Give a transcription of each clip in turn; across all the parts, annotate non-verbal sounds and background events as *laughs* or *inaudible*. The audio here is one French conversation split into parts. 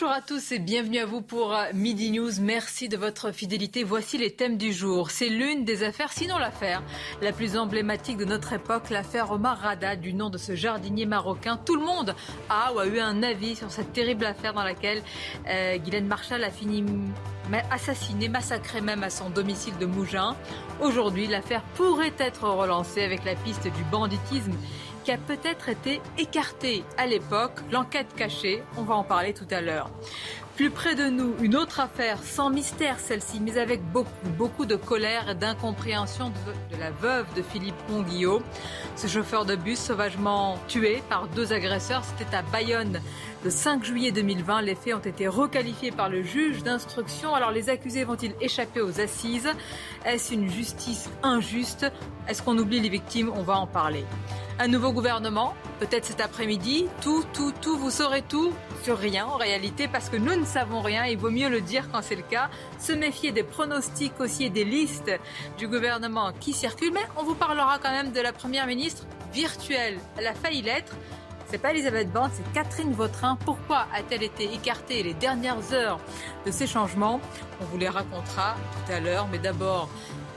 Bonjour à tous et bienvenue à vous pour euh, Midi News. Merci de votre fidélité. Voici les thèmes du jour. C'est l'une des affaires, sinon l'affaire, la plus emblématique de notre époque, l'affaire Omar Rada, du nom de ce jardinier marocain. Tout le monde a ou a eu un avis sur cette terrible affaire dans laquelle euh, Guylaine Marshall a fini assassiné, massacré même à son domicile de Mougins. Aujourd'hui, l'affaire pourrait être relancée avec la piste du banditisme qui a peut-être été écarté à l'époque, l'enquête cachée, on va en parler tout à l'heure. Plus près de nous, une autre affaire, sans mystère celle-ci, mais avec beaucoup, de colère et d'incompréhension de, la veuve de Philippe Ponguillot. Ce chauffeur de bus sauvagement tué par deux agresseurs, c'était à Bayonne le 5 juillet 2020. Les faits ont été requalifiés par le juge d'instruction. Alors les accusés vont-ils échapper aux assises? Est-ce une justice injuste? Est-ce qu'on oublie les victimes? On va en parler. Un nouveau gouvernement, peut-être cet après-midi. Tout, tout, tout, vous saurez tout sur rien en réalité parce que nous ne savons rien. Il vaut mieux le dire quand c'est le cas. Se méfier des pronostics aussi et des listes du gouvernement qui circulent. Mais on vous parlera quand même de la première ministre virtuelle. Elle a failli l'être. C'est pas Elisabeth Borne, c'est Catherine Vautrin. Pourquoi a-t-elle été écartée les dernières heures de ces changements? On vous les racontera tout à l'heure. Mais d'abord,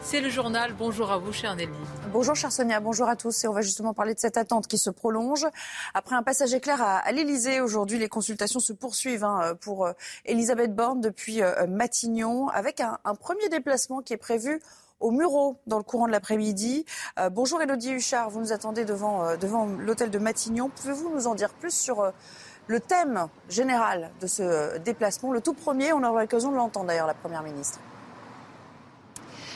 c'est le journal. Bonjour à vous, chère Nelly. Bonjour, chère Sonia. Bonjour à tous. Et on va justement parler de cette attente qui se prolonge. Après un passage éclair à, l'Elysée, aujourd'hui, les consultations se poursuivent hein, pour euh, Elisabeth Borne depuis euh, Matignon, avec un, premier déplacement qui est prévu au Murau dans le courant de l'après-midi. Euh, bonjour, Elodie Huchard. Vous nous attendez devant, devant l'hôtel de Matignon. Pouvez-vous nous en dire plus sur le thème général de ce déplacement Le tout premier, on aura l'occasion de l'entendre d'ailleurs, la Première ministre.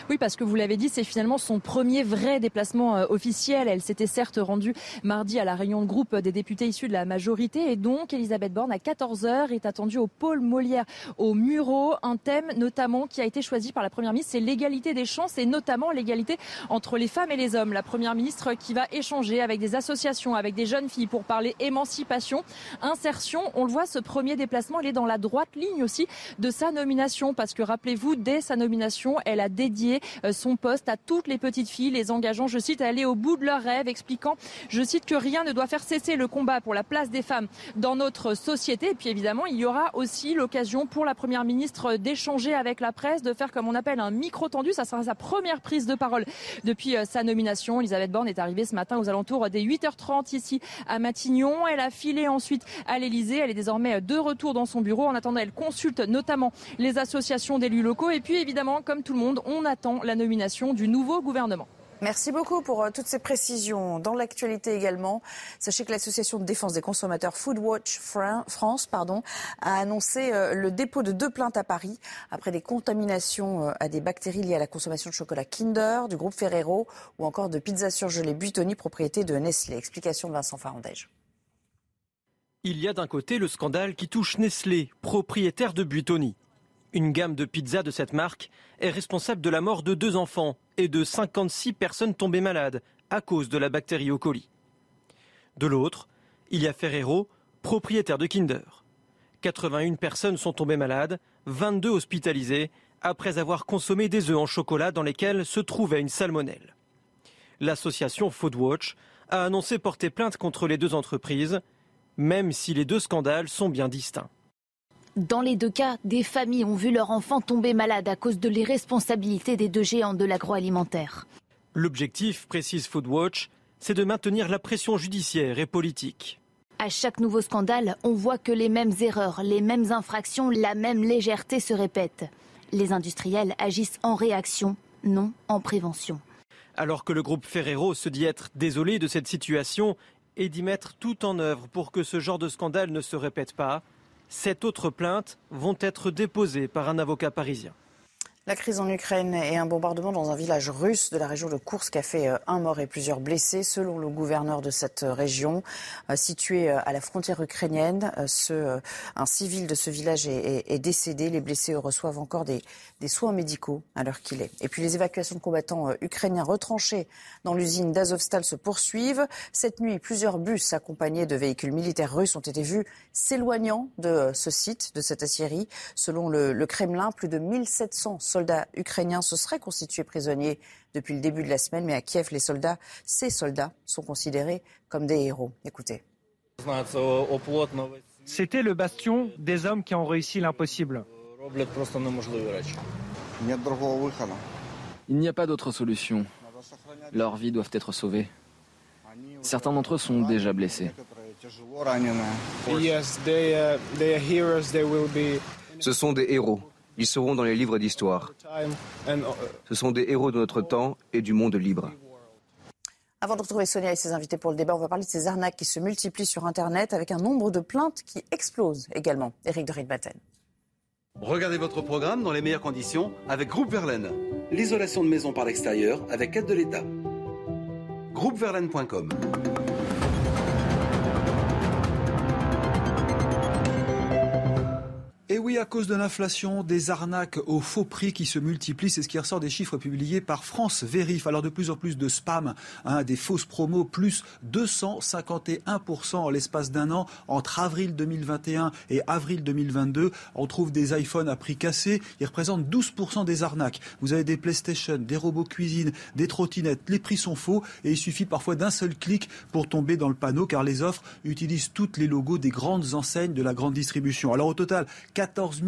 Oui, parce que vous l'avez dit, c'est finalement son premier vrai déplacement euh, officiel. Elle s'était certes rendue mardi à la réunion de groupe des députés issus de la majorité. Et donc, Elisabeth Borne, à 14h, est attendue au pôle Molière, au Murau. Un thème notamment qui a été choisi par la Première ministre, c'est l'égalité des chances et notamment l'égalité entre les femmes et les hommes. La Première ministre qui va échanger avec des associations, avec des jeunes filles pour parler émancipation, insertion. On le voit, ce premier déplacement, il est dans la droite ligne aussi de sa nomination. Parce que rappelez-vous, dès sa nomination, elle a dédié euh, son poste à toutes les petites filles, les engageant, je cite, à aller au bout de leurs rêves, expliquant, je cite, que rien ne doit faire cesser le combat pour la place des femmes dans notre société. Et puis évidemment, il y aura aussi l'occasion pour la Première ministre d'échanger avec la presse, de faire comme on appelle un micro tendu. Ça sera sa première prise de parole depuis euh, sa nomination. Elisabeth Borne est arrivée ce matin aux alentours des 8h30 ici à Matignon. Elle a filé ensuite à l'Elysée. Elle est désormais de retour dans son bureau. En attendant, elle consulte notamment les associations d'élus locaux. Et puis évidemment, comme tout le monde, on attend la nomination du nouveau gouvernement. Merci beaucoup pour euh, toutes ces précisions. Dans l'actualité également, sachez que l'association de défense des consommateurs Foodwatch France pardon, a annoncé euh, le dépôt de deux plaintes à Paris après des contaminations euh, à des bactéries liées à la consommation de chocolat Kinder, du groupe Ferrero ou encore de pizza surgelée Buitoni, propriété de Nestlé. Explication de Vincent Farandège. Il y a d'un côté le scandale qui touche Nestlé, propriétaire de Buitoni. Une gamme de pizzas de cette marque est responsable de la mort de deux enfants et de 56 personnes tombées malades à cause de la bactérie au colis. De l'autre, il y a Ferrero, propriétaire de Kinder. 81 personnes sont tombées malades, 22 hospitalisées, après avoir consommé des œufs en chocolat dans lesquels se trouvait une salmonelle. L'association Foodwatch a annoncé porter plainte contre les deux entreprises, même si les deux scandales sont bien distincts. Dans les deux cas, des familles ont vu leur enfant tomber malade à cause de l'irresponsabilité des deux géants de l'agroalimentaire. L'objectif, précise Foodwatch, c'est de maintenir la pression judiciaire et politique. À chaque nouveau scandale, on voit que les mêmes erreurs, les mêmes infractions, la même légèreté se répètent. Les industriels agissent en réaction, non en prévention. Alors que le groupe Ferrero se dit être désolé de cette situation et d'y mettre tout en œuvre pour que ce genre de scandale ne se répète pas, Sept autres plaintes vont être déposées par un avocat parisien. La crise en Ukraine et un bombardement dans un village russe de la région de Kursk a fait euh, un mort et plusieurs blessés, selon le gouverneur de cette euh, région, euh, située à la frontière ukrainienne. Un civil de ce village est, décédé. Les blessés reçoivent encore des, soins médicaux à l'heure qu'il est. Et puis les évacuations de combattants ukrainiens retranchés dans l'usine d'Azovstal se poursuivent. Cette nuit, plusieurs bus accompagnés de véhicules militaires russes ont été vus s'éloignant de ce site, de cette aciérie. Selon le Kremlin, plus de 1700 soldats ukrainiens se seraient constitués prisonniers depuis le début de la semaine, mais à Kiev, les soldats, ces soldats, sont considérés comme des héros. Écoutez. C'était le bastion des hommes qui ont réussi l'impossible. Il n'y a pas d'autre solution. Leurs vies doivent être sauvées. Certains d'entre eux sont déjà blessés. Ce sont des héros. Ils seront dans les livres d'histoire. Ce sont des héros de notre temps et du monde libre. Avant de retrouver Sonia et ses invités pour le débat, on va parler de ces arnaques qui se multiplient sur Internet avec un nombre de plaintes qui explose également. Éric de Ritbatten. Regardez votre programme dans les meilleures conditions avec Groupe Verlaine. L'isolation de maison par l'extérieur avec aide de l'État. Groupeverlaine.com Et oui, à cause de l'inflation, des arnaques au faux prix qui se multiplient, c'est ce qui ressort des chiffres publiés par France Vérif. Alors de plus en plus de spam, hein, des fausses promos, plus 251% en l'espace d'un an entre avril 2021 et avril 2022. On trouve des iPhones à prix cassé, ils représentent 12% des arnaques. Vous avez des PlayStation, des robots cuisine, des trottinettes, les prix sont faux et il suffit parfois d'un seul clic pour tomber dans le panneau car les offres utilisent toutes les logos des grandes enseignes de la grande distribution. Alors au total, 14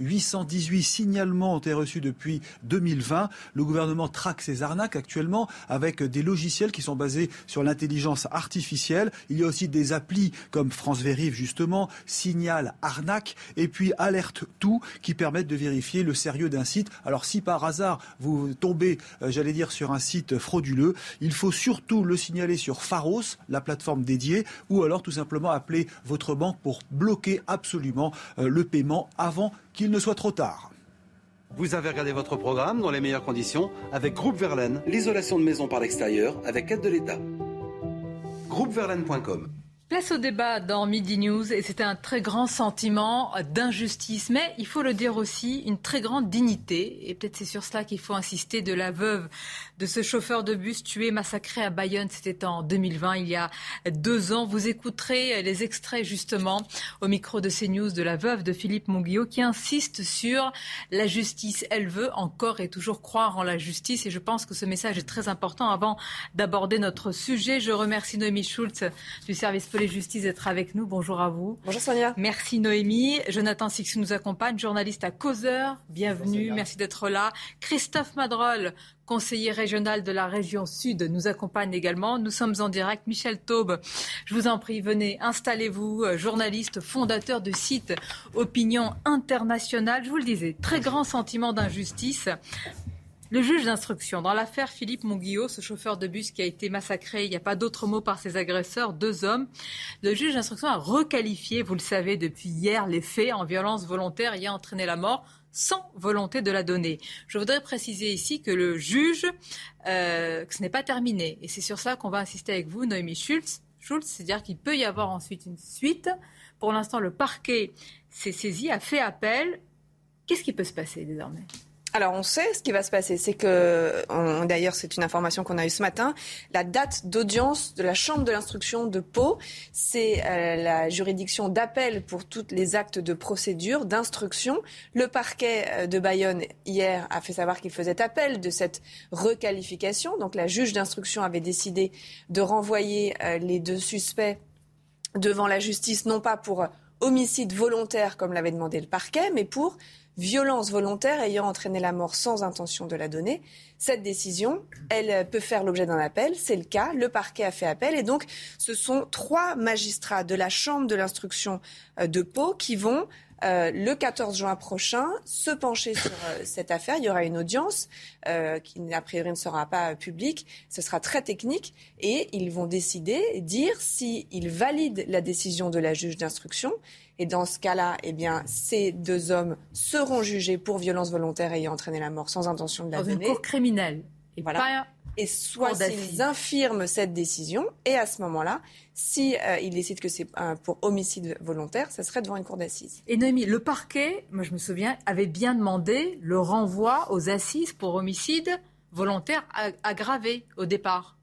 818 signalements ont été reçus depuis 2020. Le gouvernement traque ces arnaques actuellement avec des logiciels qui sont basés sur l'intelligence artificielle. Il y a aussi des applis comme France Vérive justement, Signal Arnaque et puis Alerte Tout qui permettent de vérifier le sérieux d'un site. Alors si par hasard vous tombez, euh, j'allais dire, sur un site frauduleux, il faut surtout le signaler sur Pharos, la plateforme dédiée, ou alors tout simplement appeler votre banque pour bloquer absolument euh, le paiement avant qu'il ne soit trop tard. Vous avez regardé votre programme dans les meilleures conditions avec Groupe Verlaine, l'isolation de maison par l'extérieur avec aide de l'État. Groupeverlaine.com Place au débat dans Midi News et c'est un très grand sentiment d'injustice, mais il faut le dire aussi, une très grande dignité. Et peut-être c'est sur cela qu'il faut insister de la veuve de ce chauffeur de bus tué, massacré à Bayonne. C'était en 2020, il y a deux ans. Vous écouterez les extraits justement au micro de CNews de la veuve de Philippe Monguillot qui insiste sur la justice. Elle veut encore et toujours croire en la justice et je pense que ce message est très important avant d'aborder notre sujet. Je remercie Noémie Schultz du service les justices d'être avec nous. Bonjour à vous. Bonjour Sonia. Merci Noémie. Jonathan Six nous accompagne, journaliste à Causeur. Bienvenue, merci d'être là. Christophe Madrol, conseiller régional de la région Sud, nous accompagne également. Nous sommes en direct. Michel Taube, je vous en prie, venez, installez-vous, euh, journaliste, fondateur de site Opinion Internationale. Je vous le disais, très grand sentiment d'injustice. Le juge d'instruction, dans l'affaire Philippe Monguillot, ce chauffeur de bus qui a été massacré, il n'y a pas d'autre mot par ses agresseurs, deux hommes, le juge d'instruction a requalifié, vous le savez depuis hier, les faits en violence volontaire ayant entraîné la mort sans volonté de la donner. Je voudrais préciser ici que le juge, euh, que ce n'est pas terminé. Et c'est sur ça qu'on va insister avec vous, Noémie. Schultz, c'est-à-dire qu'il peut y avoir ensuite une suite. Pour l'instant, le parquet s'est saisi, a fait appel. Qu'est-ce qui peut se passer désormais? Alors on sait ce qui va se passer, c'est que, d'ailleurs c'est une information qu'on a eue ce matin, la date d'audience de la Chambre de l'instruction de Pau, c'est euh, la juridiction d'appel pour tous les actes de procédure, d'instruction. Le parquet euh, de Bayonne hier a fait savoir qu'il faisait appel de cette requalification, donc la juge d'instruction avait décidé de renvoyer euh, les deux suspects devant la justice, non pas pour homicide volontaire comme l'avait demandé le parquet, mais pour violence volontaire ayant entraîné la mort sans intention de la donner. Cette décision, elle peut faire l'objet d'un appel. C'est le cas. Le parquet a fait appel. Et donc, ce sont trois magistrats de la Chambre de l'instruction euh, de Pau qui vont euh, le 14 juin prochain, se pencher sur euh, cette affaire. Il y aura une audience euh, qui, a priori, ne sera pas publique. Ce sera très technique et ils vont décider, dire s'ils valident la décision de la juge d'instruction. Et dans ce cas-là, eh bien, ces deux hommes seront jugés pour violence volontaire ayant entraîné la mort sans intention de la dans donner. une cour criminelle. Et voilà. Et soit s'ils infirment cette décision, et à ce moment-là, si euh, ils décident que c'est euh, pour homicide volontaire, ça serait devant une cour d'assises. Et Noémie, le parquet, moi je me souviens, avait bien demandé le renvoi aux assises pour homicide volontaire aggravé au départ.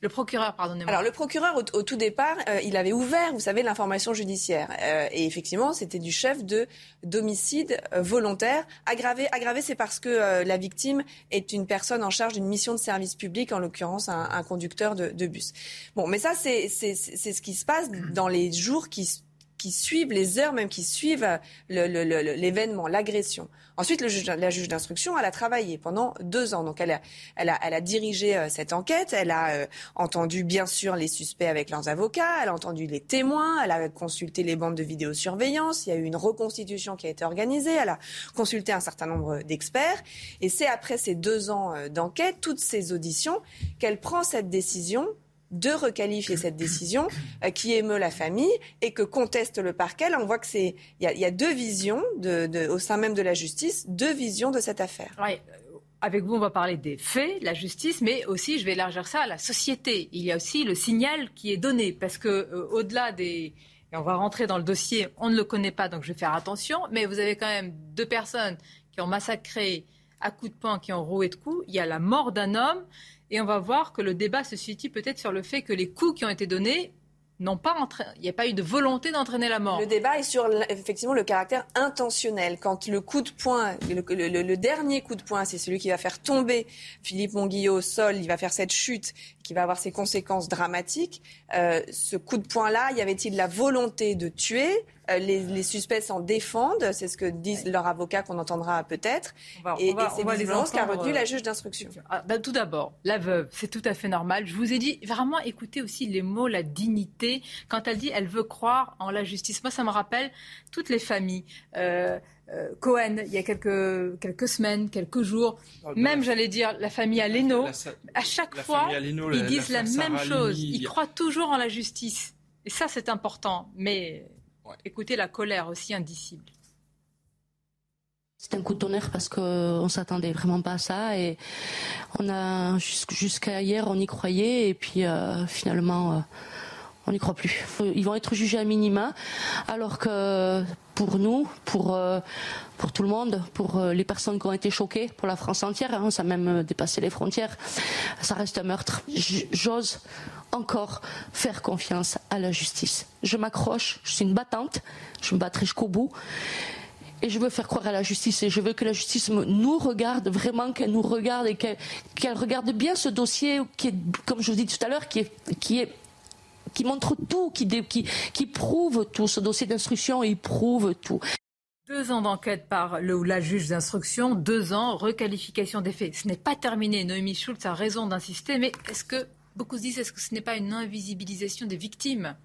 Le procureur, pardonnez-moi. Alors le procureur, au, tout départ, euh, il avait ouvert, vous savez, l'information judiciaire. Euh, et effectivement, c'était du chef de d'homicide euh, volontaire aggravé. Aggravé, c'est parce que la victime est une personne en charge d'une mission de service public, en l'occurrence un, un, conducteur de, de, bus. Bon, mais ça, c'est ce qui se passe dans les jours qui qui suivent, les heures même qui suivent l'événement, l'agression. Ensuite, la juge d'instruction, elle a travaillé pendant deux ans. Donc, elle a, elle a, elle a dirigé euh, cette enquête. Elle a euh, entendu, bien sûr, les suspects avec leurs avocats. Elle a entendu les témoins. Elle a consulté les bandes de vidéosurveillance. Il y a eu une reconstitution qui a été organisée. Elle a consulté un certain nombre d'experts. Et c'est après ces deux ans euh, d'enquête, toutes ces auditions, qu'elle prend cette décision de requalifier cette décision euh, qui émeut la famille et que conteste le parquet. On voit que c'est il y, a deux visions au sein même de la justice, deux visions de cette affaire. Euh, avec vous, on va parler des faits, la justice, mais aussi, je vais élargir ça à la société. Il y a aussi le signal qui est donné, parce que euh, au-delà des et on va rentrer dans le dossier, on ne le connaît pas, donc je vais faire attention. Mais vous avez quand même deux personnes qui ont massacré à coups de poing, qui ont roué de coups. Il y a la mort d'un homme. Et on va voir que le débat se situe peut-être sur le fait que les coups qui ont été donnés n'ont pas il n'y a pas eu de volonté d'entraîner la mort. Le débat est sur effectivement le caractère intentionnel. Quand le coup de poing, le, dernier coup de poing, c'est celui qui va faire tomber Philippe Monguillot au sol, il va faire cette chute qui va avoir ses conséquences dramatiques. Euh, ce coup de poing-là, y avait-il la volonté de tuer? Euh, les, suspects s'en défendent, c'est ce que disent leurs avocats qu'on entendra peut-être. Et, c'est visiblement ce qu'a retenu la juge d'instruction. Ah, bah, tout d'abord, la veuve, c'est tout à fait normal. Je vous ai dit vraiment écoutez aussi les mots, la dignité. Quand elle dit elle veut croire en la justice, moi ça me rappelle toutes les familles. Euh, euh, Cohen, il y a quelques, quelques semaines, quelques jours, oh, même j'allais dire la famille Aleno, à chaque fois, ils disent la, même chose. Ils croient toujours en la justice. Et ça, c'est important. Mais Écoutez la colère aussi indicible. C'est un coup de tonnerre parce qu'on ne s'attendait vraiment pas à ça et on a jusqu'à hier on y croyait et puis euh, finalement euh, on n'y croit plus. Ils vont être jugés à minima alors que pour nous, pour euh, pour tout le monde, pour les personnes qui ont été choquées, pour la France entière, hein, ça a même dépassé les frontières, ça reste un meurtre. J'ose encore faire confiance à la justice. Je m'accroche, je suis une battante, je me battrai jusqu'au bout. Et je veux faire croire à la justice et je veux que la justice nous regarde, vraiment qu'elle nous regarde et qu'elle regarde bien ce dossier qui est, comme je vous dis tout à l'heure, qui est qui montre tout, qui, qui, qui prouve tout. Ce dossier d'instruction, il prouve tout. Deux ans d'enquête par le ou la juge d'instruction, deux ans, requalification des faits. Ce n'est pas terminé. Noémie Schultz a raison d'insister, mais est-ce que Beaucoup se disent, est-ce que ce n'est pas une invisibilisation des victimes?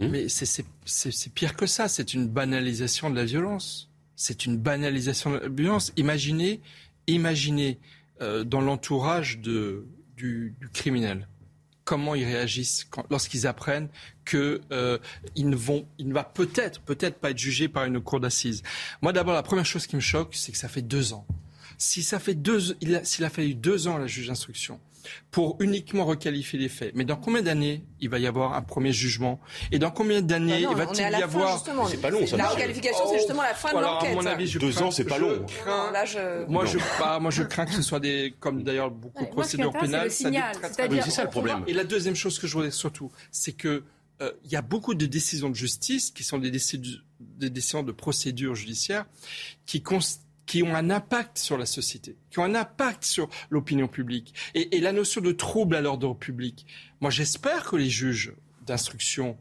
Hmm? Mais c'est pire que ça, c'est une banalisation de la violence. C'est une banalisation de la violence. Imaginez, imaginez euh, dans l'entourage du, du, criminel comment ils réagissent lorsqu'ils apprennent qu'il euh, ne vont, va peut-être, peut-être pas être jugé par une cour d'assises. Moi, d'abord, la première chose qui me choque, c'est que ça fait deux ans. Si ça fait deux, s'il a fallu deux ans à la juge d'instruction pour uniquement requalifier les faits. Mais dans combien d'années il va y avoir un premier jugement Et dans combien d'années bah va-t-il y avoir C'est pas long. Ça la requalification, c'est justement la fin de l'enquête. Deux ans, c'est pas long. Moi, je, moi, je crains que ce soit des, comme d'ailleurs beaucoup de procédures pénales, ça C'est ça le problème. Et la deuxième chose que je voudrais surtout, c'est que euh, il y a beaucoup de décisions de justice qui sont des décisions, des décisions de procédure judiciaire qui constatent qui ont un impact sur la société, qui ont un impact sur l'opinion publique. Et, la notion de trouble à l'ordre public, moi j'espère que les juges d'instruction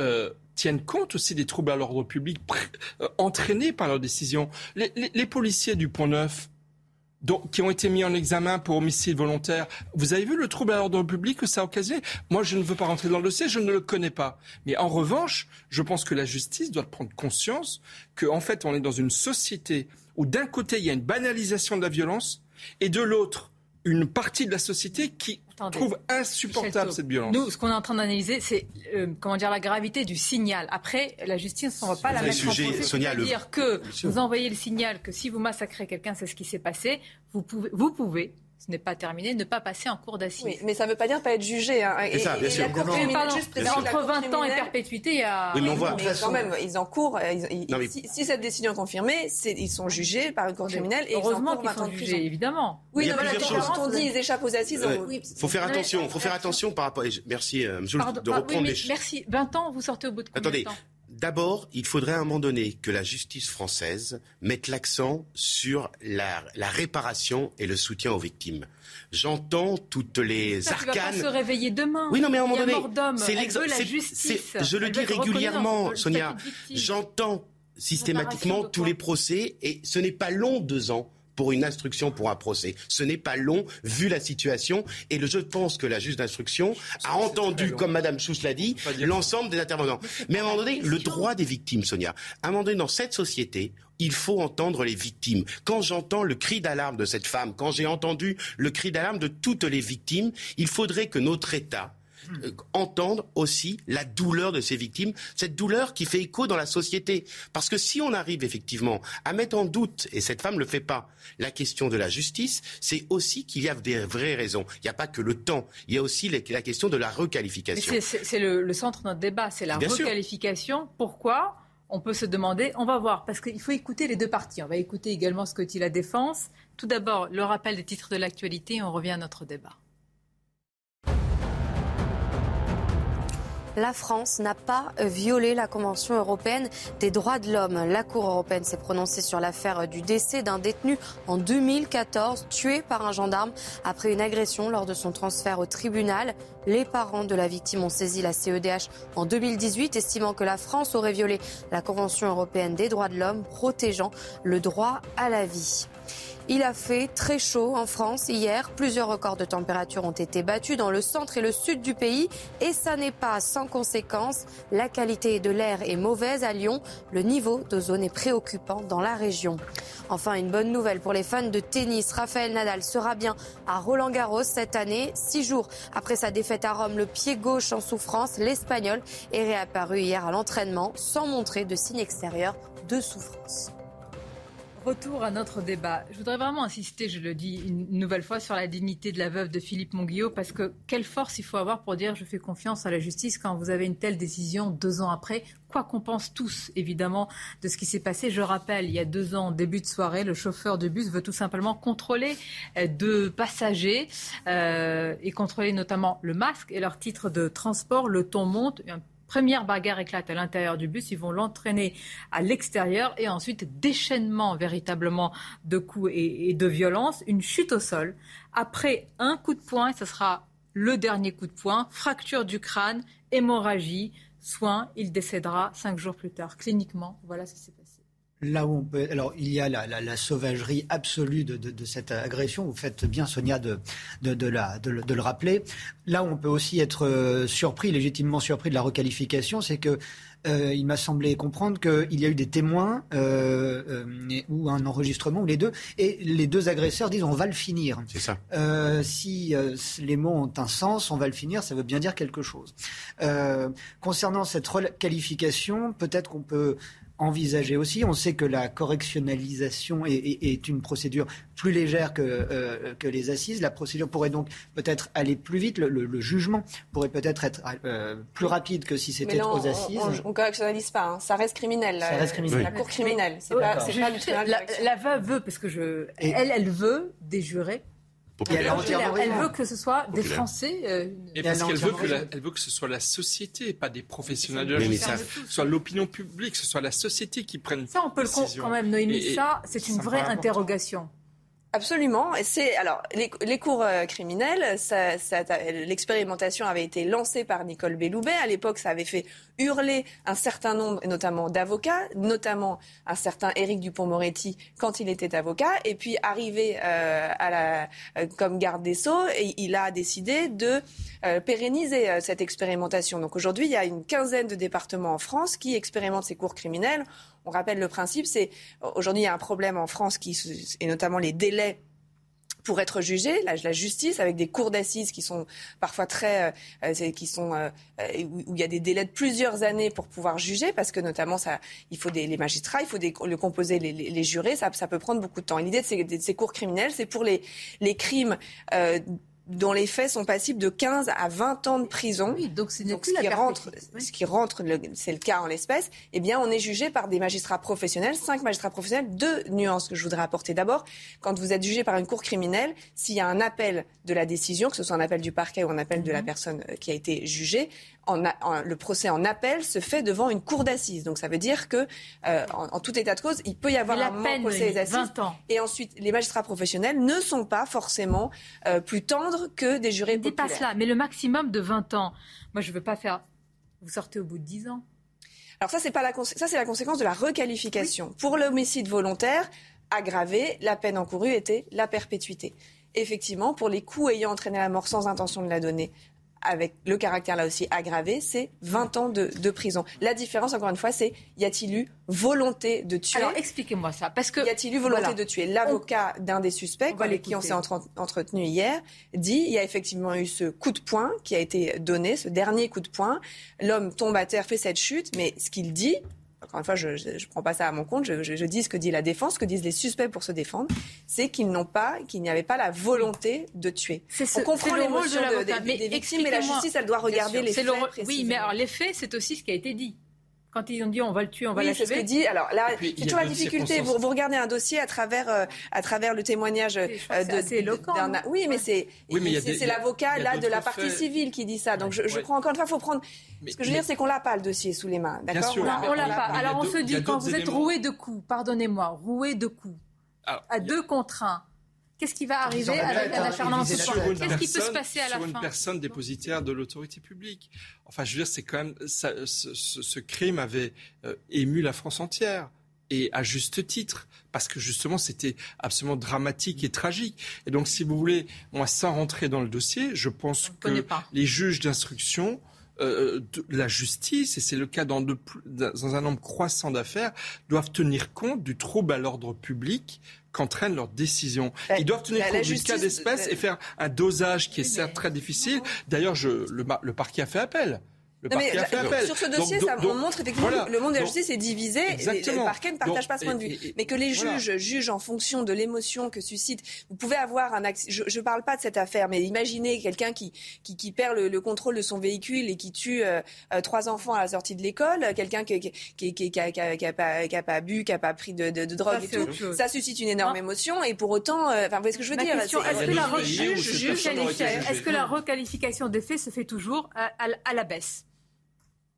euh, tiennent compte aussi des troubles à l'ordre public euh, entraînés par leurs décisions. Les, policiers du Pont Neuf, qui ont été mis en examen pour homicide volontaire. Vous avez vu le trouble à l'ordre public que ça a occasionné? Moi, je ne veux pas rentrer dans le dossier, je ne le connais pas. Mais en revanche, je pense que la justice doit prendre conscience qu'en en fait, on est dans une société où d'un côté, il y a une banalisation de la violence et de l'autre, une partie de la société qui trouve insupportable cette violence. Nous, ce qu'on est en train d'analyser, c'est euh, comment dire la gravité du signal. Après, la justice, on ne va pas la mettre sujet, en procès. C'est-à-dire que vous envoyez le signal que si vous massacrez quelqu'un, c'est ce qui s'est passé. Vous pouvez, vous pouvez ce n'est pas terminé, ne pas passer en cours d'assises. Oui, mais ça ne veut pas dire pas être jugé. Hein. Et, ça, bien sûr. entre 20 ans et perpétuité, il y a... Oui, mais quand même, ils encourent. si, cette décision est confirmée, ils sont jugés par une cour criminelle et Heureusement qu'ils sont jugés, évidemment. Oui, mais quand on dit ils échappent aux assises... Il faut faire attention, faut faire attention par rapport... Merci, euh, monsieur, de reprendre les... Merci. 20 ans, vous sortez au bout de combien de temps? D'abord, il faudrait à un moment donné que la justice française mette l'accent sur la, réparation et le soutien aux victimes. J'entends toutes les Ça, arcanes. Tu vas pas se réveiller demain. Oui, non, mais à un moment donné, c'est l'exemple. Je le dis régulièrement, Sonia. J'entends systématiquement tous les procès et ce n'est pas long deux ans pour une instruction, pour un procès. Ce n'est pas long, vu la situation. Et je pense que la juge d'instruction a entendu, comme Madame Chouss l'a dit, l'ensemble des intervenants. Mais à un moment donné, le droit des victimes, Sonia, à un moment donné, dans cette société, il faut entendre les victimes. Quand j'entends le cri d'alarme de cette femme, quand j'ai entendu le cri d'alarme de toutes les victimes, il faudrait que notre État euh, entendre aussi la douleur de ces victimes, cette douleur qui fait écho dans la société. Parce que si on arrive effectivement à mettre en doute, et cette femme ne le fait pas, la question de la justice, c'est aussi qu'il y a des vraies raisons. Il n'y a pas que le temps, il y a aussi la question de la requalification. C'est le, centre de notre débat, c'est la requalification. Pourquoi on peut se demander, on va voir, parce qu'il faut écouter les deux parties. On va écouter également ce que dit la défense. Tout d'abord, le rappel des titres de l'actualité et on revient à notre débat. La France n'a pas violé la Convention européenne des droits de l'homme. La Cour européenne s'est prononcée sur l'affaire du décès d'un détenu en 2014, tué par un gendarme après une agression lors de son transfert au tribunal. Les parents de la victime ont saisi la CEDH en 2018, estimant que la France aurait violé la Convention européenne des droits de l'homme, protégeant le droit à la vie. Il a fait très chaud en France hier. Plusieurs records de température ont été battus dans le centre et le sud du pays. Et ça n'est pas sans conséquence. La qualité de l'air est mauvaise à Lyon. Le niveau d'ozone est préoccupant dans la région. Enfin, une bonne nouvelle pour les fans de tennis. Raphaël Nadal sera bien à Roland Garros cette année. Six jours après sa défaite à Rome, le pied gauche en souffrance, l'Espagnol est réapparu hier à l'entraînement sans montrer de signe extérieur de souffrance. Retour à notre débat. Je voudrais vraiment insister, je le dis une nouvelle fois, sur la dignité de la veuve de Philippe Monguillot, parce que quelle force il faut avoir pour dire je fais confiance à la justice quand vous avez une telle décision deux ans après, quoi qu'on pense tous, évidemment, de ce qui s'est passé. Je rappelle, il y a deux ans, début de soirée, le chauffeur de bus veut tout simplement contrôler euh, deux passagers euh, et contrôler notamment le masque et leur titre de transport. Le ton monte, Première bagarre éclate à l'intérieur du bus, ils vont l'entraîner à l'extérieur et ensuite déchaînement véritablement de coups et, de violence, une chute au sol. Après un coup de poing, ce sera le dernier coup de poing, fracture du crâne, hémorragie, soin, il décédera cinq jours plus tard. Cliniquement, voilà ce qui s'est passé. Là où on peut, alors il y a la, sauvagerie absolue de, cette agression. Vous faites bien, Sonia, de, de, le rappeler. Là où on peut aussi être euh, surpris, légitimement surpris de la requalification, c'est que euh, il m'a semblé comprendre qu'il y a eu des témoins euh, ou un enregistrement ou les deux, et les deux agresseurs disent on va le finir. C'est ça. si les mots ont un sens, on va le finir, ça veut bien dire quelque chose. concernant cette requalification, peut-être qu'on peut envisager aussi. On sait que la correctionnalisation est, une procédure plus légère que, euh, que les assises. La procédure pourrait donc peut-être aller plus vite. Le, jugement pourrait peut-être être, euh, plus rapide que si c'était aux assises. On ne correctionnalise pas. Hein. Ça reste criminel. Ça reste criminel. La cour criminelle. C'est pas, la, la, veuve veut, parce que je, elle, elle veut elle, veut que ce soit des Français. Euh, et parce qu'elle veut, que veut que ce soit la société, pas des professionnels de la ce soit l'opinion publique, que ce soit la société qui prenne. Ça, on peut le quand même, Noémie. ça, c'est une vraie interrogation. Absolument. Et c'est alors les, les cours euh, criminels, l'expérimentation avait été lancée par Nicole Belloubet. À l'époque, ça avait fait hurler un certain nombre, notamment d'avocats, notamment un certain Éric Dupont-Moretti quand il était avocat. Et puis arrivé euh, à la, euh, comme garde des sceaux, il a décidé de pérenniser cette expérimentation. Donc aujourd'hui, il y a une quinzaine de départements en France qui expérimentent ces cours criminels. On rappelle le principe, c'est aujourd'hui il y a un problème en France qui et notamment les délais pour être jugé, la, justice avec des cours d'assises qui sont parfois très, euh, euh qui sont euh, euh, où il y a des délais de plusieurs années pour pouvoir juger, parce que notamment ça, il faut des les magistrats, il faut le composer les, jurés, ça, peut prendre beaucoup de temps. Et l'idée de ces, cours criminels, c'est pour les crimes dont les faits sont passibles de 15 à 20 ans de prison. Oui, donc, ce, donc ce, qui rentre, ce qui rentre, c'est le cas en l'espèce, eh bien, on est jugé par des magistrats professionnels, cinq magistrats professionnels. Deux nuances que je voudrais apporter. D'abord, quand vous êtes jugé par une cour criminelle, s'il y a un appel de la décision, que ce soit un appel du parquet ou un appel de la mhm. personne euh, qui a été jugée, en, en, le procès en appel se fait devant une cour d'assises. Donc ça veut dire que, euh, en, en, tout état de cause, il peut y avoir la un moment procès des assises. 20 ans. Et ensuite, les magistrats professionnels ne sont pas forcément euh, plus tendres que des jurés populaires. pas cela, mais le maximum de 20 ans. Moi, je ne veux pas faire. Vous sortez au bout de 10 ans. Alors ça, c'est pas la ça, c'est la conséquence de la requalification. Oui. Pour l'homicide volontaire aggravé, la peine encourue était la perpétuité effectivement, pour les coups ayant entraîné la mort sans intention de la donner, avec le caractère là aussi aggravé, c'est 20 ans de, de, prison. La différence, encore une fois, c'est y a-t-il eu volonté de tuer? Alors expliquez-moi ça, parce que y a-t-il eu volonté voilà. de tuer? L'avocat d'un des suspects avec qui on s'est entre, entretenu hier dit il y a effectivement eu ce coup de poing qui a été donné, ce dernier coup de poing. L'homme tombe à terre, fait cette chute, mais ce qu'il dit, encore une fois, je ne prends pas ça à mon compte, je, je, je, dis ce que dit la défense, ce que disent les suspects pour se défendre, c'est qu'ils n'ont pas, qu'il n'y avait pas la volonté de tuer. Ce, On comprend l'émotion de, de, de, des victimes, mais la justice, elle doit regarder les faits. Oui, mais alors les faits, c'est aussi ce qui a été dit. Quand ils ont dit on va le tuer, on va oui, l'achever. c'est ce que dit. Alors là, c'est toujours la difficulté. Vous, vous, regardez un dossier à travers, euh, à travers le témoignage euh, de. C'est éloquent. Oui, mais c'est oui, c'est l'avocat là de la partie faits... civile qui dit ça. Donc je, je crois encore une fois, il faut prendre. Mais, ce que je veux mais... dire, c'est qu'on l'a pas le dossier sous les mains. D'accord On l'a pas. Alors on se dit quand vous êtes roué de coups, pardonnez-moi, roué de coups, à deux contre un. Qu'est-ce qui va arriver avec un acharnement Qu'est-ce qui peut se passer à la sur fin? une personne dépositaire de l'autorité publique. Enfin, je veux dire, c'est quand même ça, ce, ce, ce, crime avait euh, ému la France entière et à juste titre, parce que justement c'était absolument dramatique et tragique. Et donc, si vous voulez, moi, sans rentrer dans le dossier, je pense que les juges d'instruction euh, de la justice, et c'est le cas dans, de, dans un nombre croissant d'affaires, doivent tenir compte du trouble à l'ordre public qu'entraînent leurs décisions. Ils doivent tenir compte du cas d'espèce et faire un dosage qui est certes très difficile. D'ailleurs, le, le parquet a fait appel. Le non, mais, appel. Sur ce dossier, donc, ça, donc, on montre effectivement voilà, que le monde de la justice est divisé. Exactement. Et le parquet ne partage pas ce point de vue. Et, et, mais que les juges voilà. jugent en fonction de l'émotion que suscite. Vous pouvez avoir un Je ne parle pas de cette affaire, mais imaginez quelqu'un qui, qui, qui, perd le, le, contrôle de son véhicule et qui tue euh, trois enfants à la sortie de l'école. Quelqu'un qui, qui, qui, qui, qui, a, qui, a, qui, a pas, qui a pas bu, qui a pas pris de, de, de drogue ça, et tout. Ça suscite une énorme hein émotion. Et pour autant, euh, enfin, vous voyez ce que je veux Ma dire question, Est-ce que, la est-ce que la requalification des faits se fait toujours à, à, à la baisse?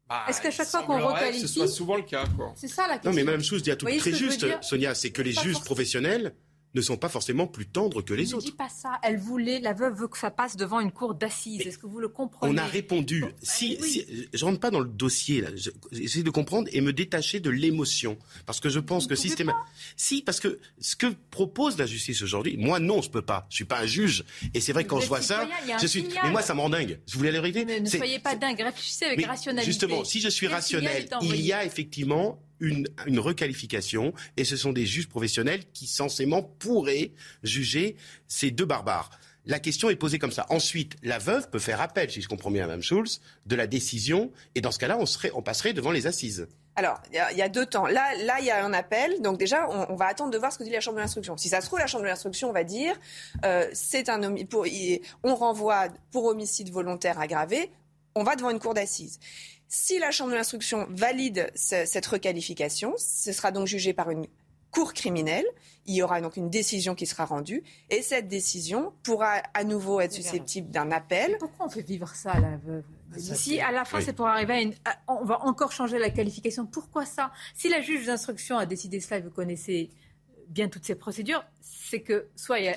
Bah, Est-ce qu'à chaque fois qu'on requalifie, ce soit souvent le cas, quoi. C'est ça la question. Non, mais Madame Sousse dit un truc très juste, Sonia, c'est que les juges professionnels ne sont pas forcément plus tendres que les autres. Je ne dis pas ça. Elle voulait, la veuve veut que ça passe devant une cour d'assises. Est-ce que vous le comprenez? On a répondu. Bon, si, oui. si, je rentre pas dans le dossier là. J'essaie de comprendre et me détacher de l'émotion, parce que je pense vous que systématiquement. Si, parce que ce que propose la justice aujourd'hui, moi non, je peux pas. Je suis pas un juge. Et c'est vrai que quand je vois ça, je suis. Signal. Mais moi, ça me rend dingue. Je voulais la vérité? Mais ne soyez pas dingue. Réfléchissez avec rationalité. Justement, si je suis rationnel, il y a effectivement une, requalification et ce sont des juges professionnels qui censément pourraient juger ces deux barbares. La question est posée comme ça. Ensuite, la veuve peut faire appel, si je comprends bien, Mme Schulz, de la décision et dans ce cas-là, on, on passerait devant les assises. Alors, il y, a deux temps. Là, là, il y a un appel. Donc déjà, on, on, va attendre de voir ce que dit la Chambre de l'instruction. Si ça se trouve, la Chambre de l'instruction va dire, euh, c'est un pour, on renvoie pour homicide volontaire aggravé. On va devant une cour d'assises. Si la Chambre de l'instruction valide ce, cette requalification, ce sera donc jugé par une cour criminelle. Il y aura donc une décision qui sera rendue et cette décision pourra à nouveau être susceptible d'un appel. Mais pourquoi on fait vivre ça à la veuve si à la fin oui. c'est pour arriver à une, on va encore changer la qualification. Pourquoi ça? Si la juge d'instruction a décidé cela, vous connaissez bien toutes ces procédures, c'est que soit il y a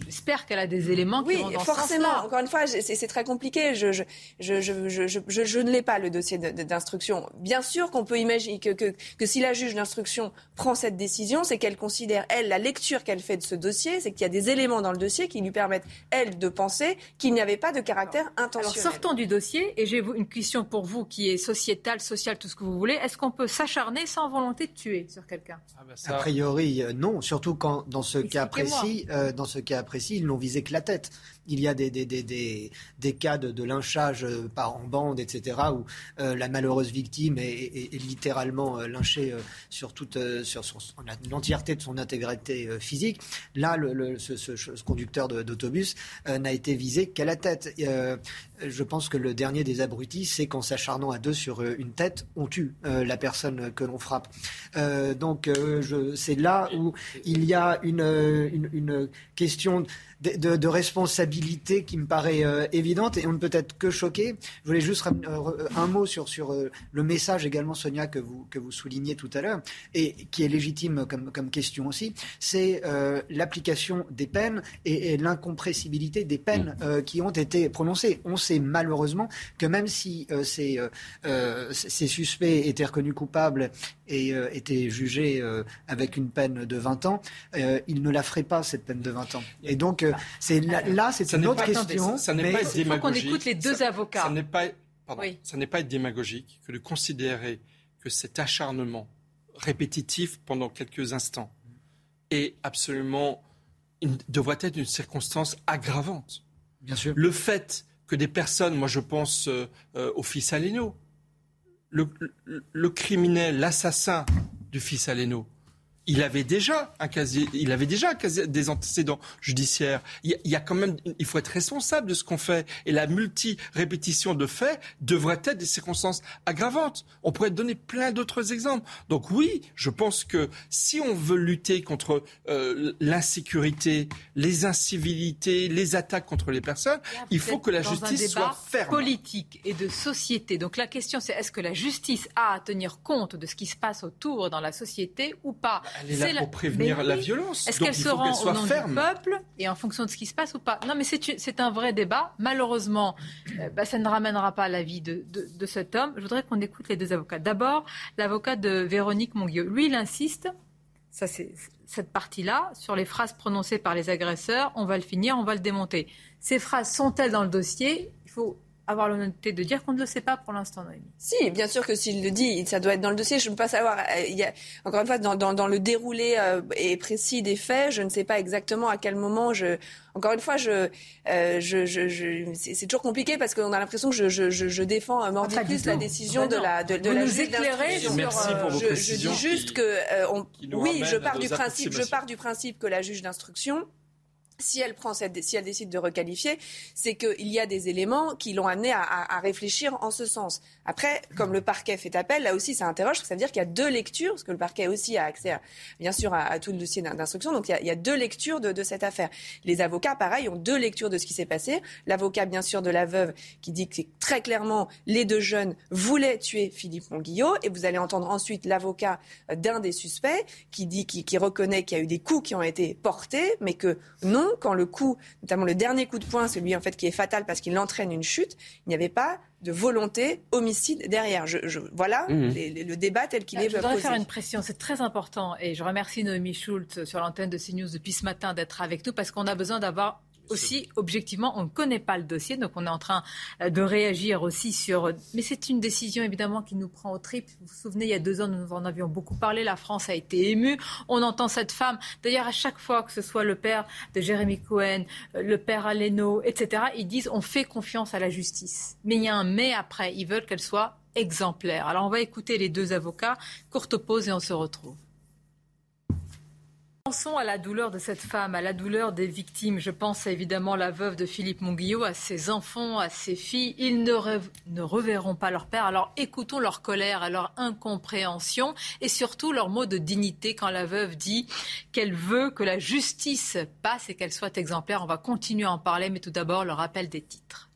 J'espère qu'elle a des éléments qui oui, vont dans forcément. Ce Encore une fois, c'est très compliqué. Je, je, je, je ne l'ai pas, le dossier d'instruction. Bien sûr qu'on peut imaginer que, que, que, si la juge d'instruction prend cette décision, c'est qu'elle considère, elle, la lecture qu'elle fait de ce dossier, c'est qu'il y a des éléments dans le dossier qui lui permettent, elle, de penser qu'il n'y avait pas de caractère intentionnel. Alors, sortons du dossier, et j'ai une question pour vous qui est sociétale, sociale, tout ce que vous voulez. Est-ce qu'on peut s'acharner sans volonté de tuer sur quelqu'un? Ah ben A priori, euh, non. Surtout quand, dans ce cas précis, euh, dans ce cas précis, ils n'ont visé que la tête. Il y a des, des, des, des, cas de, lynchage euh, par en bande, etc., où euh, la malheureuse victime est, littéralement euh, lynchée sur toute sur, l'entièreté de son intégrité physique. Là, ce, conducteur d'autobus n'a été visé qu'à la tête. je pense que le dernier des abrutis, c'est qu'en s'acharnant à deux sur une tête, on tue la personne que l'on frappe. donc, c'est là où il y a une, une question de, responsabilité qui me paraît euh, évidente et on ne peut être que choqué. Je voulais juste euh, un mot sur, sur euh, le message également, Sonia, que vous, que vous soulignez tout à l'heure et qui est légitime comme, comme question aussi. C'est l'application des peines et, l'incompressibilité des peines mm. qui ont été prononcées. On sait malheureusement que même si ces, ces suspects étaient reconnus coupables et étaient jugés avec une peine de 20 ans, ils ne la feraient pas, cette peine de 20 ans. Et donc, c'est là, c'est une autre question. Ça, n'est pas Il faut qu'on écoute les deux avocats. Ça n'est pas, ça n'est pas être démagogique que de considérer que cet acharnement répétitif pendant quelques instants est absolument devrait être une circonstance aggravante. Bien sûr. Le fait que des personnes, moi je pense euh, euh, au fils Aleno, le, criminel, l'assassin du fils Aleno, il avait déjà un casier, il avait déjà des antécédents judiciaires. Il y, a quand même, il faut être responsable de ce qu'on fait. Et la multi-répétition de faits devrait être des circonstances aggravantes. On pourrait donner plein d'autres exemples. Donc oui, je pense que si on veut lutter contre euh, l'insécurité, les incivilités, les attaques contre les personnes, il faut que la justice soit ferme. Politique et de société. Donc la question, c'est est-ce que la justice a à tenir compte de ce qui se passe autour dans la société ou pas? Elle est là pour prévenir la violence. Est-ce qu'elle se rend au nom du peuple et en fonction de ce qui se passe ou pas? Non, mais c'est un vrai débat. Malheureusement, euh, bah, ça ne ramènera pas la vie de, de, cet homme. Je voudrais qu'on écoute les deux avocats. D'abord, l'avocat de Véronique Monguieux. Lui, il insiste, ça c'est cette partie-là, sur les phrases prononcées par les agresseurs. On va le finir, on va le démonter. Ces phrases sont-elles dans le dossier? Il faut avoir l'honnêteté de dire qu'on ne le sait pas pour l'instant, Noémie. Si, bien sûr que s'il le dit, ça doit être dans le dossier. Je ne peux pas savoir. Euh, il y a, encore une fois, dans, dans, dans le déroulé euh, et précis des faits, je ne sais pas exactement à quel moment je. Encore une fois, je, euh, je, je, je c'est toujours compliqué parce qu'on a l'impression que je, je, je défends mordicus la décision de la de, de la juge d'instruction. Merci pour vos je, je dis juste que on, oui, je pars du principe, je pars du principe que la juge d'instruction si elle prend cette, si elle décide de requalifier, c'est qu'il y a des éléments qui l'ont amené à, réfléchir en ce sens. Après, comme le parquet fait appel, là aussi, ça interroge, ça veut dire qu'il y a deux lectures, parce que le parquet aussi a accès, bien sûr, à, tout le dossier d'instruction. Donc, il y, a, deux lectures de, cette affaire. Les avocats, pareil, ont deux lectures de ce qui s'est passé. L'avocat, bien sûr, de la veuve, qui dit que très clairement, les deux jeunes voulaient tuer Philippe Monguillot, et vous allez entendre ensuite l'avocat d'un des suspects qui dit, qui reconnaît qu'il y a eu des coups qui ont été portés, mais que non quand le coup, notamment le dernier coup de poing, celui en fait qui est fatal parce qu'il entraîne une chute, il n'y avait pas de volonté homicide derrière. Je, voilà mmh. le débat tel qu'il est. Je voudrais faire une pression, c'est très important. Et je remercie Noémie Schultz sur l'antenne de CNews depuis ce matin d'être avec nous parce qu'on a besoin d'avoir aussi, objectivement, on ne connaît pas le dossier, donc on est en train euh, de réagir aussi sur. Mais c'est une décision évidemment qui nous prend au trip. Vous vous souvenez, il y a deux ans, nous en avions beaucoup parlé. La France a été émue. On entend cette femme. D'ailleurs, à chaque fois que ce soit le père de Jérémy Cohen, euh, le père Aleno, etc., ils disent on fait confiance à la justice. Mais il y a un mais après. Ils veulent qu'elle soit exemplaire. Alors on va écouter les deux avocats. Courte pause et on se retrouve. Pensons à la douleur de cette femme, à la douleur des victimes. Je pense évidemment à la veuve de Philippe Monguillot, à ses enfants, à ses filles. Ils ne, reverront pas leur père. Alors écoutons leur colère, leur incompréhension et surtout leur mot de dignité quand la veuve dit qu'elle veut que la justice passe et qu'elle soit exemplaire. On va continuer à en parler, mais tout d'abord le rappel des titres.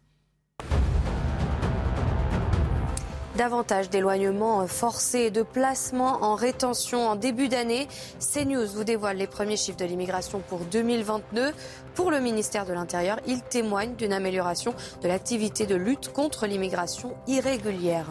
Davantage d'éloignements forcés et de placements en rétention en début d'année. CNews vous dévoile les premiers chiffres de l'immigration pour 2022. Pour le ministère de l'Intérieur, il témoigne d'une amélioration de l'activité de lutte contre l'immigration irrégulière.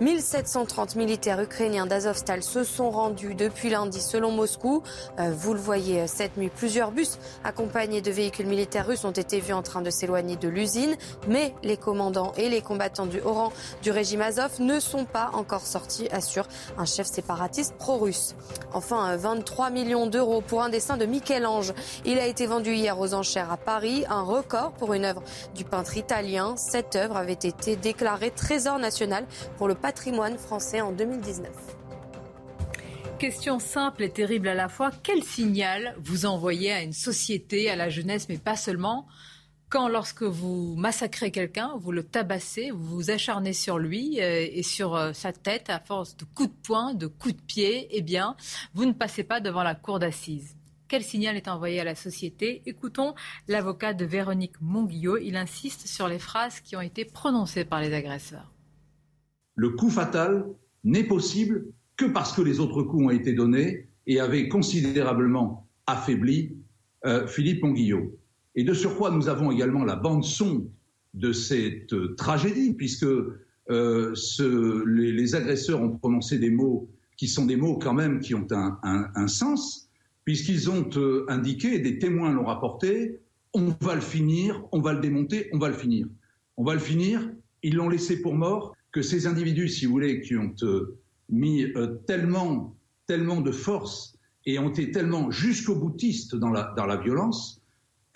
1730 militaires ukrainiens d'Azovstal se sont rendus depuis lundi selon Moscou. Euh, vous le voyez euh, cette nuit, plusieurs bus accompagnés de véhicules militaires russes ont été vus en train de s'éloigner de l'usine. Mais les commandants et les combattants du haut rang du régime Azov ne sont pas encore sortis, assure un chef séparatiste pro-russe. Enfin, 23 euh, millions d'euros pour un dessin de Michel-Ange. Il a été vendu hier aux enchères à Paris, un record pour une œuvre du peintre italien. Cette œuvre avait été déclarée trésor national pour le patrimoine français en 2019. Question simple et terrible à la fois. Quel signal vous envoyez à une société, à la jeunesse, mais pas seulement quand lorsque vous massacrez quelqu'un, vous le tabassez, vous vous acharnez sur lui euh, et sur euh, sa tête à force de coups de poing, de coups de pied, eh bien, vous ne passez pas devant la cour d'assises. Quel signal est envoyé à la société? Écoutons l'avocat de Véronique Monguillot. Il insiste sur les phrases qui ont été prononcées par les agresseurs le coup fatal n'est possible que parce que les autres coups ont été donnés et avaient considérablement affaibli euh, Philippe Monguillot. Et de surcroît, nous avons également la bande-son de cette euh, tragédie, puisque euh, les, agresseurs ont prononcé des mots qui sont des mots quand même qui ont un, sens, puisqu'ils ont indiqué, des témoins l'ont rapporté, on va le finir, on va le démonter, on va le finir. On va le finir, ils l'ont laissé pour mort, que ces individus, si vous voulez, qui ont euh, mis euh, tellement, tellement de force et ont été tellement jusqu'au boutiste dans la, violence,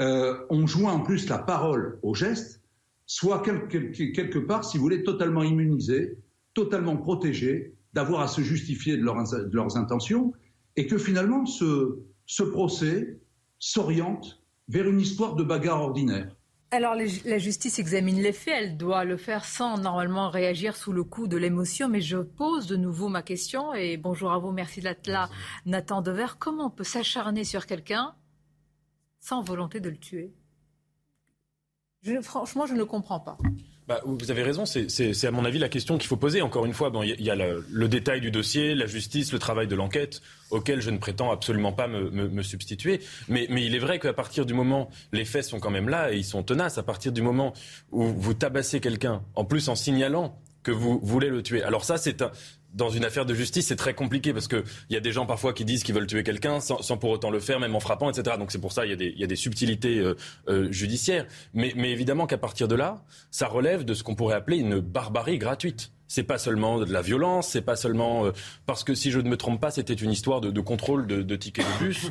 euh, ont joint en plus la parole au geste, soit quelque, part, si vous voulez, totalement immunisés, totalement protégés d'avoir à se justifier de, leurs intentions, et que finalement ce procès s'oriente vers une histoire de bagarre ordinaire. Alors la justice examine les faits, elle doit le faire sans normalement réagir sous le coup de l'émotion, mais je pose de nouveau ma question et bonjour à vous, merci d'être là. Nathan Dever, comment on peut s'acharner sur quelqu'un sans volonté de le tuer? Franchement, je ne comprends pas. Bah, vous avez raison, c'est à mon avis la question qu'il faut poser. Encore une fois, il y a le, détail du dossier, la justice, le travail de l'enquête, auquel je ne prétends absolument pas me, substituer. Mais, mais, il est vrai qu'à partir du moment, les faits sont quand même là et ils sont tenaces, à partir du moment où vous tabassez quelqu'un, en plus en signalant que vous voulez le tuer. Alors ça, c'est un, dans une affaire de justice, c'est très compliqué parce qu'il y a des gens parfois qui disent qu'ils veulent tuer quelqu'un sans, pour autant le faire, même en frappant, etc. Donc c'est pour ça qu'il y, a des subtilités euh, euh, judiciaires. Mais, évidemment qu'à partir de là, ça relève de ce qu'on pourrait appeler une barbarie gratuite. C'est pas seulement de la violence, c'est pas seulement euh, parce que si je ne me trompe pas, c'était une histoire de, contrôle de, tickets de bus,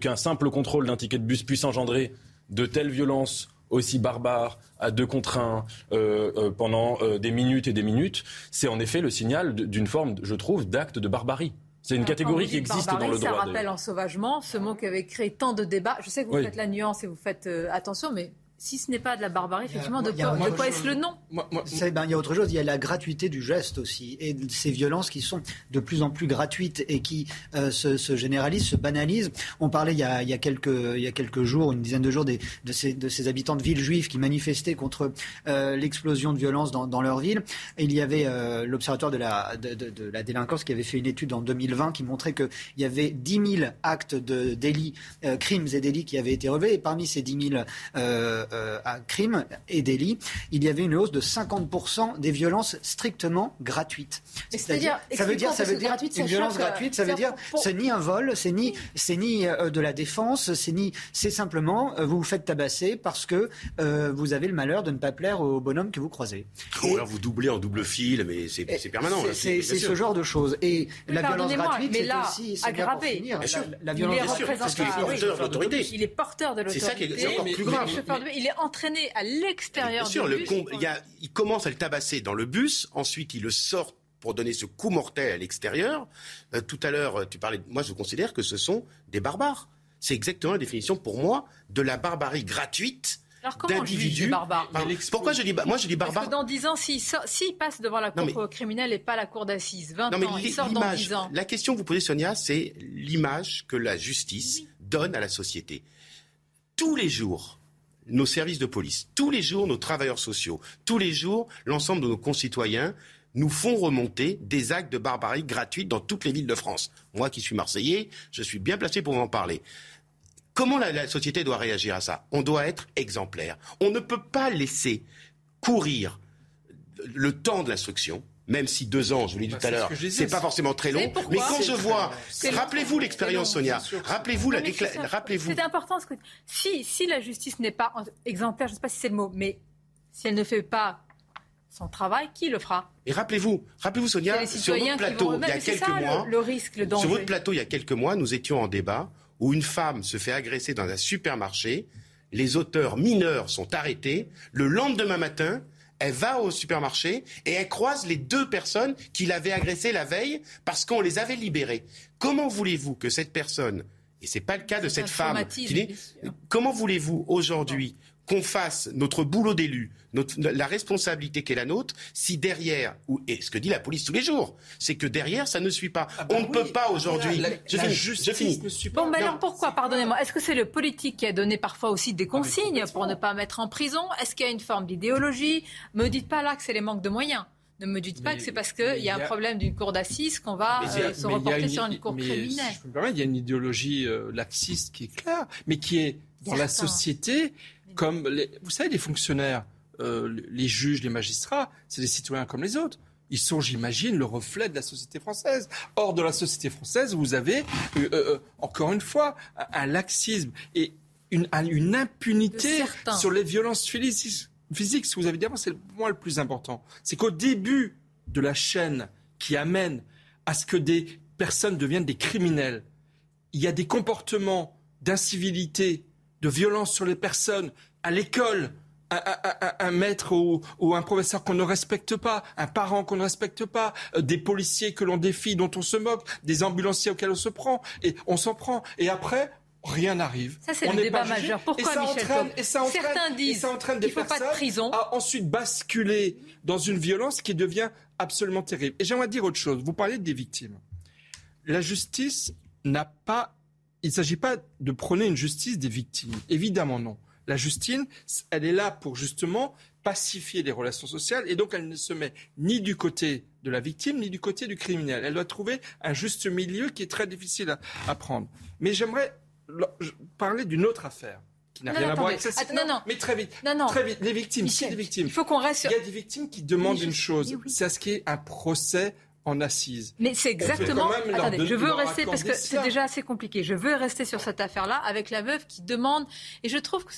qu'un simple contrôle d'un ticket de bus puisse engendrer de telles violences aussi barbare, à deux contre un, euh, euh, pendant euh, des minutes et des minutes, c'est en effet le signal d'une forme, je trouve, d'acte de barbarie. C'est une catégorie qui existe dans le droit. Ça rappelle ensauvagement, ce mot qui avait créé tant de débats. Je sais que vous faites la nuance et vous faites attention, mais si ce n'est pas de la barbarie, effectivement, de, quoi, est-ce le nom? Ben, Il y a autre chose, il y a la gratuité du geste aussi, et ces violences qui sont de plus en plus gratuites et qui euh, se, généralisent, se banalisent. On parlait il y, a, quelques, il y a quelques jours, une dizaine de jours, des, de, ces, de ces habitants de villes juives qui manifestaient contre euh, l'explosion de violence dans, dans, leur ville. Et il y avait euh, l'Observatoire de la, de, la délinquance qui avait fait une étude en 2020 qui montrait qu'il y avait 10 000 actes de délits, crimes et délits qui avaient été relevés, et parmi ces 10 000 euh, à crimes et délits, il y avait une hausse de 50% des violences strictement gratuites. C'est-à-dire, ça veut dire, ça veut dire une violence gratuite, ça veut dire c'est ni un vol, c'est ni c'est ni euh, de la défense, c'est ni c'est simplement euh, vous vous faites tabasser parce que vous avez le malheur de ne pas plaire au bonhomme que vous croisez. Ou alors vous doublez en double fil, mais c'est permanent. C'est ce genre de choses. Et la violence gratuite, c'est aussi aggravé. La, violence gratuite, parce qu'il est porteur de l'autorité. Il est porteur de l'autorité. C'est ça qui est encore plus grave il est entraîné à l'extérieur du sûr, bus. il, commence à le tabasser dans le bus, ensuite il le sort pour donner ce coup mortel à l'extérieur. Euh, tout à l'heure, tu parlais. Moi, je considère que ce sont des barbares. C'est exactement la définition pour moi de la barbarie gratuite. d'individus. Pourquoi je dis moi je dis barbare Parce que dans 10 ans, s'il passe devant la cour criminelle et pas la cour d'assises, 20 ans, il sort dans 10 ans. La question que vous posez, Sonia, c'est l'image que la justice donne à la société. Tous les jours, nos services de police, tous les jours nos travailleurs sociaux, tous les jours l'ensemble de nos concitoyens nous font remonter des actes de barbarie gratuits dans toutes les villes de France. Moi qui suis marseillais, je suis bien placé pour en parler. Comment la, la société doit réagir à ça? On doit être exemplaire. On ne peut pas laisser courir le temps de l'instruction, même si deux ans, je vous l'ai dit Bah, tout à l'heure, c'est pas forcément très long. Mais quand je vois, rappelez-vous l'expérience, Sonia. Rappelez-vous la rappelez-vous. C'est important ce que si si la justice n'est pas exemplaire, je ne sais pas si c'est le mot, mais si elle ne fait pas son travail, qui le fera? Et rappelez-vous, rappelez-vous Sonia, sur votre plateau, il y a quelques ça, le- mois, le risque, le danger. sur votre plateau, il y a quelques mois, nous étions en débat où une femme se fait agresser dans un supermarché, les auteurs mineurs sont arrêtés, le lendemain matin, elle va au supermarché et elle croise les deux personnes qui l'avaient agressée la veille parce qu'on les avait libérées. Comment voulez-vous que cette personne, et c'est pas le cas de cette femme, qui dit- comment voulez-vous aujourd'hui qu'on fasse notre boulot d'élu, la responsabilité qui est la nôtre, si derrière, ou, et ce que dit la police tous les jours, c'est que derrière, ça ne suit pas. On ne peut pas aujourd'hui. Je la finis, justice je finis. ne suit Bon, Non. alors pourquoi, pardonnez-moi, est-ce que c'est le politique qui a donné parfois aussi des consignes pour ne pas mettre en prison Est-ce qu'il y a une forme d'idéologie Me dites pas là que c'est les manques de moyens. Ne me dites pas Mais- que c'est parce mais qu'il y a un a- problème d'une cour d'assises qu'on va Mais a- euh, se mais reporter sur une- cour mais criminelle. Si je peux me permettre, il y a une idéologie euh, laxiste qui est claire, mais qui est dans la société, comme les, vous savez, les fonctionnaires, euh, les juges, les magistrats, c'est des citoyens comme les autres. Ils sont, j'imagine, le reflet de la société française. Or, dans la société française, vous avez, euh, euh, encore une fois, un, un laxisme et une, un- une impunité De sur les violences physiques. physiques. Ce que vous avez dit avant, c'est pour moi le plus important. C'est qu'au début de la chaîne qui amène à ce que des personnes deviennent des criminels, il y a des comportements d'incivilité, de violence sur les personnes à l'école, un, un- maître ou, ou un professeur qu'on ne respecte pas, un parent qu'on ne respecte pas, euh, des policiers que l'on défie, dont on se moque, des ambulanciers auxquels on se prend, et on s'en prend. Et après, rien n'arrive. Ça, c'est le débat majeur. Pourquoi, et ça Michel entraîne, et ça entraîne- Certains disent ça entraîne des qu'il faut pas de prison. à ensuite basculer dans une violence qui devient absolument terrible. Et j'aimerais dire autre chose. Vous parlez des victimes. La justice n'a pas. Il ne s'agit pas de prôner une justice des victimes. Évidemment, non. La justice, elle est là pour justement pacifier les relations sociales et donc elle ne se met ni du côté de la victime ni du côté du criminel. Elle doit trouver un juste milieu qui est très difficile à, à prendre. Mais j'aimerais parler d'une autre affaire qui n'a rien à voir avec ça. Attends, non, non. Mais très vite. Non, non. Très vite. Les victimes, Michel, c'est des victimes? il faut qu'on reste sur- Il y a des victimes qui demandent je- une chose, oui, oui. c'est à ce qu'il y ait un procès en assises. Mais c'est exactement. Attendez, je veux rester parce que c'est déjà assez compliqué. Je veux rester sur cette affaire-là avec la veuve qui demande. Et je trouve que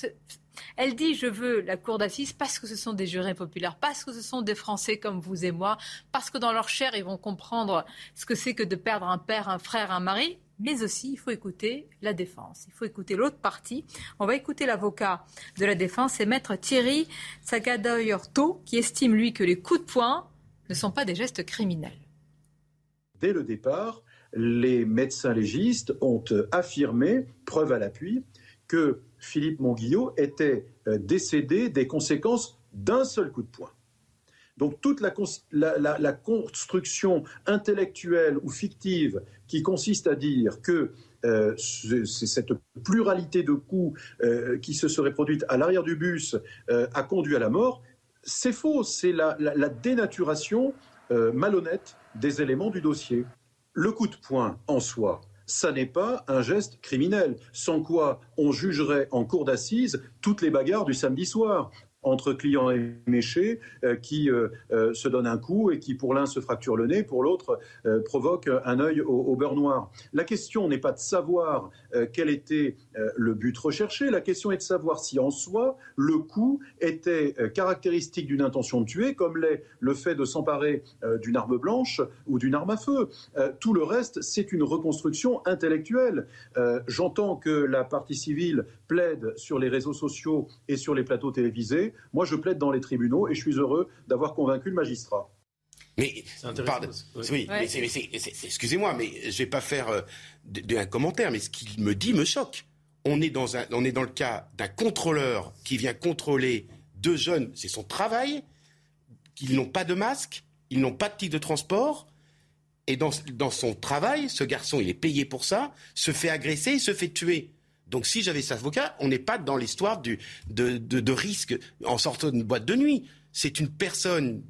elle dit je veux la cour d'assises parce que ce sont des jurés populaires, parce que ce sont des Français comme vous et moi, parce que dans leur chair ils vont comprendre ce que c'est que de perdre un père, un frère, un mari. Mais aussi, il faut écouter la défense. Il faut écouter l'autre partie. On va écouter l'avocat de la défense, c'est maître Thierry Sagadoyorto, qui estime, lui, que les coups de poing ne sont pas des gestes criminels. Dès le départ, les médecins légistes ont euh, affirmé, preuve à l'appui, que Philippe Monguillot était euh, décédé des conséquences d'un seul coup de poing. Donc toute la, cons- la- la- la construction intellectuelle ou fictive qui consiste à dire que euh, ce- c'est cette pluralité de coups qui se serait produite à l'arrière du bus a conduit à la mort, c'est faux, c'est la dénaturation euh, malhonnête des éléments du dossier. Le coup de poing en soi, ça n'est pas un geste criminel, sans quoi on jugerait en cour d'assises toutes les bagarres du samedi soir entre clients et euh, qui euh, euh, se donnent un coup et qui pour l'un se fracture le nez, pour l'autre euh, provoque un œil au, au beurre noir. La question n'est pas de savoir quel était le but recherché, la question est de savoir si en soi le coup était caractéristique d'une intention de tuer, comme l'est le fait de s'emparer d'une arme blanche ou d'une arme à feu. Tout le reste, c'est une reconstruction intellectuelle. J'entends que la partie civile plaide sur les réseaux sociaux et sur les plateaux télévisés. Moi, je plaide dans les tribunaux et je suis heureux d'avoir convaincu le magistrat. Mais, pardon, oui, excusez-moi, mais je vais pas faire euh, de- de- un commentaire, mais ce qu'il me dit me choque. On est dans un, on est dans le cas d'un contrôleur qui vient contrôler deux jeunes, c'est son travail, qu'ils n'ont pas de masque, ils n'ont pas de titre de transport, et dans, dans son travail, ce garçon, il est payé pour ça, se fait agresser, il se fait tuer. Donc si j'avais cet avocat, on n'est pas dans l'histoire de, de, risque en sortant d'une boîte de nuit. C'est une personne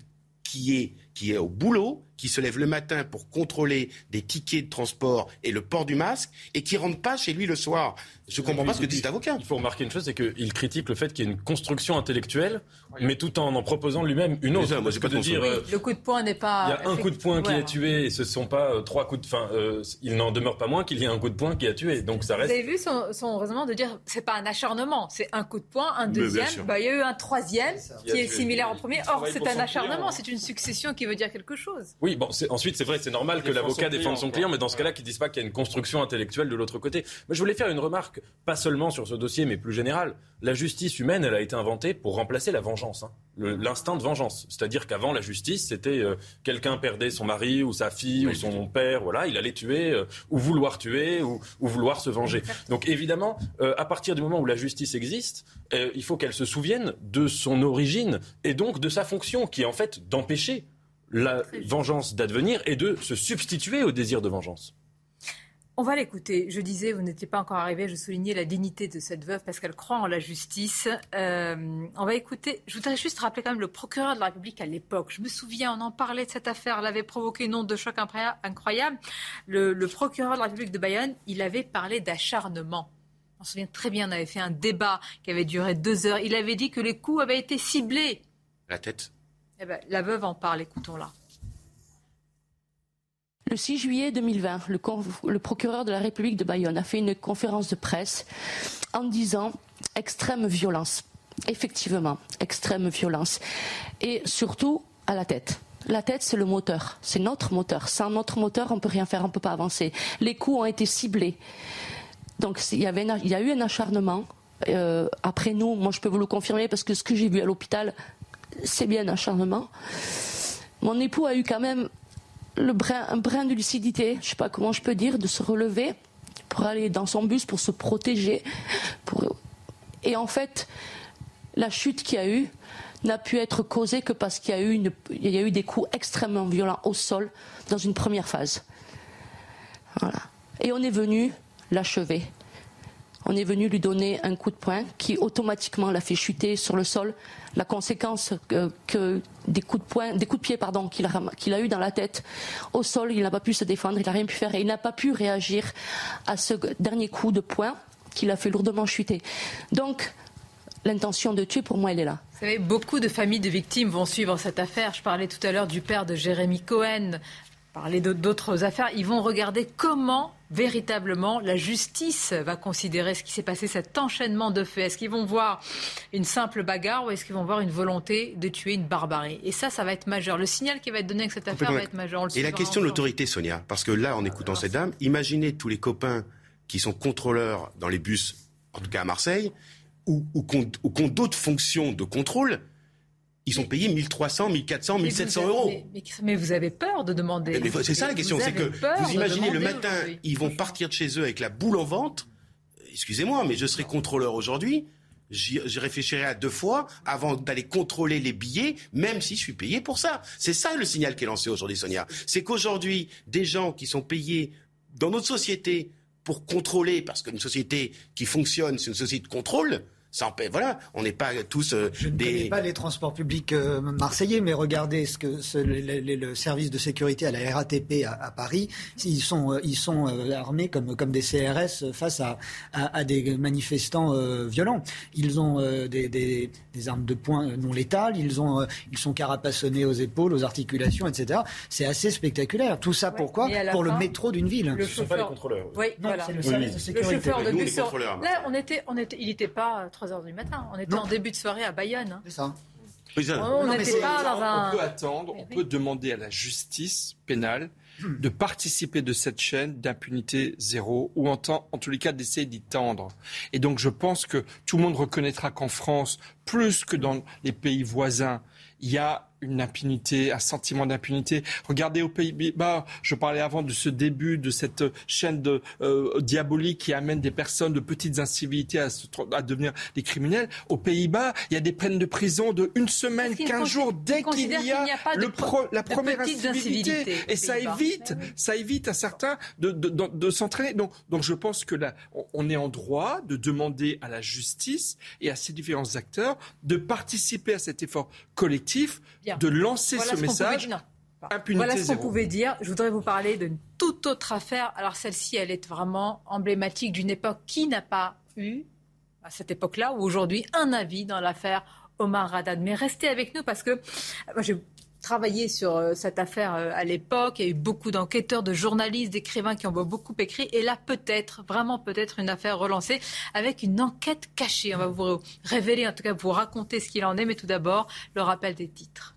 qui est au boulot, qui se lève le matin pour contrôler des tickets de transport et le port du masque, et qui rentre pas chez lui le soir. Je ne comprends pas ce que dit cet avocat. Il faut remarquer une chose, c'est qu'il critique le fait qu'il y ait une construction intellectuelle, mais tout en en proposant lui-même une autre. moi, pas de dire, euh, le coup de poing n'est pas. Il y a un coup de poing qui est tué, et ce ne sont pas euh, trois coups de. Enfin, euh, il n'en demeure pas moins qu'il y ait un coup de poing qui a tué. Donc ça reste. Vous avez vu son, son raisonnement de dire c'est pas un acharnement, c'est un coup de poing, un deuxième. Bah, il y a eu un troisième qui est similaire au premier. Or, c'est un acharnement, c'est une succession qui veut dire quelque chose. Oui, bon, ensuite, c'est vrai, c'est normal que l'avocat défende son client, mais dans ce cas-là, qu'ils disent pas qu'il y a une construction intellectuelle de l'autre côté. Mais je voulais faire une remarque, pas seulement sur ce dossier, mais plus générale. La justice humaine, elle a été inventée pour remplacer la vengeance, hein. l'instinct de vengeance. C'est-à-dire qu'avant, la justice, c'était euh, quelqu'un perdait son mari ou sa fille ou son père, voilà, il allait tuer euh, ou vouloir tuer ou, vouloir se venger. Donc évidemment, euh, à partir du moment où la justice existe, il faut qu'elle se souvienne de son origine et donc de sa fonction, qui est en fait d'empêcher la vengeance d'advenir et de se substituer au désir de vengeance. On va l'écouter. Je disais, vous n'étiez pas encore arrivé, je soulignais la dignité de cette veuve parce qu'elle croit en la justice. Euh, on va écouter. Je voudrais juste rappeler quand même le procureur de la République à l'époque. Je me souviens, on en parlait de cette affaire. Elle avait provoqué une onde de choc incroyable. Le, le procureur de la République de Bayonne, il avait parlé d'acharnement. On se souvient très bien, on avait fait un débat qui avait duré deux heures. Il avait dit que les coups avaient été ciblés. La tête eh ben, la veuve en parle, écoutons-la. Le 6 juillet 2020, le, procureur de la République de Bayonne a fait une conférence de presse en disant extrême violence. Effectivement, extrême violence. Et surtout à la tête. La tête, c'est le moteur. C'est notre moteur. Sans notre moteur, on ne peut rien faire, on ne peut pas avancer. Les coups ont été ciblés. Donc il y, avait a eu un acharnement. Euh, après nous, moi je peux vous le confirmer parce que ce que j'ai vu à l'hôpital, c'est bien acharnement. Mon époux a eu quand même un brin de lucidité, je ne sais pas comment je peux dire, de se relever pour aller dans son bus, pour se protéger. Et en fait, la chute qu'il y a eu n'a pu être causée que parce qu'il y, a eu des coups extrêmement violents au sol dans une première phase. Et on est venu l'achever on est venu lui donner un coup de poing qui automatiquement l'a fait chuter sur le sol. La conséquence que, des coups de poing, pied pardon qu'il a, qu'il eu dans la tête au sol, il n'a pas pu se défendre, il n'a rien pu faire et il n'a pas pu réagir à ce dernier coup de poing qui l'a fait lourdement chuter. Donc l'intention de tuer, pour moi, elle est là. Vous savez, beaucoup de familles de victimes vont suivre cette affaire. Je parlais tout à l'heure du père de Jérémy Cohen, parler d'autres affaires. Ils vont regarder comment véritablement la justice va considérer ce qui s'est passé, cet enchaînement de faits Est-ce qu'ils vont voir une simple bagarre ou est-ce qu'ils vont voir une volonté de tuer une barbarie? Et ça, ça va être majeur. Le signal qui va être donné avec cette affaire va être majeur. Et la question de l'autorité, Sonia, parce que là, en écoutant cette dame, imaginez tous les copains qui sont contrôleurs dans les bus, en tout cas à Marseille, ou, ou qui ont d'autres fonctions de contrôle ils sont payés 1300, 1400, 1700 euros. Mais, vous avez peur de demander. c'est ça la question, c'est que vous imaginez le matin, ils vont partir de chez eux avec la boule en ventre. Excusez-moi, mais je serais contrôleur aujourd'hui. J'y réfléchirai à deux fois avant d'aller contrôler les billets, même si je suis payé pour ça. C'est ça le signal qui est lancé aujourd'hui, Sonia. C'est qu'aujourd'hui, des gens qui sont payés dans notre société pour contrôler, parce qu'une société qui fonctionne, c'est une société de contrôle, voilà, on n'est pas tous euh, Je ne connais pas les transports publics euh, marseillais, mais regardez ce que le, service de sécurité à la RATP à, Paris, ils sont, euh, ils sont armés comme, comme des CRS face à, à, des manifestants violents. Ils ont des, des, des, armes de poing non létales, ils, ont, ils sont carapassonnés aux épaules, aux articulations, etc. C'est assez spectaculaire. Tout ça pourquoi Pour le métro d'une ville. Le Ce ne sont pas les contrôleurs. Oui, voilà. c'est le service de sécurité. Le chauffeur de bus. Là, on était, on était, il n'était pas 3 du matin. On était en début de soirée à Bayonne. Hein. C'est ça. On, pas dans un... on peut attendre, on peut demander à la justice pénale de participer de cette chaîne d'impunité zéro, ou en, temps, en tous les cas d'essayer d'y tendre. Et donc je pense que tout le monde reconnaîtra qu'en France, plus que dans les pays voisins, il y a une impunité, un sentiment d'impunité. Regardez aux Pays-Bas, je parlais avant de ce début de cette chaîne de, euh, diabolique qui amène des personnes de petites incivilités à, à devenir des criminels. Aux Pays-Bas, il y a des peines de prison de une semaine, quinze jours dès qu'il y a, le la première incivilité. Et ça évite, ça évite à certains de, de, de, de s'entraîner. Donc, donc je pense que là, on est en droit de demander à la justice et à ces différents acteurs de participer à cet effort collectif de lancer ce message. voilà ce qu'on pouvait dire. Je voudrais vous parler d'une toute autre affaire. Alors celle-ci, elle est vraiment emblématique d'une époque qui n'a pas eu, à cette époque-là, ou aujourd'hui, un avis dans l'affaire Omar Haddad. Mais restez avec nous parce que moi, j'ai travaillé sur euh, cette affaire euh, à l'époque. Il y a eu beaucoup d'enquêteurs, de journalistes, d'écrivains qui ont beaucoup écrit. Et là, peut-être, vraiment peut-être, une affaire relancée avec une enquête cachée. On va vous révéler, en tout cas, vous raconter ce qu'il en est. Mais tout d'abord, le rappel des titres.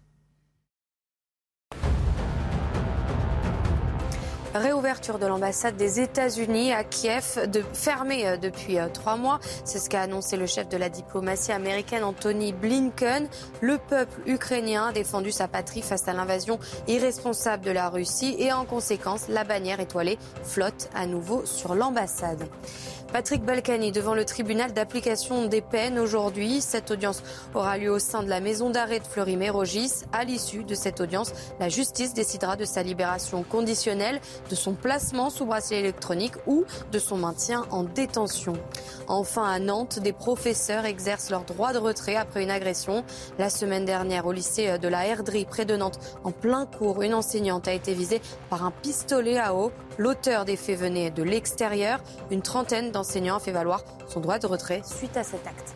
Réouverture de l'ambassade des États-Unis à Kiev, de, fermée euh, depuis euh, trois mois. C'est ce qu'a annoncé le chef de la diplomatie américaine Anthony Blinken. Le peuple ukrainien a défendu sa patrie face à l'invasion irresponsable de la Russie et en conséquence, la bannière étoilée flotte à nouveau sur l'ambassade. Patrick Balkany devant le tribunal d'application des peines aujourd'hui. Cette audience aura lieu au sein de la maison d'arrêt de Fleury-Mérogis. À l'issue de cette audience, la justice décidera de sa libération conditionnelle, de son placement sous bracelet électronique ou de son maintien en détention. Enfin, à Nantes, des professeurs exercent leur droit de retrait après une agression. La semaine dernière, au lycée de la Herderie, près de Nantes, en plein cours, une enseignante a été visée par un pistolet à eau. L'auteur des faits venait de l'extérieur. Une trentaine d'enseignants a fait valoir son droit de retrait suite à cet acte.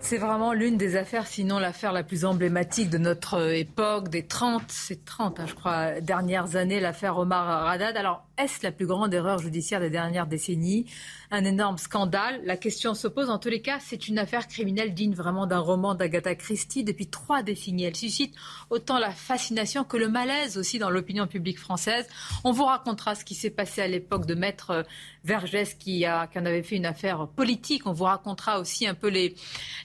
C'est vraiment l'une des affaires, sinon l'affaire la plus emblématique de notre époque, des 30, c'est 30, hein, je crois, dernières années, l'affaire Omar Radad. Alors, la plus grande erreur judiciaire des dernières décennies Un énorme scandale. La question se pose. En tous les cas, c'est une affaire criminelle digne vraiment d'un roman d'Agatha Christie. Depuis trois décennies, elle suscite autant la fascination que le malaise aussi dans l'opinion publique française. On vous racontera ce qui s'est passé à l'époque de Maître euh, Vergès qui en avait fait une affaire politique. On vous racontera aussi un peu les,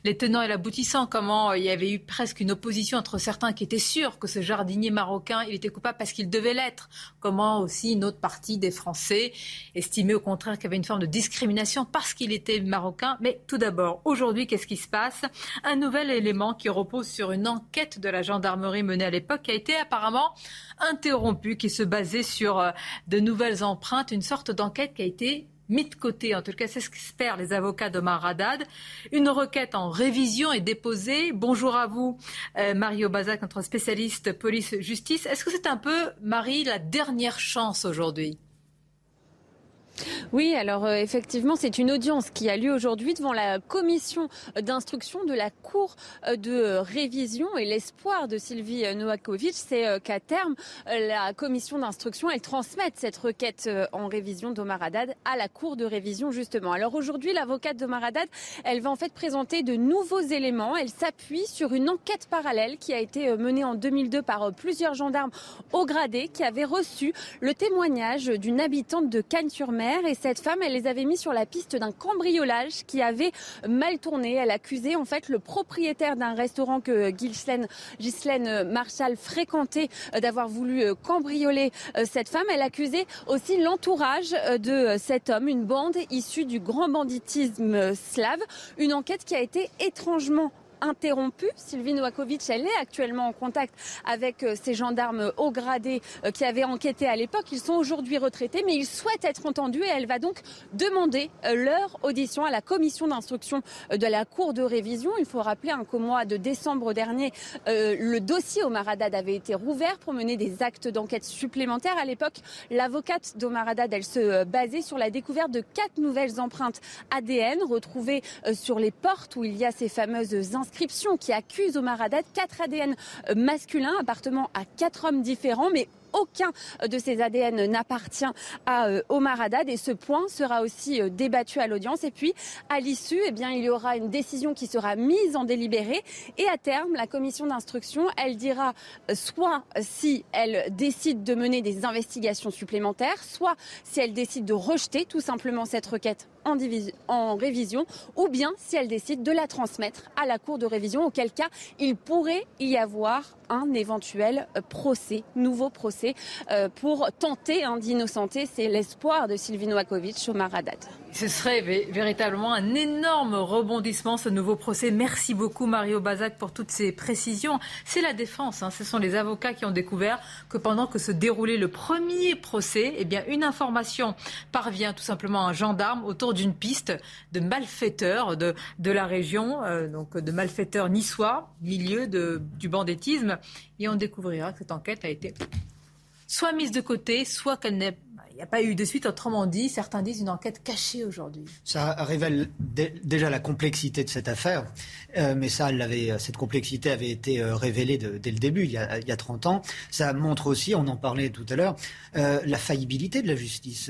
les tenants et l'aboutissant, comment euh, il y avait eu presque une opposition entre certains qui étaient sûrs que ce jardinier marocain, il était coupable parce qu'il devait l'être. Comment aussi une autre partie des Français estimaient au contraire qu'il y avait une forme de discrimination parce qu'il était marocain. Mais tout d'abord, aujourd'hui, qu'est-ce qui se passe? Un nouvel élément qui repose sur une enquête de la gendarmerie menée à l'époque qui a été apparemment interrompue, qui se basait sur euh, de nouvelles empreintes, une sorte d'enquête qui a été mis de côté. En tout cas, c'est ce qu'espèrent les avocats d'Omar Haddad. Une requête en révision est déposée. Bonjour à vous, euh, Mario Bazac, notre spécialiste police-justice. Est-ce que c'est un peu, Marie, la dernière chance aujourd'hui? Oui, alors euh, effectivement, c'est une audience qui a lieu aujourd'hui devant la commission d'instruction de la Cour euh, de révision et l'espoir de Sylvie Noakovic, c'est euh, qu'à terme, la commission d'instruction, elle transmette cette requête en révision d'Omar Haddad à la Cour de révision justement. Alors aujourd'hui, l'avocate d'Omar Haddad, elle va en fait présenter de nouveaux éléments. Elle s'appuie sur une enquête parallèle qui a été menée en 2002 par plusieurs gendarmes au gradé qui avaient reçu le témoignage d'une habitante de Cannes-sur-Mer et cette femme, elle les avait mis sur la piste d'un cambriolage qui avait mal tourné. Elle accusait en fait le propriétaire d'un restaurant que Ghislaine, Marshall fréquentait euh, d'avoir voulu euh, cambrioler euh, cette femme. Elle accusait aussi l'entourage de cet homme, une bande issue du grand banditisme slave. Une enquête qui a été étrangement interrompue. Sylvie Novakovic, elle est actuellement en contact avec euh, ces gendarmes haut gradés euh, qui avaient enquêté à l'époque. Ils sont aujourd'hui retraités, mais ils souhaitent être entendus et elle va donc demander euh, leur audition à la commission d'instruction de la Cour de révision. Il faut rappeler hein, qu'au mois de décembre dernier, le dossier Omar Haddad avait été rouvert pour mener des actes d'enquête supplémentaires. À l'époque, l'avocate d'Omar Haddad, elle se basait sur la découverte de quatre nouvelles empreintes ADN retrouvées sur les portes où il y a ces fameuses qui accuse Omar Haddad quatre ADN masculins appartenant à quatre hommes différents, mais aucun de ces ADN n'appartient à euh, Omar Haddad. Et ce point sera aussi euh, débattu à l'audience. Et puis, à l'issue, eh il y aura une décision qui sera mise en délibéré. Et à terme, la commission d'instruction, elle dira euh, soit si elle décide de mener des investigations supplémentaires, soit si elle décide de rejeter tout simplement cette requête en, révision ou bien si elle décide de la transmettre à la Cour de révision, auquel cas il pourrait y avoir un éventuel procès, nouveau procès, euh, pour tenter hein, d'innocenter. C'est l'espoir de Sylvie Noakovic au Maradat. Ce serait véritablement un énorme rebondissement, ce nouveau procès. Merci beaucoup, Mario Bazac, pour toutes ces précisions. C'est la défense. Hein. Ce sont les avocats qui ont découvert que pendant que se déroulait le premier procès, eh bien, une information parvient tout simplement à un gendarme autour d'une piste de malfaiteurs de, la région, euh, donc de malfaiteurs niçois, milieu du bandittisme. Et on découvrira que cette enquête a été soit mise de côté, soit qu'elle n'est n'y a pas eu de suite. Autrement dit, certains disent une enquête cachée aujourd'hui. Ça révèle déjà la complexité de cette affaire, euh, mais ça, cette complexité avait été euh, révélée dès le début, il y, a, il y, a, 30 ans. Ça montre aussi, on en parlait tout à l'heure, euh, la faillibilité de la justice.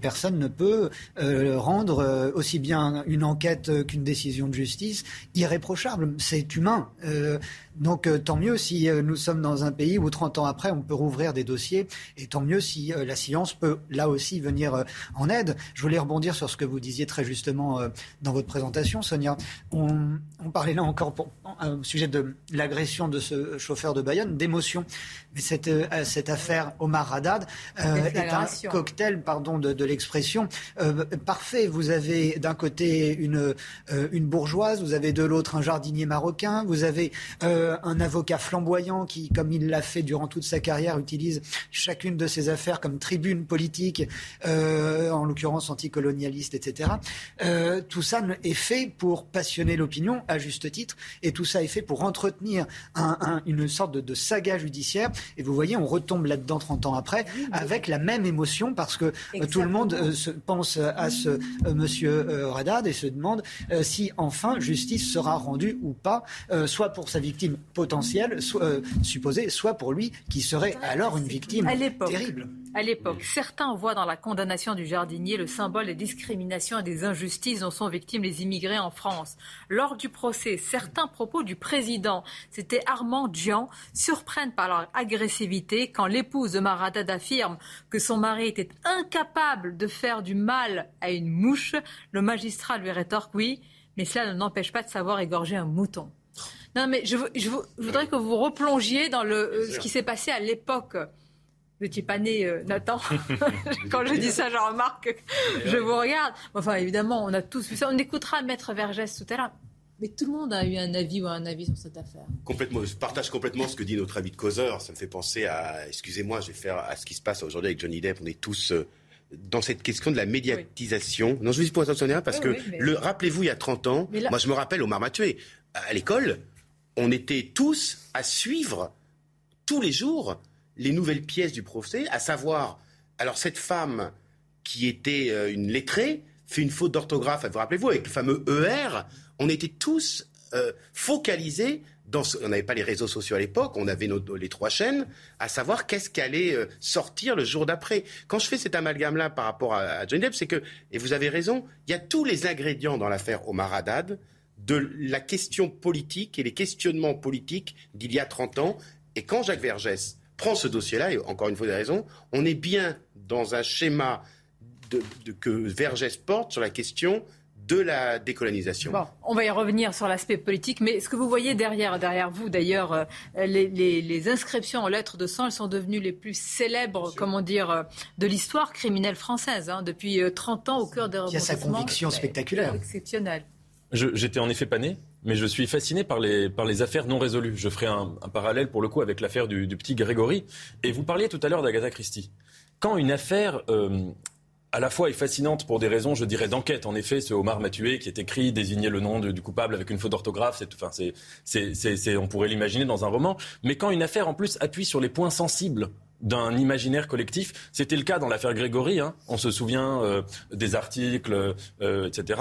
personne ne peut rendre aussi bien une enquête qu'une décision de justice irréprochable. C'est humain. Donc euh, tant mieux si euh, nous sommes dans un pays où 30 ans après, on peut rouvrir des dossiers, et tant mieux si euh, la science peut là aussi venir en aide. Je voulais rebondir sur ce que vous disiez très justement dans votre présentation, Sonia. On, on parlait là encore pour, au sujet de l'agression de ce chauffeur de Bayonne, d'émotion. Mais cette, cette affaire Omar Haddad est un cocktail, pardon, de, de l'expression parfait. Vous avez d'un côté une, une bourgeoise, vous avez de l'autre un jardinier marocain, vous avez euh, un avocat flamboyant qui, comme il l'a fait durant toute sa carrière, utilise chacune de ses affaires comme tribune politique, euh, en l'occurrence anticolonialiste, etc. Euh, tout ça est fait pour passionner l'opinion, à juste titre, et tout ça est fait pour entretenir une sorte de, saga judiciaire. Et vous voyez, on retombe là-dedans 30 ans après, avec la même émotion, parce que tout le monde se pense à ce monsieur Radad et se demande si enfin justice sera rendue ou pas, soit pour sa victime potentielle, soit, euh, supposée, soit pour lui qui serait alors une victime terrible. À l'époque, certains voient dans la condamnation du jardinier le symbole des discriminations et des injustices dont sont victimes les immigrés en France. Lors du procès, certains propos du président, c'était Armand Dian, surprennent par leur agressivité quand l'épouse de Maradad affirme que son mari était incapable de faire du mal à une mouche. Le magistrat lui rétorque oui, mais cela ne n'empêche pas de savoir égorger un mouton. Non, mais je, voudrais que vous replongiez dans le, euh, ce qui s'est passé à l'époque. Vous n'étiez pas né, euh, Nathan. *laughs* *laughs* Quand je dis ça, je remarque, je vous regarde. Enfin, évidemment, on a tous vu ça. On écoutera Maître Vergès tout à l'heure. Mais tout le monde a eu un avis ou un avis sur cette affaire. Complètement. Je partage complètement ce que dit notre ami de causeur. Ça me fait penser à, excusez-moi, je vais faire à ce qui se passe aujourd'hui avec Johnny Depp. On est tous euh, dans cette question de la médiatisation. Non, je vous dis pour attention parce que le, rappelez-vous, il y a 30 ans, moi je me rappelle Omar Mathieu, à l'école, on était tous à suivre tous les jours les nouvelles pièces du procès, à savoir, alors cette femme qui était euh, une lettrée fait une faute d'orthographe, vous rappelez-vous, avec le fameux ER, on était tous euh, focalisés dans on n'avait pas les réseaux sociaux à l'époque, on avait les trois chaînes, à savoir qu'est-ce qui allait euh, sortir le jour d'après. Quand je fais cet amalgame-là par rapport à, à Johnny Depp, c'est que, et vous avez raison, il y a tous les ingrédients dans l'affaire Omar Haddad de la question politique et les questionnements politiques d'il y a 30 ans. Et quand Jacques Vergès prend ce dossier-là, et encore une fois des raisons, on est bien dans un schéma de, que Vergès porte sur la question de la décolonisation. on va y revenir sur l'aspect politique, mais ce que vous voyez derrière, derrière vous, d'ailleurs, euh, les, inscriptions en lettres de sang, elles sont devenues les plus célèbres, comment dire, euh, de l'histoire criminelle française, hein, depuis 30 euh, ans au cœur des rebondissements. Il y a sa conviction spectaculaire. Exceptionnelle. J'étais en effet pas né, mais je suis fasciné par les, par les affaires non résolues. Je ferai un, parallèle pour le coup avec l'affaire du, petit Grégory. Et vous parliez tout à l'heure d'Agatha Christie. Quand une affaire euh, à la fois est fascinante pour des raisons, je dirais, d'enquête. En effet, ce Omar m'a tué qui est écrit, désigner le nom du coupable avec une faute d'orthographe, c'est, enfin, c'est, on pourrait l'imaginer dans un roman. Mais quand une affaire en plus appuie sur les points sensibles d'un imaginaire collectif. C'était le cas dans l'affaire Grégory. Hein. On se souvient euh, des articles, euh, etc.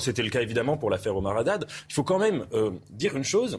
C'était le cas évidemment pour l'affaire Omar Haddad. Il faut quand même euh, dire une chose.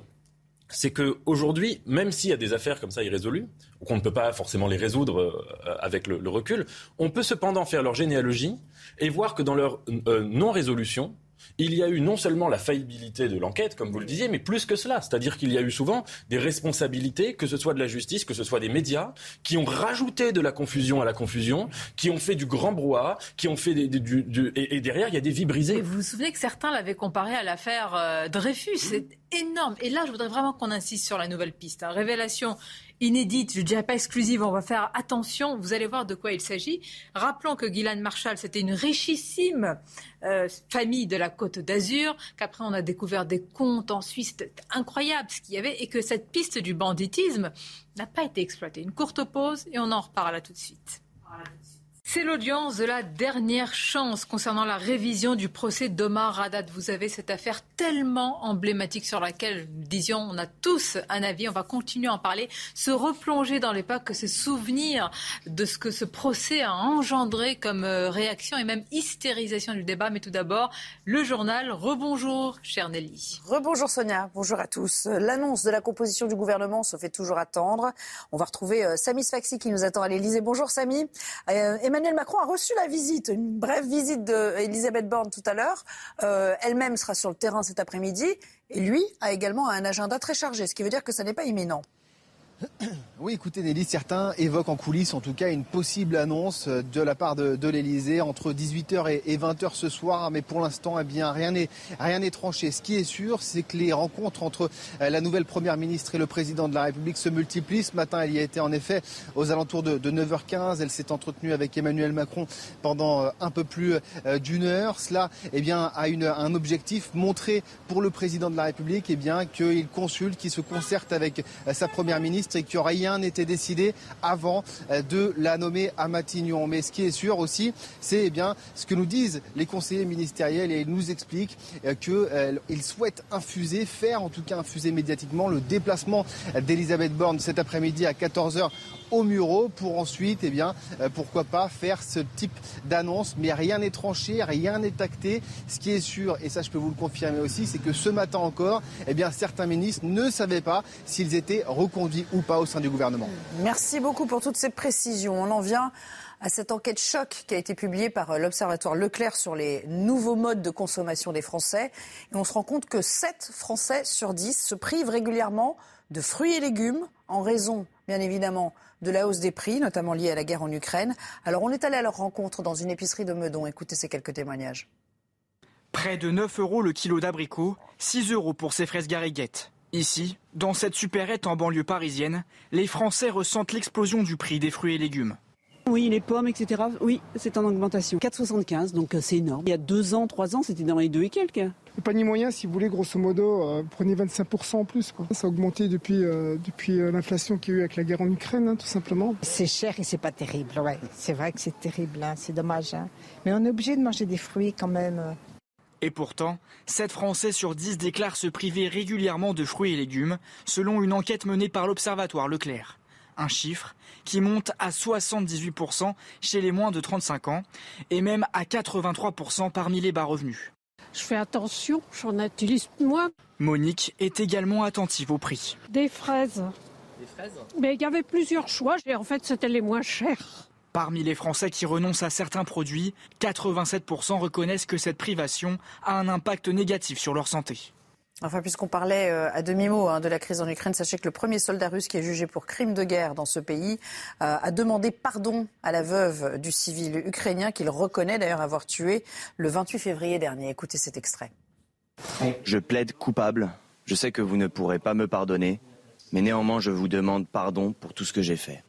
C'est qu'aujourd'hui, même s'il y a des affaires comme ça irrésolues, ou qu'on ne peut pas forcément les résoudre avec le, recul, on peut cependant faire leur généalogie et voir que dans leur non-résolution, il y a eu non seulement la faillibilité de l'enquête, comme vous le disiez, mais plus que cela. C'est-à-dire qu'il y a eu souvent des responsabilités, que ce soit de la justice, que ce soit des médias, qui ont rajouté de la confusion à la confusion, qui ont fait du grand brouhaha, qui ont fait des, du, et, derrière, il y a des vies brisées. Vous vous souvenez que certains l'avaient comparé à l'affaire euh, Dreyfus. C'est énorme. Et là, je voudrais vraiment qu'on insiste sur la nouvelle piste. Hein. Révélation inédite, je ne dirais pas exclusive, on va faire attention, vous allez voir de quoi il s'agit. Rappelons que Guylaine Marshall, c'était une richissime euh, famille de la Côte d'Azur, qu'après on a découvert des comptes en Suisse, incroyable ce qu'il y avait, et que cette piste du banditisme n'a pas été exploitée. Une courte pause et on en reparle là tout de suite. C'est l'audience de la dernière chance concernant la révision du procès d'Omar Haddad. Vous avez cette affaire tellement emblématique sur laquelle, disions, on a tous un avis. On va continuer à en parler, se replonger dans l'époque, se souvenir de ce que ce procès a engendré comme euh, réaction et même hystérisation du débat. Mais tout d'abord, le journal. Rebonjour, chère Nelly. Rebonjour Sonia. Bonjour à tous. L'annonce de la composition du gouvernement se fait toujours attendre. On va retrouver euh, Samy Sfaxi qui nous attend à l'Elysée. Bonjour Samy. Euh, Macron a reçu la visite, une brève visite d'Elisabeth Borne tout à l'heure. Euh, elle-même sera sur le terrain cet après-midi. Et lui a également un agenda très chargé, ce qui veut dire que ça n'est pas imminent. Oui, écoutez Nelly, certains évoquent en coulisses en tout cas une possible annonce de la part de, de l'Elysée entre 18h et, 20h ce soir, mais pour l'instant, eh bien, rien n'est rien tranché. Ce qui est sûr, c'est que les rencontres entre euh, la nouvelle première ministre et le président de la République se multiplient. Ce matin, elle y a été en effet aux alentours de, 9h15. Elle s'est entretenue avec Emmanuel Macron pendant euh, un peu plus euh, d'une heure. Cela, eh bien, a un objectif montrer pour le président de la République, eh bien, qu'il consulte, qu'il se concerte avec sa première ministre et que rien n'était décidé avant euh, de la nommer à Matignon. Mais ce qui est sûr aussi, c'est eh bien ce que nous disent les conseillers ministériels et ils nous expliquent euh, qu'ils euh, souhaitent infuser, faire en tout cas infuser médiatiquement le déplacement d'Elisabeth Borne cet après-midi à 14h au Murau pour ensuite, eh bien, pourquoi pas faire ce type d'annonce. Mais rien n'est tranché, rien n'est acté. Ce qui est sûr, et ça je peux vous le confirmer aussi, c'est que ce matin encore, eh bien, certains ministres ne savaient pas s'ils étaient reconduits ou pas au sein du gouvernement. Merci beaucoup pour toutes ces précisions. On en vient à cette enquête choc qui a été publiée par euh, l'Observatoire Leclerc sur les nouveaux modes de consommation des Français. Et on se rend compte que 7 Français sur 10 se privent régulièrement de fruits et légumes en raison, bien évidemment, de la hausse des prix, notamment liée à la guerre en Ukraine. Alors on est allé à leur rencontre dans une épicerie de Meudon. Écoutez ces quelques témoignages. Près de 9 euros le kilo d'abricots, 6 euros pour ces fraises gariguettes. Ici, dans cette supérette en banlieue parisienne, les Français ressentent l'explosion du prix des fruits et légumes. Oui, les pommes, etc. Oui, c'est en augmentation. 4,75, donc euh, c'est énorme. Il y a deux ans, trois ans, c'était dans les deux et quelques. Le panier moyen, si vous voulez, grosso modo, euh, prenez 25% en plus. Ça a augmenté depuis, euh, depuis l'inflation qu'il y a eu avec la guerre en Ukraine, hein, tout simplement. C'est cher et c'est pas terrible, ouais. C'est vrai que c'est terrible, hein. c'est dommage. Hein. Mais on est obligé de manger des fruits quand même. Et pourtant, 7 Français sur 10 déclarent se priver régulièrement de fruits et légumes, selon une enquête menée par l'Observatoire Leclerc. Un chiffre qui monte à 78% chez les moins de 35 ans et même à 83% parmi les bas revenus. Je fais attention, j'en utilise moins. Monique est également attentive au prix. Des fraises. Des fraises Mais il y avait plusieurs choix et en fait c'était les moins chers. Parmi les Français qui renoncent à certains produits, 87% reconnaissent que cette privation a un impact négatif sur leur santé. Enfin, puisqu'on parlait euh, à demi-mot hein, de la crise en Ukraine, sachez que le premier soldat russe qui est jugé pour crime de guerre dans ce pays euh, a demandé pardon à la veuve du civil ukrainien qu'il reconnaît d'ailleurs avoir tué le 28 février dernier. Écoutez cet extrait. Je plaide coupable. Je sais que vous ne pourrez pas me pardonner, mais néanmoins je vous demande pardon pour tout ce que j'ai fait.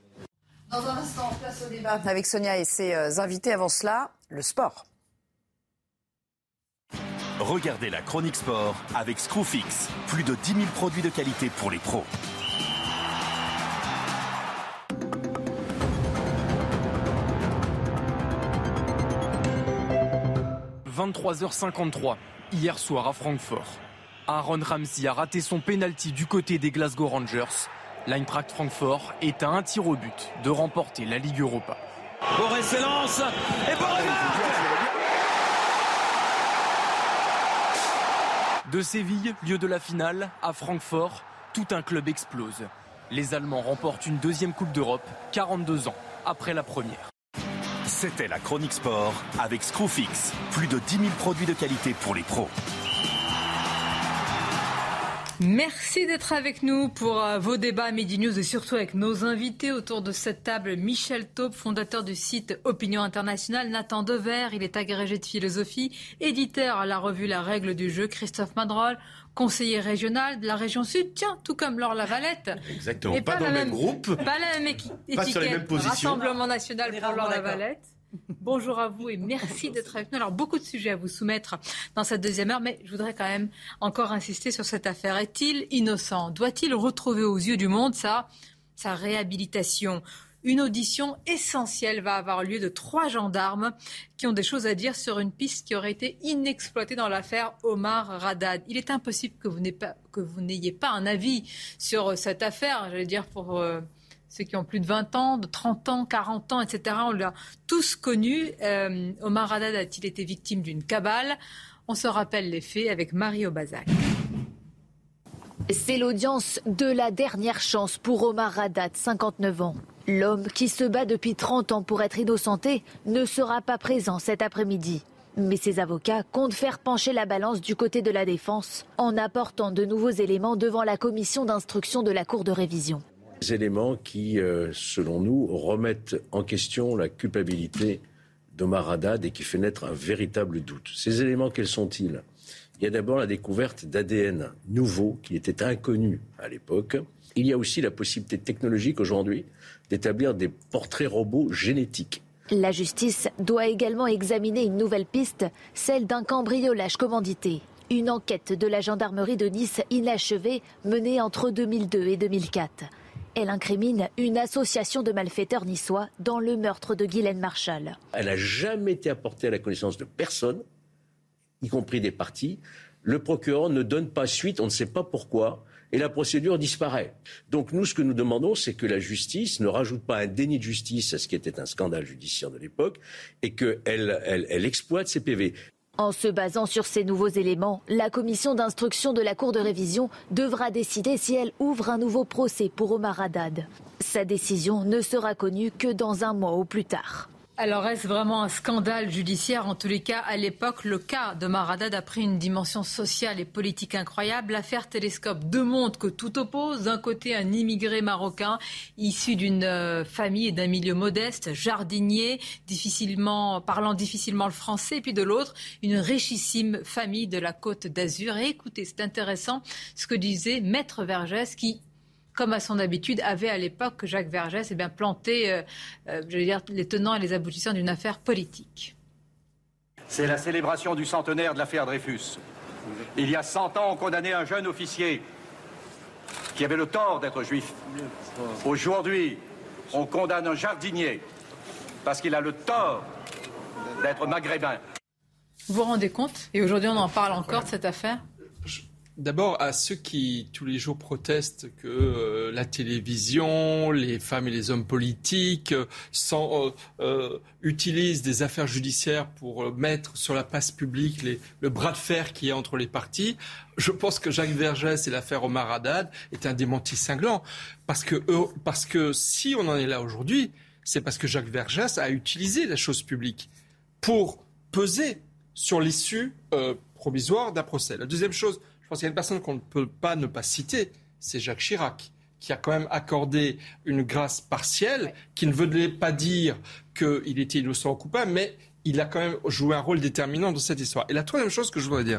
Dans un instant, place au débat avec Sonia et ses euh, invités. Avant cela, le sport. Regardez la chronique sport avec Screwfix. Plus de 10 000 produits de qualité pour les pros. 23h53, hier soir à Francfort. Aaron Ramsey a raté son penalty du côté des Glasgow Rangers L'Eintracht Francfort est à un tir au but de remporter la Ligue Europa. Boré s'élance et Boré De Séville, lieu de la finale, à Francfort, tout un club explose. Les Allemands remportent une deuxième Coupe d'Europe, 42 ans après la première. C'était la chronique sport avec Screwfix. Plus de 10 000 produits de qualité pour les pros. Merci d'être avec nous pour euh, vos débats à Midi News et surtout avec nos invités autour de cette table. Michel Taupe, fondateur du site Opinion Internationale. Nathan Dever, il est agrégé de philosophie, éditeur à la revue La Règle du jeu. Christophe Madrol, conseiller régional de la région Sud. Tiens, tout comme Laure Lavalette. Exactement. pas, dans le même groupe. Pas la même étiquette. Pas sur les mêmes positions. Rassemblement national pour Laure Lavalette. Bonjour à vous et merci d'être avec nous. Alors, beaucoup de sujets à vous soumettre dans cette deuxième heure, mais je voudrais quand même encore insister sur cette affaire. Est-il innocent? Doit-il retrouver aux yeux du monde sa, sa réhabilitation? Une audition essentielle va avoir lieu de trois gendarmes qui ont des choses à dire sur une piste qui aurait été inexploitée dans l'affaire Omar Radad. Il est impossible que vous n'ayez pas, un avis sur cette affaire, j'allais dire pour... Euh, ceux qui ont plus de 20 ans, de 30 ans, 40 ans, etc. On l'a tous connu. Euh, Omar Haddad a-t-il été victime d'une cabale? On se rappelle les faits avec Marie Obazac. C'est l'audience de la dernière chance pour Omar Haddad, 59 ans. L'homme qui se bat depuis 30 ans pour être innocenté ne sera pas présent cet après-midi. Mais ses avocats comptent faire pencher la balance du côté de la défense en apportant de nouveaux éléments devant la commission d'instruction de la Cour de révision éléments qui, euh, selon nous, remettent en question la culpabilité d'Omar Haddad et qui fait naître un véritable doute. Ces éléments, quels sont-ils? Il y a d'abord la découverte d'ADN nouveau qui était inconnu à l'époque. Il y a aussi la possibilité technologique aujourd'hui d'établir des portraits robots génétiques. La justice doit également examiner une nouvelle piste, celle d'un cambriolage commandité. Une enquête de la gendarmerie de Nice inachevée menée entre 2002 et 2004. Elle incrimine une association de malfaiteurs niçois dans le meurtre de Guylaine Marshall. Elle n'a jamais été apportée à la connaissance de personne, y compris des partis. Le procureur ne donne pas suite, on ne sait pas pourquoi, et la procédure disparaît. Donc nous, ce que nous demandons, c'est que la justice ne rajoute pas un déni de justice à ce qui était un scandale judiciaire de l'époque, et qu'elle elle exploite ces PV. En se basant sur ces nouveaux éléments, la commission d'instruction de la Cour de révision devra décider si elle ouvre un nouveau procès pour Omar Haddad. Sa décision ne sera connue que dans un mois ou plus tard. Alors est-ce vraiment un scandale judiciaire? En tous les cas, à l'époque, le cas de Maradad a pris une dimension sociale et politique incroyable. L'affaire Télescope démontre que tout oppose. D'un côté, un immigré marocain issu d'une euh, famille et d'un milieu modeste, jardinier, difficilement, parlant difficilement le français, puis de l'autre, une richissime famille de la côte d'Azur. Et écoutez, c'est intéressant ce que disait Maître Vergès qui comme à son habitude, avait à l'époque Jacques Vergès eh bien, planté euh, euh, je veux dire, les tenants et les aboutissants d'une affaire politique. C'est la célébration du centenaire de l'affaire Dreyfus. Il y a 100 ans, on condamnait un jeune officier qui avait le tort d'être juif. Aujourd'hui, on condamne un jardinier parce qu'il a le tort d'être maghrébin. Vous vous rendez compte Et aujourd'hui, on en parle encore de cette affaire? D'abord, à ceux qui tous les jours protestent que euh, la télévision, les femmes et les hommes politiques euh, euh, utilisent des affaires judiciaires pour mettre sur la place publique le bras de fer qu'il y a entre les partis, je pense que Jacques Vergès et l'affaire Omar Haddad est un démenti cinglant. Parce que, parce que si on en est là aujourd'hui, c'est parce que Jacques Vergès a utilisé la chose publique pour peser sur l'issue provisoire d'un procès. La deuxième chose, pense qu'il y a une personne qu'on ne peut pas ne pas citer, c'est Jacques Chirac qui a quand même accordé une grâce partielle, qui ne voulait pas dire qu'il était innocent ou coupable, mais il a quand même joué un rôle déterminant dans cette histoire. Et la troisième chose que je voudrais dire,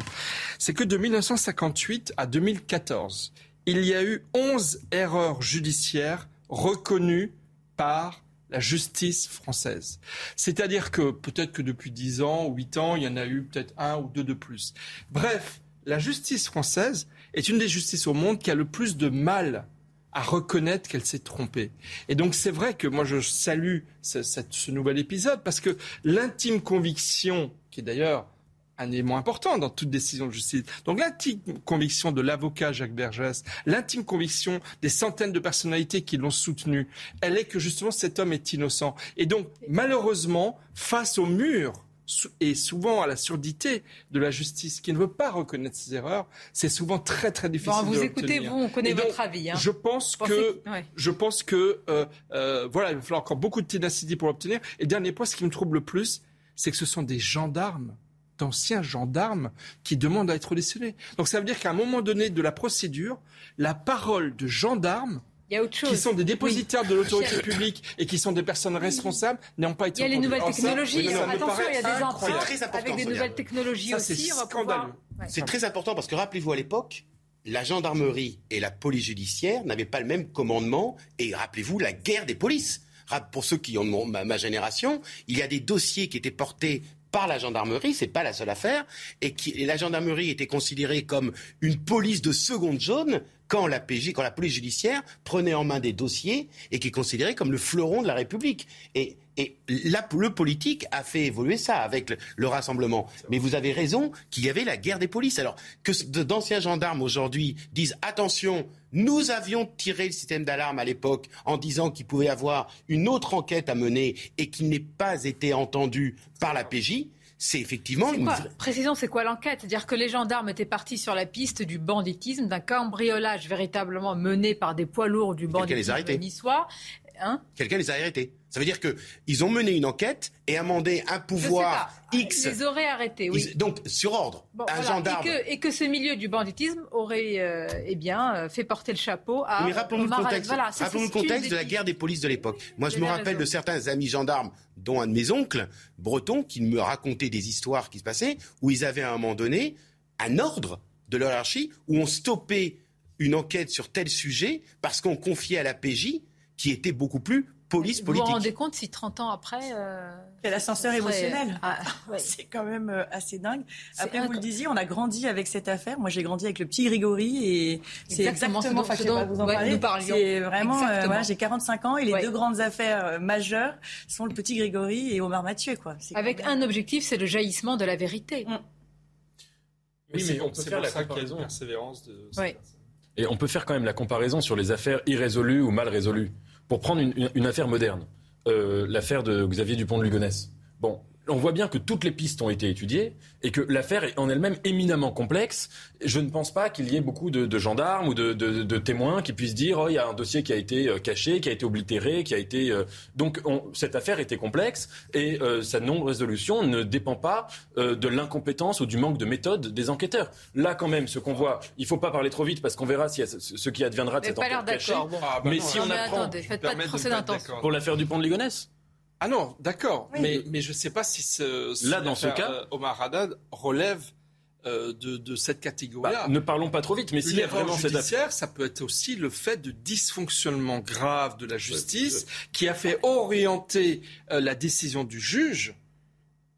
c'est que de 1958 à 2014, il y a eu 11 erreurs judiciaires reconnues par la justice française. C'est-à-dire que peut-être que depuis 10 ans ou 8 ans, il y en a eu peut-être un ou deux de plus. Bref, la justice française est une des justices au monde qui a le plus de mal à reconnaître qu'elle s'est trompée. Et donc c'est vrai que moi je salue ce, nouvel épisode parce que l'intime conviction, qui est d'ailleurs un élément important dans toute décision de justice. Donc l'intime conviction de l'avocat Jacques Bergès, l'intime conviction des centaines de personnalités qui l'ont soutenu, elle est que justement cet homme est innocent. Et donc malheureusement, face au mur et souvent à la surdité de la justice qui ne veut pas reconnaître ses erreurs, c'est souvent très très difficile. Bon, vous écoutez, vous, on connaît votre avis. Hein. Je pense que, je pense que, euh, euh, voilà, il va falloir encore beaucoup de ténacité pour l'obtenir. Et dernier point, ce qui me trouble le plus, c'est que ce sont des gendarmes d'anciens gendarmes qui demandent à être auditionnés. Donc ça veut dire qu'à un moment donné de la procédure, la parole de gendarmes qui sont des dépositaires de l'autorité publique et qui sont des personnes responsables n'ont pas été Il y a les nouvelles technologies. Attention, il y a des emprunts avec des nouvelles technologies aussi. C'est scandaleux. C'est très important parce que rappelez-vous à l'époque, la gendarmerie et la police judiciaire n'avaient pas le même commandement et rappelez-vous la guerre des polices. Pour ceux qui ont ma, ma génération, il y a des dossiers qui étaient portés par la gendarmerie, c'est pas la seule affaire, et, qui, et la gendarmerie était considérée comme une police de seconde zone quand la PJ, quand la police judiciaire prenait en main des dossiers et qui est considéré comme le fleuron de la République. Et, et le politique a fait évoluer ça avec le, rassemblement. Mais vous avez raison qu'il y avait la guerre des polices. Alors que d'anciens gendarmes aujourd'hui disent attention, nous avions tiré le système d'alarme à l'époque en disant qu'il pouvait y avoir une autre enquête à mener et qu'il n'ait pas été entendu par la PJ c'est effectivement une Précisons, c'est quoi l'enquête? C'est-à-dire que les gendarmes étaient partis sur la piste du banditisme, d'un cambriolage véritablement mené par des poids lourds du banditisme niçois. Hein Quelqu'un les a arrêtés. Ça veut dire qu'ils ont mené une enquête et amendé un pouvoir X. Ils les auraient arrêtés, oui. donc, sur ordre, un gendarme. Et que, ce milieu du banditisme aurait euh, eh bien, euh, fait porter le chapeau à. Mais rappelons-nous le contexte, rappelons le contexte de la guerre des polices de l'époque. Moi, je me rappelle de certains amis gendarmes, dont un de mes oncles, bretons, qui me racontaient des histoires qui se passaient, où ils avaient à un moment donné un ordre de leur hiérarchie, où on stoppait une enquête sur tel sujet parce qu'on confiait à la PJ qui était beaucoup plus police politique. Vous vous rendez compte si 30 ans après... Euh, l'ascenseur émotionnel. Ah, *laughs* c'est quand même euh, assez dingue. Après, vous le disiez, on a grandi avec cette affaire. Moi, j'ai grandi avec le petit Grégory et c'est exactement, exactement ce dont, vous en parlez. C'est vraiment... Euh, j'ai 45 ans et les deux grandes affaires euh, majeures sont le petit Grégory et Omar Mathieu. Quoi. Avec un objectif, c'est le jaillissement de la vérité. Mm. Oui, mais on peut faire la comparaison. de... Et on peut faire quand même la comparaison sur les affaires irrésolues ou mal résolues. Pour prendre une, affaire moderne, euh, l'affaire de Xavier Dupont de Ligonnès. Bon, on voit bien que toutes les pistes ont été étudiées et que l'affaire est en elle-même éminemment complexe. Je ne pense pas qu'il y ait beaucoup de, gendarmes ou de, témoins qui puissent dire oh, il y a un dossier qui a été euh, caché, qui a été oblitéré, qui a été. Euh, donc cette affaire était complexe et euh, sa non-résolution ne dépend pas de l'incompétence ou du manque de méthode des enquêteurs. Là, quand même, ce qu'on voit, il ne faut pas parler trop vite parce qu'on verra si ce qui adviendra de cette enquête cachée. Ah, bah mais si on apprend. faites pas de Pour l'affaire du pont de Ligonnès ah non, d'accord. Mais, mais je ne sais pas si, ce, là, dans ce cas, euh, Omar Haddad relève euh, de, cette catégorie-là. Bah, ne parlons pas trop vite, mais s'il y a vraiment judiciaire, ça peut être aussi le fait de dysfonctionnement grave de la justice qui a fait orienter euh, la décision du juge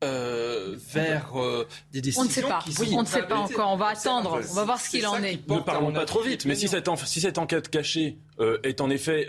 euh, vers euh, des décisions. On ne sait pas. on ne sait pas encore. On va attendre. On va voir ce qu'il en est. Ne parlons pas trop vite. Mais si cette, si cette enquête cachée euh, est en effet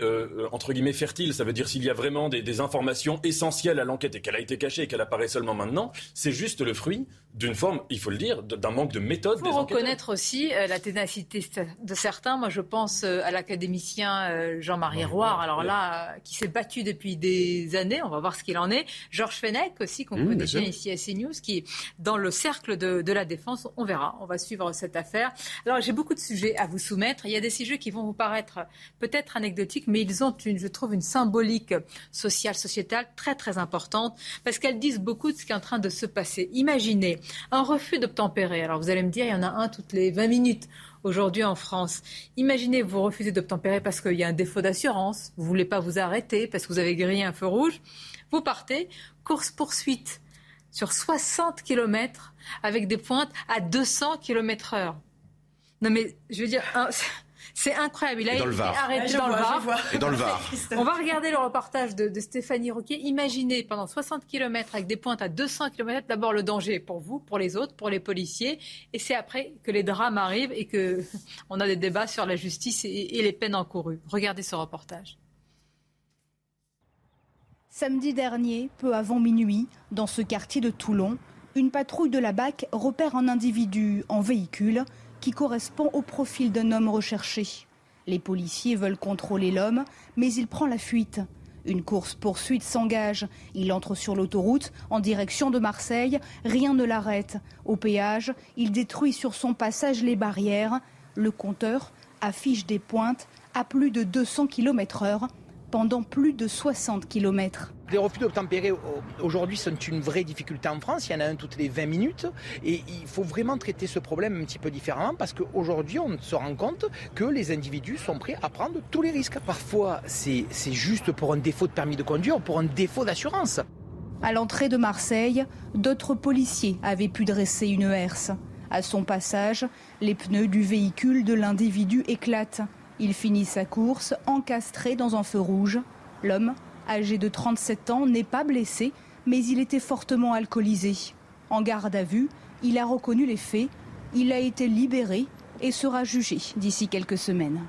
entre guillemets fertile, ça veut dire s'il y a vraiment des, des informations essentielles à l'enquête et qu'elle a été cachée et qu'elle apparaît seulement maintenant, c'est juste le fruit d'une forme, il faut le dire, d'un manque de méthode. Il faut reconnaître aussi la ténacité de certains. Moi, je pense à l'académicien Jean-Marie Roy, alors là, qui s'est battu depuis des années. On va voir ce qu'il en est. Georges Fenech aussi, qu'on mmh, connaît bien ici à CNews, qui est dans le cercle de, la défense. On verra, on va suivre cette affaire. Alors j'ai beaucoup de sujets à vous soumettre. Il y a des sujets qui vont vous paraître peut-être anecdotiques, mais ils ont, je trouve, une symbolique sociale, sociétale très très importante, parce qu'elles disent beaucoup de ce qui est en train de se passer. Imaginez un refus d'obtempérer. Alors vous allez me dire, il y en a un toutes les 20 minutes aujourd'hui en France. Imaginez vous refusez d'obtempérer parce qu'il y a un défaut d'assurance, vous voulez pas vous arrêter parce que vous avez grillé un feu rouge. Vous partez, course-poursuite sur 60 km avec des pointes à 200 km heure. Non mais je veux dire, c'est incroyable. Il a été arrêté dans, le Var. Et dans le *laughs* Var. On va regarder le reportage de, Stéphanie Roquet. Imaginez pendant 60 km avec des pointes à 200 km, d'abord le danger pour vous, pour les autres, pour les policiers. Et c'est après que les drames arrivent et qu'on *laughs* a des débats sur la justice et les peines encourues. Regardez ce reportage. Samedi dernier, peu avant minuit, dans ce quartier de Toulon, une patrouille de la BAC repère un individu en véhicule qui correspond au profil d'un homme recherché. Les policiers veulent contrôler l'homme, mais il prend la fuite. Une course-poursuite s'engage. Il entre sur l'autoroute en direction de Marseille. Rien ne l'arrête. Au péage, il détruit sur son passage les barrières. Le compteur affiche des pointes à plus de 200 km/h pendant plus de 60 km. Les refus d'obtempérer aujourd'hui sont une vraie difficulté en France. Il y en a un toutes les 20 minutes. Et il faut vraiment traiter ce problème un petit peu différemment parce qu'aujourd'hui, on se rend compte que les individus sont prêts à prendre tous les risques. Parfois, c'est juste pour un défaut de permis de conduire, pour un défaut d'assurance. À l'entrée de Marseille, d'autres policiers avaient pu dresser une herse. À son passage, les pneus du véhicule de l'individu éclatent. Il finit sa course encastré dans un feu rouge. L'homme, âgé de 37 ans, n'est pas blessé, mais il était fortement alcoolisé. En garde à vue, il a reconnu les faits, il a été libéré et sera jugé d'ici quelques semaines.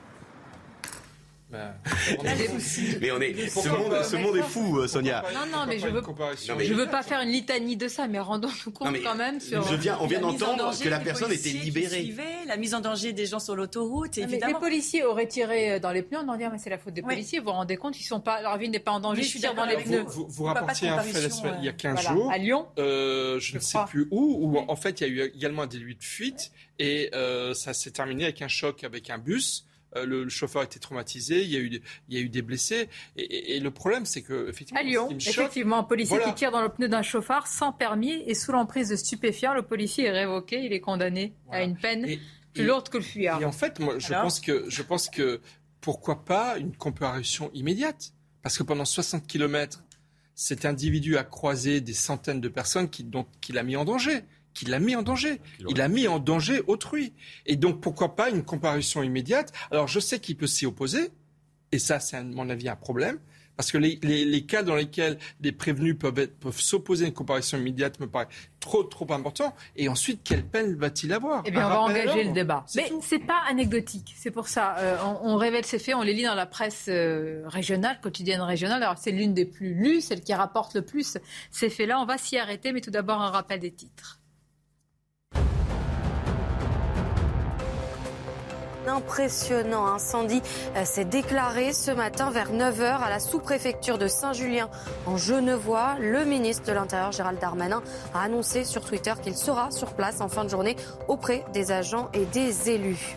Bah, mais on est, ce monde, ce monde est fou, euh, Sonia. Non, non, mais je veux, je veux pas faire une litanie de ça, mais rendons-nous compte quand même sur. Je viens, on vient d'entendre que la personne était libérée. la mise en danger des gens sur l'autoroute, évidemment. Les policiers auraient tiré euh, dans les pneus, on en dit, mais c'est la faute des policiers. Vous vous rendez compte, ils sont pas, leur vie n'est pas en danger. Je suis dans les pneus. Vous, vous, rapportiez un fait il y a 15 jours. À Lyon. Euh, je, ne sais plus où, où en fait il y a eu également un délit de fuite et ça s'est terminé avec un choc avec un bus. Euh, le, chauffeur a été traumatisé, il y a eu, il y a eu des blessés. Et, le problème, c'est que effectivement, à Lyon, effectivement, un policier qui tire dans le pneu d'un chauffard sans permis et sous l'emprise de stupéfiants, le policier est révoqué, il est condamné à une peine plus lourde que le fuyard. Et en fait, moi, je pense que, je pense que pourquoi pas une comparution immédiate? Parce que pendant 60 kilomètres, cet individu a croisé des centaines de personnes qui, dont, qui l'a mis en danger qu'il a mis en danger. Il a mis en danger autrui. Et donc, pourquoi pas une comparution immédiate? Alors, je sais qu'il peut s'y opposer, et ça, c'est à mon avis un problème. Parce que les, cas dans lesquels les prévenus peuvent, peuvent s'opposer à une comparution immédiate me paraît trop, trop important. Et ensuite, quelle peine va-t-il avoir? Eh bien, on va engager le débat. Mais c'est pas anecdotique. C'est pour ça. Euh, on, révèle ces faits, on les lit dans la presse euh, régionale, quotidienne régionale. Alors, c'est l'une des plus lues, celle qui rapporte le plus ces faits-là. On va s'y arrêter, mais tout d'abord, un rappel des titres. Impressionnant incendie euh, s'est déclaré ce matin vers 9h à la sous-préfecture de Saint-Julien en Genevois. Le ministre de l'Intérieur Gérald Darmanin a annoncé sur Twitter qu'il sera sur place en fin de journée auprès des agents et des élus.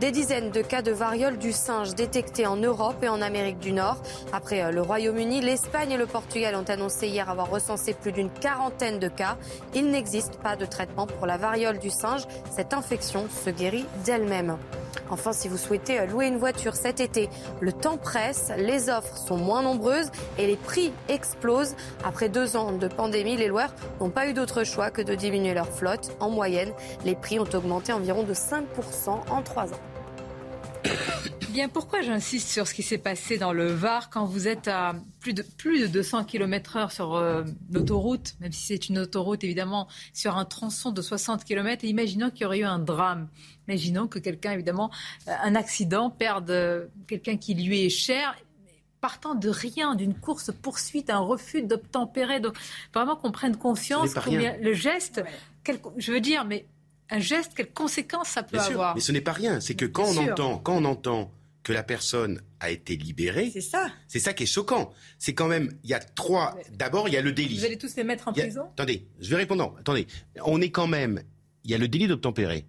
Des dizaines de cas de variole du singe détectés en Europe et en Amérique du Nord. Après euh, le Royaume-Uni, l'Espagne et le Portugal ont annoncé hier avoir recensé plus d'une quarantaine de cas. Il n'existe pas de traitement pour la variole du singe. Cette infection se guérit d'elle-même. Enfin, si vous souhaitez euh, louer une voiture cet été, le temps presse, les offres sont moins nombreuses et les prix explosent. Après deux ans de pandémie, les loueurs n'ont pas eu d'autre choix que de diminuer leur flotte. En moyenne, les prix ont augmenté environ de 5% en trois ans. *coughs* Bien, pourquoi j'insiste sur ce qui s'est passé dans le Var quand vous êtes à plus de, plus de 200 km/h sur euh, l'autoroute, même si c'est une autoroute évidemment, sur un tronçon de 60 km, et imaginons qu'il y aurait eu un drame. Imaginons que quelqu'un, évidemment, euh, un accident, perde euh, quelqu'un qui lui est cher partant de rien, d'une course-poursuite, un refus d'obtempérer. Donc, vraiment qu'on prenne conscience le geste, je veux dire, mais un geste, quelles conséquences ça peut avoir Mais ce n'est pas rien. C'est que quand on, entend, quand on entend que la personne a été libérée, c'est ça. C'est ça qui est choquant. C'est quand même, il y a trois. D'abord, il y a le délit. Vous allez tous les mettre en prison? Attendez, je vais répondre. Attendez, on est quand même. Il y a le délit d'obtempérer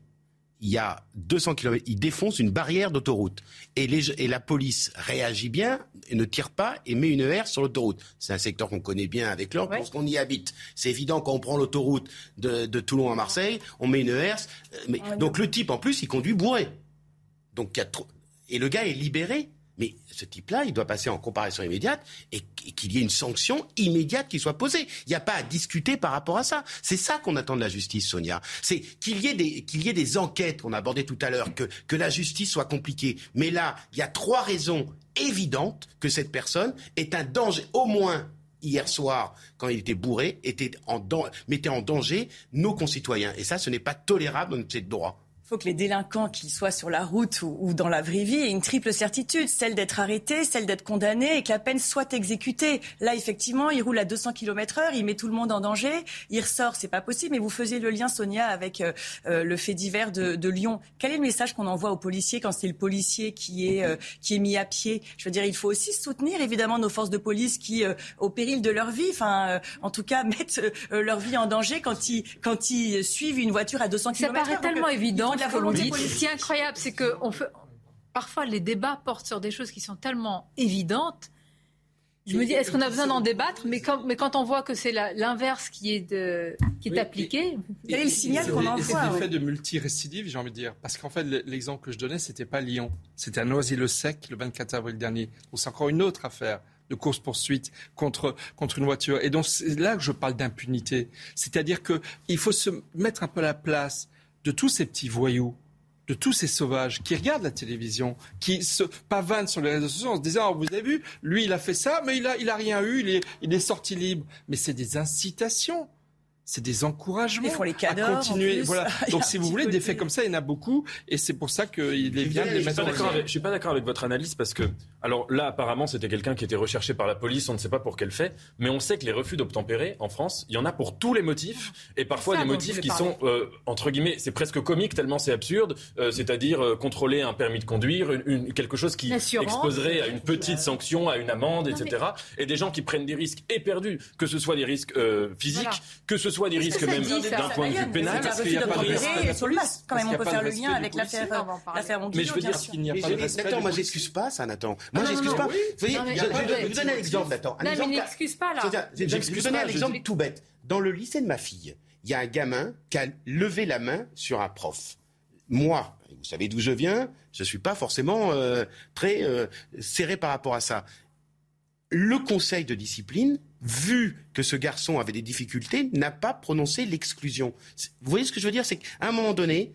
il y a 200 km, il défonce une barrière d'autoroute. Et, et, la police réagit bien, et ne tire pas et met une herse sur l'autoroute. C'est un secteur qu'on connaît bien avec l'or parce qu'on y habite. C'est évident quand on prend l'autoroute de, Toulon à Marseille, on met une herse. Euh, mais, donc le type, en plus, il conduit bourré. Donc, y a trop... Et le gars est libéré. Mais ce type-là, il doit passer en comparaison immédiate et qu'il y ait une sanction immédiate qui soit posée. Il n'y a pas à discuter par rapport à ça. C'est ça qu'on attend de la justice, Sonia. C'est qu'il y ait des, enquêtes qu'on abordait tout à l'heure, que, la justice soit compliquée. Mais là, il y a trois raisons évidentes que cette personne est un danger, au moins hier soir, quand il était bourré, était mettait en danger nos concitoyens. Et ça, ce n'est pas tolérable dans notre droit. Faut que les délinquants, qu'ils soient sur la route ou, dans la vraie vie, aient une triple certitude, celle d'être arrêtés, celle d'être condamnés et que la peine soit exécutée. Là, effectivement, il roule à 200 km heure, il met tout le monde en danger, il ressort, c'est pas possible. Mais vous faisiez le lien, Sonia, avec euh, euh, le fait divers de, Lyon. Quel est le message qu'on envoie aux policiers quand c'est le policier qui est, euh, qui est mis à pied? Je veux dire, il faut aussi soutenir évidemment nos forces de police qui, au péril de leur vie, enfin, en tout cas, *laughs* mettent leur vie en danger quand ils, quand ils suivent une voiture à 200 km heure. Ça paraît tellement évident ce qui est incroyable, c'est que on fait... parfois les débats portent sur des choses qui sont tellement évidentes. Je me dis, est-ce qu'on a besoin d'en débattre? Mais quand, mais quand on voit que c'est l'inverse qui est, de, qui est appliqué, quel est le signal qu'on envoie C'est l'effet de multirécidive, j'ai envie de dire. Parce qu'en fait, l'exemple que je donnais, c'était pas Lyon. C'était à Noisy-le-Sec, le 24 avril dernier. Donc c'est encore une autre affaire de course-poursuite contre, contre une voiture. Et donc c'est là que je parle d'impunité. C'est-à-dire qu'il faut se mettre un peu à la place de tous ces petits voyous de tous ces sauvages qui regardent la télévision, qui se pavanent sur les réseaux sociaux en se disant oh, Vous avez vu, lui, il a fait ça, mais il n'a il a rien eu, il est, il est sorti libre. Mais c'est des incitations c'est des encouragements les à continuer. Voilà. *laughs* Donc, si vous voulez, des faits comme ça, il y en a beaucoup, et c'est pour ça qu'il est bien de les mettre en Je suis pas d'accord avec votre analyse parce que, alors là, apparemment, c'était quelqu'un qui était recherché par la police. On ne sait pas pour quel fait, mais on sait que les refus d'obtempérer en France, il y en a pour tous les motifs, et parfois des motifs qui sont euh, entre guillemets, c'est presque comique tellement c'est absurde. Euh, c'est-à-dire euh, contrôler un permis de conduire, une, quelque chose qui exposerait à une petite sanction, à une amende, etc. Et des gens qui prennent des risques éperdus, que ce soit des risques physiques, que ce soit des risques même d'un point de vue pénal. Parce qu'il n'y a pas de risque sur le masque. Quand même, on peut faire le lien avec l'affaire Mais je veux dire qu'il n'y a pas de respect. Nathan, moi, j'excuse pas ça, Nathan. Moi, j'excuse pas. Vous voyez, je vais vous donner un exemple, Nathan. Non, mais n'excuse pas, là. Je vais vous donner un exemple tout bête. Dans le lycée de ma fille, il y a un gamin qui a levé la main sur un prof. Moi, vous savez d'où je viens, je ne suis pas forcément euh, très euh, serré par rapport à ça. Le conseil de discipline vu que ce garçon avait des difficultés, n'a pas prononcé l'exclusion. Vous voyez ce que je veux dire? C'est qu'à un moment donné,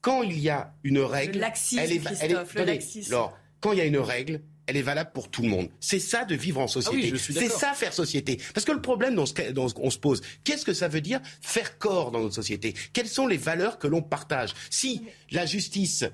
quand il y a une règle, elle est, elle est alors, quand il y a une règle, elle est valable pour tout le monde. C'est ça de vivre en ah société. c'est ça faire société. Parce que le problème dont, on se pose, qu'est-ce que ça veut dire faire corps dans notre société? Quelles sont les valeurs que l'on partage? Si la justice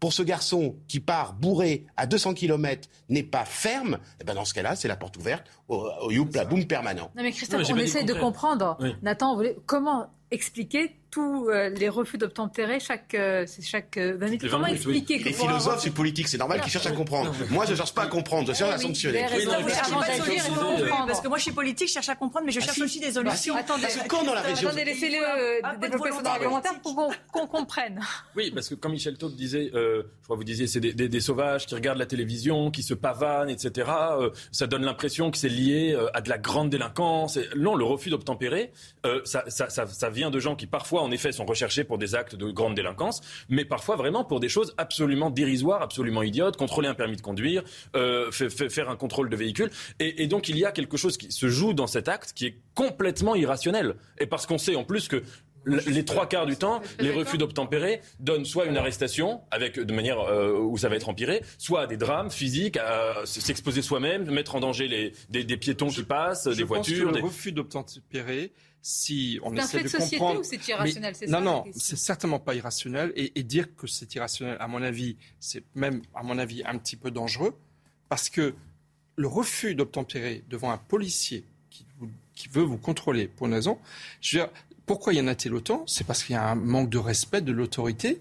pour ce garçon qui part bourré à 200 km n'est pas ferme, eh ben dans ce cas-là, c'est la porte ouverte au, au la boum permanent. Non mais Christophe, on essaye de comprendre. Nathan, comment expliquer tous euh, les refus d'obtempérer chaque, euh, chaque 20 euh, minutes. Comment expliquer que Les philosophes, c'est politique, c'est normal qu'ils cherchent à comprendre. Moi, je ne cherche pas à comprendre, je cherche à sanctionner. Parce que moi, je suis politique, je cherche à comprendre, mais je ah, cherche aussi des solutions. Bah, attendez, quand dans la région... Attendez, laissez-le développer son argumentaire pour qu'on comprenne. *laughs* Oui, parce que comme Michel Taube disait, je crois que vous disiez, c'est des, sauvages qui regardent la télévision, qui se pavanent, etc. ça donne l'impression que c'est lié à de la grande délinquance. Non, le refus d'obtempérer, ça vient de gens qui parfois, en effet, sont recherchés pour des actes de grande délinquance, mais parfois vraiment pour des choses absolument dérisoires, absolument idiotes, contrôler un permis de conduire, euh, faire un contrôle de véhicule. Et, donc il y a quelque chose qui se joue dans cet acte qui est complètement irrationnel. Et parce qu'on sait en plus que les trois quarts du temps, les refus d'obtempérer donnent soit une arrestation, avec de manière euh, où ça va être empiré, soit des drames physiques, à s'exposer soi-même, mettre en danger les, des, piétons qui passent, des voitures. le refus d'obtempérer, si on essaie de comprendre. c'est irrationnel Non, non, c'est certainement pas irrationnel. Et, dire que c'est irrationnel, à mon avis, c'est même, à mon avis, un petit peu dangereux, parce que le refus d'obtempérer devant un policier qui, qui, veut vous contrôler pour une raison, je veux dire, pourquoi y en a-t-il autant? C'est parce qu'il y a un manque de respect de l'autorité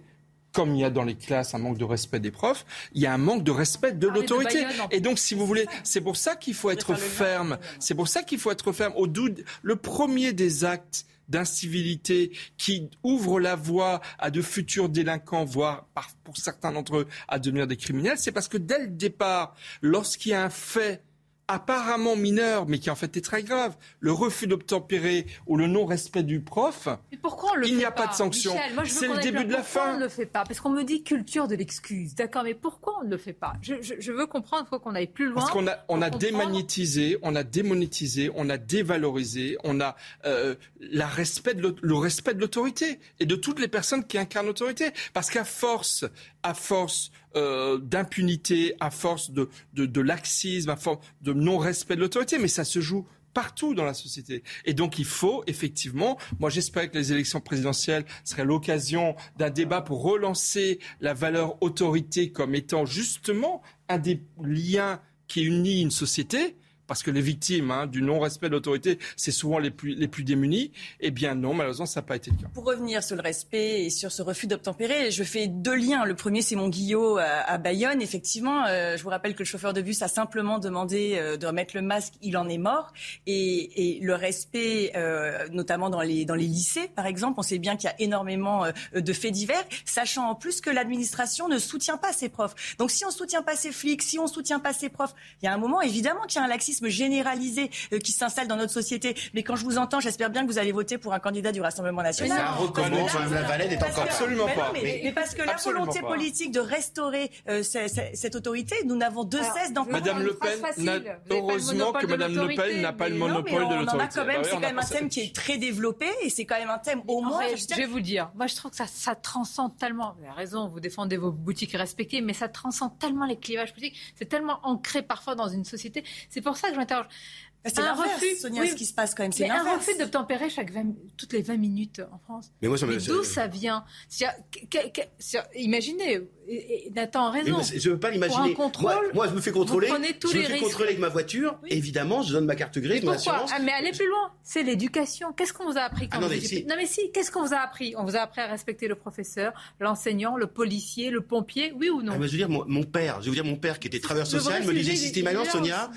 comme il y a dans les classes un manque de respect des profs, il y a un manque de respect de l'autorité. Et donc, si vous voulez, c'est pour ça qu'il faut être ferme. C'est pour ça qu'il faut être ferme. Au doute, le premier des actes d'incivilité qui ouvre la voie à de futurs délinquants, voire pour certains d'entre eux à devenir des criminels, c'est parce que dès le départ, lorsqu'il y a un fait apparemment mineur, mais qui en fait est très grave, le refus d'obtempérer ou le non-respect du prof, mais pourquoi on le il n'y a pas, de sanction. C'est le début de la fin. Pourquoi on ne le fait pas? Parce qu'on me dit culture de l'excuse. D'accord, mais pourquoi on ne le fait pas? Je, veux comprendre, il faut qu'on aille plus loin. Parce qu'on a, on a démagnétisé, on a démonétisé, on a dévalorisé, on a euh, la respect de le respect de l'autorité et de toutes les personnes qui incarnent l'autorité. Parce qu'à force, à force euh, d'impunité, à force de, de, laxisme, à force de non-respect de l'autorité. Mais ça se joue partout dans la société. Et donc il faut effectivement, moi j'espère que les élections présidentielles seraient l'occasion d'un débat pour relancer la valeur autorité comme étant justement un des liens qui unit une société parce que les victimes hein, du non-respect de l'autorité, c'est souvent les plus, les plus démunis. Eh bien non, malheureusement, ça n'a pas été le cas. Pour revenir sur le respect et sur ce refus d'obtempérer, je fais deux liens. Le premier, c'est mon Guillot à, Bayonne. Effectivement, euh, je vous rappelle que le chauffeur de bus a simplement demandé euh, de remettre le masque, il en est mort. Et, le respect, euh, notamment dans les, dans les lycées, par exemple, on sait bien qu'il y a énormément de faits divers, sachant en plus que l'administration ne soutient pas ses profs. Donc si on ne soutient pas ses flics, si on ne soutient pas ses profs, il y a un moment, évidemment, qu'il y a un laxisme généralisé euh, qui s'installe dans notre société. Mais quand je vous entends, j'espère bien que vous allez voter pour un candidat du Rassemblement national. la Valette est encore absolument pas. Mais, parce que la volonté politique de restaurer euh, cette, autorité, nous n'avons de cesse d'en Madame Le Pen, heureusement que Madame Le Pen n'a pas le monopole de l'autorité. quand même, c'est quand même un thème qui est très développé et c'est quand même un thème au moins. Je vais vous dire, moi je trouve que ça, ça transcende tellement. Vous avez raison, vous défendez vos boutiques respectives, mais ça transcende tellement les clivages politiques. C'est tellement ancré parfois dans une société. C'est pour ça que je m'interroge. C'est un refus, Sonia, ce qui se passe quand même. C'est un refus d'obtempérer chaque toutes les 20 minutes en France. Mais, moi, d'où ça vient? Imaginez, Nathan a raison. je ne veux pas l'imaginer. Moi, je me fais contrôler. je me fais contrôler avec ma voiture. Évidemment, je donne ma carte grise, mon assurance. Ah, mais allez plus loin. C'est l'éducation. Qu'est-ce qu'on vous a appris quand ah, non, mais si. non, mais si. Qu'est-ce qu'on vous a appris? On vous a appris à respecter le professeur, l'enseignant, le policier, le pompier, oui ou non? Ah, Je veux dire, mon, père, je veux dire, mon père qui était travailleur social me disait systématiquement, Sonia,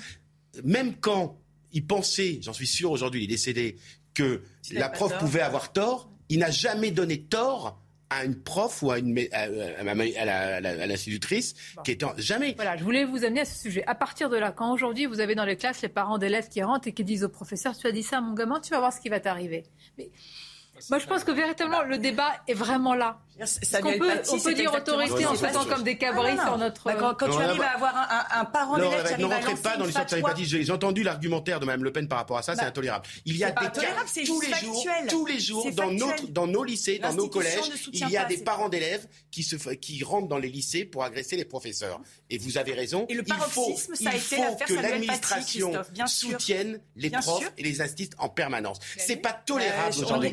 même quand il pensait, j'en suis sûr aujourd'hui, il est décédé, que la prof pouvait avoir tort, il n'a jamais donné tort à une prof ou à, une, à, l'institutrice qui est jamais. Voilà, je voulais vous amener à ce sujet. À partir de là, quand aujourd'hui vous avez dans les classes les parents d'élèves qui rentrent et qui disent au professeur, tu as dit ça à mon gamin, tu vas voir ce qui va t'arriver. Mais moi, je pense que véritablement, le débat est vraiment là. On peut, on peut dire autorité en faisant comme des cabris sur notre. Bah, quand, tu arrives à avoir un, un parent d'élève qui arrive à lancer pas dans l'histoire de J'ai entendu l'argumentaire de Mme Le Pen par rapport à ça, c'est bah, intolérable. Il y a des cas tous les jours, tous les jours dans notre, dans nos lycées, dans nos collèges, il y a des parents d'élèves qui se, qui rentrent dans les lycées pour agresser les professeurs. Et vous avez raison. Et le paroxysme, ça a été que l'administration soutienne les profs et les instituts en permanence. C'est pas tolérable aujourd'hui.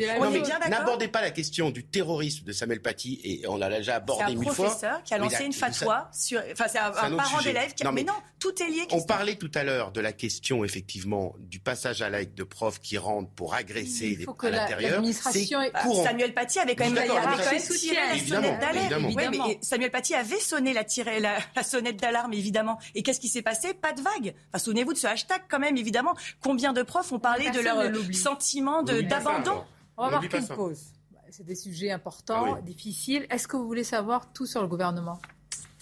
N'abordez pas la question du terrorisme de Samuel Paty, et on l'a déjà abordé mille fois. C'est un professeur qui a lancé une fatwa sur. Enfin, c'est un, parent d'élève qui. mais, non, tout est lié. On parlait tout à l'heure de la question, effectivement, du passage à l'acte de profs qui rentrent pour agresser les, à l'intérieur. Courant. Samuel Paty avait quand même, avait quand même tiré la sonnette d'alarme. Samuel Paty avait sonné la, la, la sonnette d'alarme, évidemment. Et qu'est-ce qui s'est passé? Pas de vague. Enfin, souvenez-vous de ce hashtag, quand même, évidemment. Combien de profs ont parlé de leur sentiment d'abandon? on va marquer une pause. C'est des sujets importants, ah difficiles. Est-ce que vous voulez savoir tout sur le gouvernement?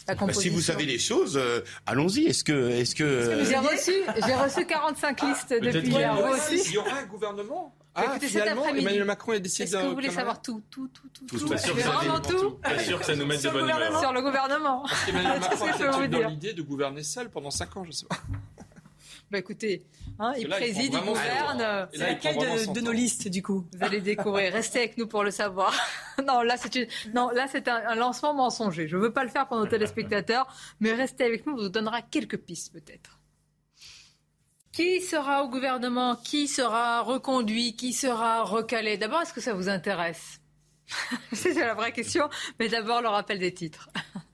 Bah, si vous savez les choses, euh, allons-y. Est-ce que, est-ce que j'ai reçu, j'ai reçu 45 listes depuis hier. Il y aura un gouvernement? Ah, Écoutez, finalement, Emmanuel Macron est décidé. Est-ce que vous voulez savoir tout, tout, tout, tout, tout, que vraiment tout. Pas sûr que ça nous mette de bonne humeur. Sur le gouvernement. Parce qu'Emmanuel Macron a peut-être dans l'idée de gouverner seul pendant 5 ans, je sais pas. Bah écoutez, hein, il préside, il, gouverne. C'est laquelle de, de, nos listes du coup? Vous allez découvrir. Restez avec nous pour le savoir. *laughs* non, là c'est une... non, là c'est un, lancement mensonger. Je ne veux pas le faire pour nos téléspectateurs, mais restez avec nous. On vous donnera quelques pistes peut-être. Qui sera au gouvernement? Qui sera reconduit? Qui sera recalé? D'abord, est-ce que ça vous intéresse? *laughs* C'est la vraie question. Mais d'abord, le rappel des titres. *laughs*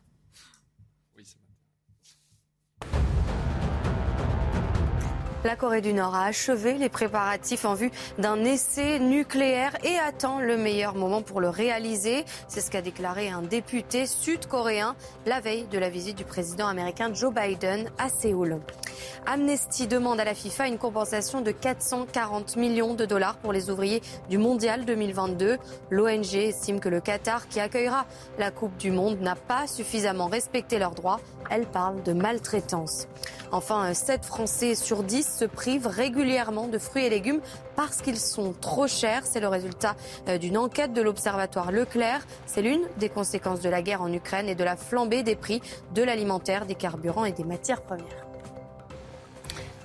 La Corée du Nord a achevé les préparatifs en vue d'un essai nucléaire et attend le meilleur moment pour le réaliser. C'est ce qu'a déclaré un député sud-coréen la veille de la visite du président américain Joe Biden à Séoul. Amnesty demande à la FIFA une compensation de 440 millions de dollars pour les ouvriers du Mondial 2022. L'ONG estime que le Qatar, qui accueillera la Coupe du Monde, n'a pas suffisamment respecté leurs droits. Elle parle de maltraitance. Enfin, 7 Français sur 10 se privent régulièrement de fruits et légumes parce qu'ils sont trop chers. C'est le résultat euh, d'une enquête de l'Observatoire Leclerc. C'est l'une des conséquences de la guerre en Ukraine et de la flambée des prix de l'alimentaire, des carburants et des matières premières.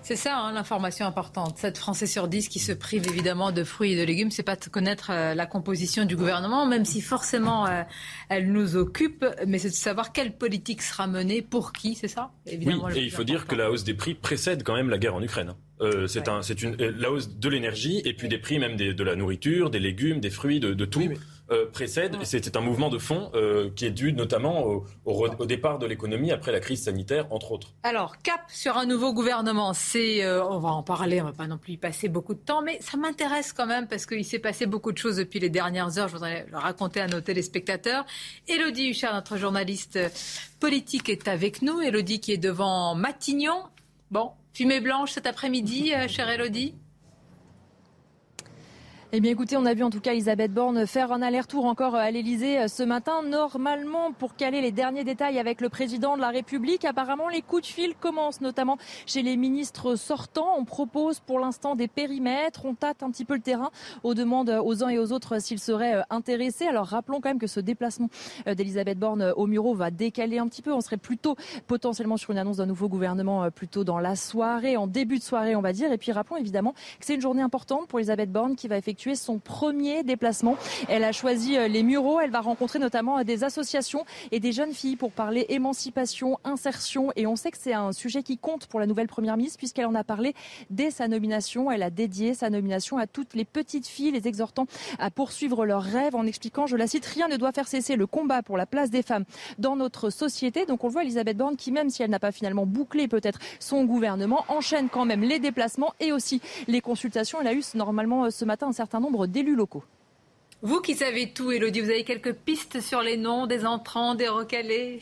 C'est ça hein, l'information importante. 7 Français sur 10 qui se privent évidemment de fruits et de légumes, c'est pas de connaître euh, la composition du gouvernement, même si forcément euh, elle nous occupe, mais c'est de savoir quelle politique sera menée, pour qui, c'est ça évidemment, Oui, et il faut dire que la hausse des prix précède quand même la guerre en Ukraine. Hein. Euh, c'est un, c'est une la hausse de l'énergie et puis des prix même des, de la nourriture, des légumes, des fruits, de, de tout. Euh, précède. C'est un mouvement de fond euh, qui est dû notamment au, départ de l'économie après la crise sanitaire, entre autres. Alors, cap sur un nouveau gouvernement, c'est, euh, on va en parler, on va pas non plus y passer beaucoup de temps, mais ça m'intéresse quand même parce qu'il s'est passé beaucoup de choses depuis les dernières heures. Je voudrais le raconter à nos téléspectateurs. Elodie Huchard, notre journaliste politique, est avec nous. Elodie qui est devant Matignon. Bon, fumée blanche cet après-midi, chère Elodie eh bien écoutez, on a vu en tout cas Elisabeth Borne faire un aller-retour encore à l'Elysée euh, ce matin. Normalement, pour caler les derniers détails avec le président de la République, apparemment les coups de fil commencent, notamment chez les ministres sortants. On propose pour l'instant des périmètres, on tâte un petit peu le terrain, on demande aux uns et aux autres s'ils seraient euh, intéressés. Alors rappelons quand même que ce déplacement euh, d'Elisabeth Borne au Muro va décaler un petit peu. On serait plutôt potentiellement sur une annonce d'un nouveau gouvernement plutôt dans la soirée, en début de soirée on va dire. Et puis rappelons évidemment que c'est une journée importante pour Elisabeth Borne qui va effectuer son premier déplacement. Elle a choisi euh, les Mureaux. Elle va rencontrer notamment euh, des associations et des jeunes filles pour parler émancipation, insertion. Et on sait que c'est un sujet qui compte pour la nouvelle première ministre puisqu'elle en a parlé dès sa nomination. Elle a dédié sa nomination à toutes les petites filles, les exhortant à poursuivre leurs rêves en expliquant, je la cite, rien ne doit faire cesser le combat pour la place des femmes dans notre société. Donc on voit Elisabeth Borne qui, même si elle n'a pas finalement bouclé peut-être son gouvernement, enchaîne quand même les déplacements et aussi les consultations. Elle a eu normalement euh, ce matin un certain nombre d'élus locaux. Vous qui savez tout, Elodie, vous avez quelques pistes sur les noms des entrants, des recalés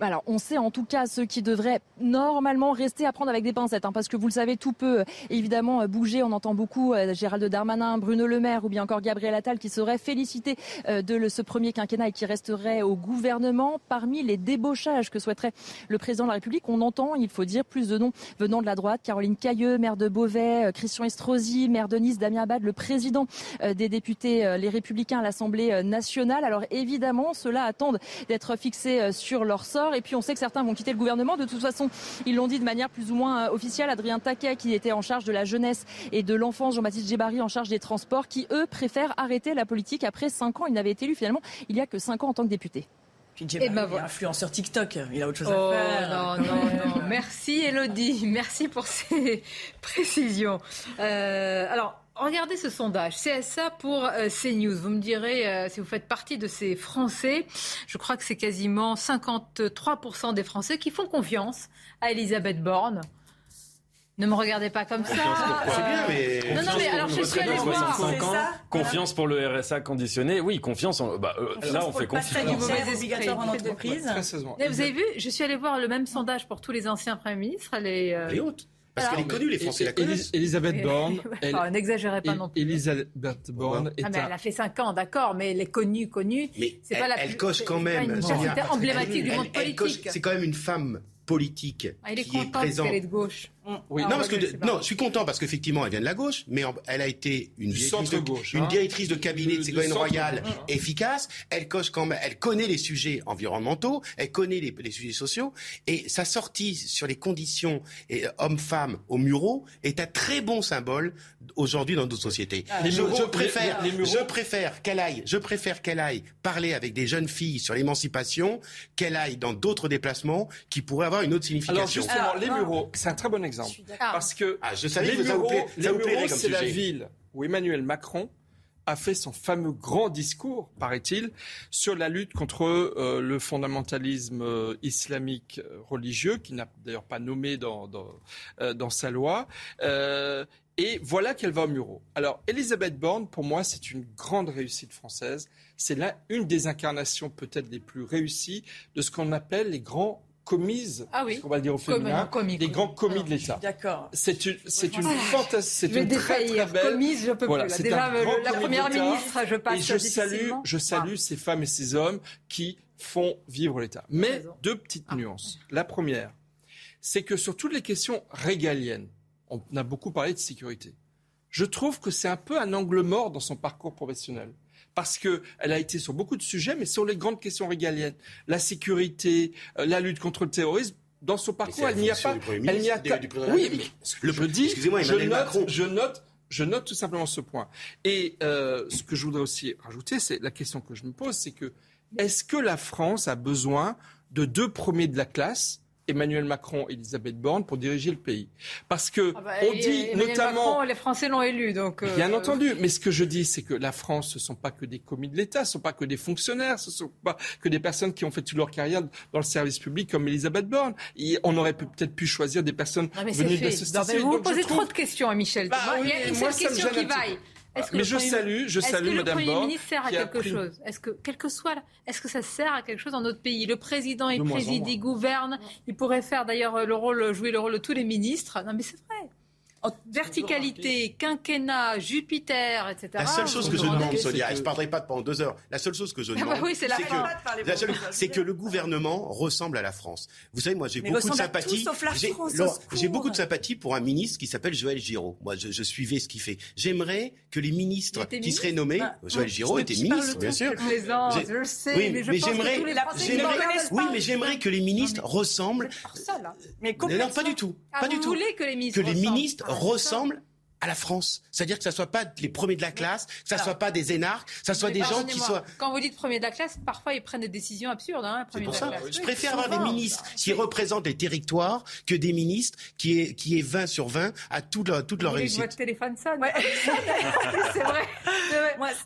alors, on sait en tout cas ce qui devrait normalement rester à prendre avec des pincettes, hein, parce que vous le savez, tout peut euh, évidemment euh, bouger. On entend beaucoup euh, Gérald Darmanin, Bruno Le Maire ou bien encore Gabriel Attal qui seraient félicités de ce premier quinquennat et qui resterait au gouvernement. Parmi les débauchages que souhaiterait le président de la République, on entend, il faut dire, plus de noms venant de la droite. Caroline Cailleux, maire de Beauvais, Christian Estrosi, maire de Nice, Damien Abad, le président des députés Les Républicains à l'Assemblée nationale. Alors évidemment, ceux-là attendent d'être fixés sur leur sort. Et puis on sait que certains vont quitter le gouvernement. De toute façon, ils l'ont dit de manière plus ou moins euh, officielle. Adrien Taquet, qui était en charge de la jeunesse et de l'enfance, Jean-Baptiste Djebari en charge des transports, qui eux préfèrent arrêter la politique après cinq ans. Il n'avait été élu finalement il y a que cinq ans en tant que député. Puis Djebari, ben est influenceur TikTok, il a autre chose à oh, faire. Non, non, non. Merci Elodie, merci pour ces *laughs* précisions. Euh, alors, Regardez ce sondage, CSA pour euh, CNews. Vous me direz euh, si vous faites partie de ces Français. Je crois que c'est quasiment 53% des Français qui font confiance à Elisabeth Borne. Ne me regardez pas comme ça. C'est bien, mais. Non, non, mais alors je suis allée voir. Confiance pour le RSA conditionné. Oui, confiance. En... Bah, euh, là, on fait confiance. obligatoire en entreprise. Vous avez vu, je suis allée voir le même sondage pour tous les anciens premiers ministres. Les, les autres. Parce qu'elle est connue, les Français la connaissent. Elisabeth Borne. Elle, N'exagérez pas non plus. Elisabeth Borne ah, mais Elle a fait 5 ans, d'accord, mais elle est connue, connue. Mais c'est pas la elle coche quand même. C'était emblématique du monde politique. C'est quand même une femme politique ah, il est qui est présente. est de gauche. Oui. non, parce que non, je suis content parce qu'effectivement, elle vient de la gauche, mais elle a été une, directrice de, gauche, une hein. directrice de cabinet de Ségolène Royal efficace. Elle coche quand même, elle connaît les sujets environnementaux, elle connaît les, les sujets sociaux, et sa sortie sur les conditions hommes-femmes au Muro est un très bon symbole aujourd'hui dans notre société. Ah, je, préfère, je préfère qu'elle aille, je préfère qu'elle aille parler avec des jeunes filles sur l'émancipation, qu'elle aille dans d'autres déplacements qui pourraient avoir une autre signification. Alors justement, les Mureaux, c'est un très bon exemple. Parce que ah, je savais les que c'est la ville où Emmanuel Macron a fait son fameux grand discours, paraît-il, sur la lutte contre euh, le fondamentalisme euh, islamique euh, religieux, qui n'a d'ailleurs pas nommé dans, dans, sa loi. et voilà qu'elle va au Muro. Alors, Elisabeth Borne, pour moi, c'est une grande réussite française. C'est là une des incarnations peut-être les plus réussies de ce qu'on appelle les grands commises, ah oui. on va dire au féminin, des grands commis de l'État. D'accord. C'est une, c'est une fantastique, c'est une très très belle. Commise, je peux voilà, plus. Déjà, la première ministre, je passe. Et je salue, je salue ces femmes et ces hommes qui font vivre l'État. Mais deux petites ah. nuances. La première, c'est que sur toutes les questions régaliennes, on a beaucoup parlé de sécurité. Je trouve que c'est un peu un angle mort dans son parcours professionnel parce qu'elle a été sur beaucoup de sujets, mais sur les grandes questions régaliennes, la sécurité, euh, la lutte contre le terrorisme, dans son parcours, elle n'y a pas. Elle n'y a Oui, mais le, je dis, je note, je note, je note tout simplement ce point. Et euh, ce que je voudrais aussi rajouter, c'est la question que je me pose, c'est que est-ce que la France a besoin de deux premiers de la classe Emmanuel Macron et Elisabeth Borne pour diriger le pays. Parce que ah bah, on dit notamment, Macron, les Français l'ont élu, donc. Euh, bien entendu, mais ce que je dis, c'est que la France, ce ne sont pas que des commis de l'État, ce ne sont pas que des fonctionnaires, ce ne sont pas que des personnes qui ont fait toute leur carrière dans le service public comme Elisabeth Borne. on aurait peut-être pu choisir des personnes venues de la société. Vous posez trop de questions à Michel. Bah il y a une seule question qui vaille. Mais je salue, je salue Madame Est-ce que le Premier ministre sert à quelque chose Est-ce que, quel que soit, est-ce que ça sert à quelque chose dans notre pays Le président, il préside, il gouverne. Il pourrait faire d'ailleurs le rôle, jouer le rôle de tous les ministres. Non, mais c'est vrai verticalité, quinquennat, Jupiter, etc. La seule chose que je demande, Sonia, je ne parlerai pas pendant deux heures, la seule chose que je ah bah demande, c'est que, le gouvernement ressemble à la France. Vous savez, moi j'ai beaucoup de sympathie. J'ai beaucoup de sympathie pour un ministre qui s'appelle Joël Giraud. Moi, je, suivais ce qu'il fait. J'aimerais que les ministres qui seraient nommés, bah, Joël Giraud était ministre, bien sûr. Je le sais, mais, j'aimerais, oui, mais j'aimerais que les ministres ressemblent. Mais non, pas du tout, ah, pas du tout. Que les ministres, que les ministres ressemble à la France. C'est-à-dire que ça soit pas les premiers de la classe, que ça soit pas des énarques, que ça soit des gens qui soient. Quand vous dites premiers de la classe, parfois ils prennent des décisions absurdes. Hein, pour ça. Je préfère avoir des ministres qui représentent les territoires que des ministres qui aient, qui 20 sur 20 à toute leur, toute leur réussite. Votre téléphone sonne. *laughs* c'est vrai.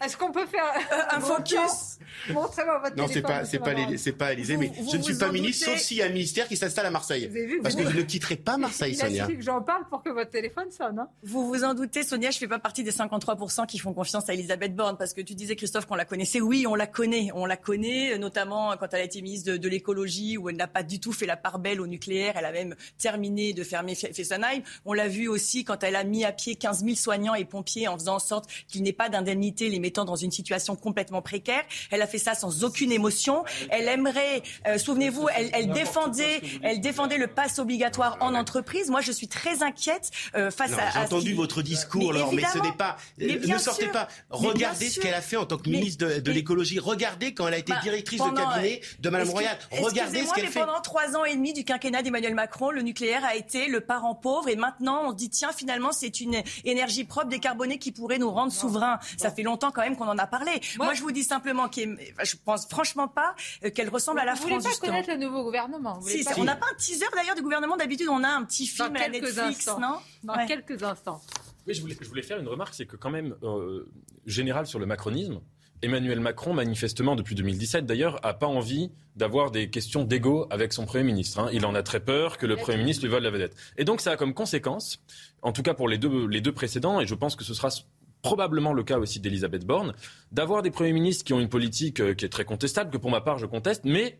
Est-ce qu'on peut faire un focus Montrez-moi votre non, c'est pas, c'est pas, c'est pas Élysée, mais je ne suis pas ministre, sauf s'il y a un ministère qui s'installe à Marseille. Parce que je ne quitterai pas Marseille, Sonia. Il que j'en parle pour que votre téléphone sonne. Hein. Vous vous en doutez, Sonia, je fais pas partie des 53% qui font confiance à Elisabeth Borne, parce que tu disais, Christophe, qu'on la connaissait. Oui, on la connaît. On la connaît, notamment quand elle a été ministre de, l'écologie, où elle n'a pas du tout fait la part belle au nucléaire. Elle a même terminé de fermer Fessenheim. On l'a vu aussi quand elle a mis à pied 15 000 soignants et pompiers en faisant en sorte qu'il n'ait pas d'indemnité, les mettant dans une situation complètement précaire. Elle a fait ça sans aucune émotion. Elle aimerait, euh, souvenez-vous, elle, défendait, elle défendait le pass obligatoire en entreprise. Moi, je suis très inquiète euh, face à. J'ai entendu votre discours, mais, mais ce n'est pas. ne sortez pas. Regardez ce qu'elle a fait en tant que ministre de, l'écologie. Regardez quand elle a été bah, directrice de cabinet de Madame Royal. Regardez ce qu'elle fait. Pendant trois ans et demi du quinquennat d'Emmanuel Macron, le nucléaire a été le parent pauvre, et maintenant on dit tiens finalement c'est une énergie propre décarbonée qui pourrait nous rendre souverains. Ça fait longtemps quand même qu'on en a parlé. Moi, je vous dis simplement que je pense franchement pas euh, qu'elle ressemble à la France. Vous voulez pas connaître le nouveau gouvernement si, On n'a pas un teaser d'ailleurs du gouvernement. D'habitude, on a un petit film à Netflix, non? Dans quelques instants. Oui, je voulais, je voulais, faire une remarque, c'est que quand même, euh, général sur le macronisme, Emmanuel Macron, manifestement depuis 2017 d'ailleurs, a pas envie d'avoir des questions d'ego avec son Premier ministre. Hein. Il en a très peur que le Premier ministre lui vole la vedette. Et donc ça a comme conséquence, en tout cas pour les deux, les deux précédents, et je pense que ce sera probablement le cas aussi d'Elisabeth Borne, d'avoir des premiers ministres qui ont une politique euh, qui est très contestable, que pour ma part je conteste, mais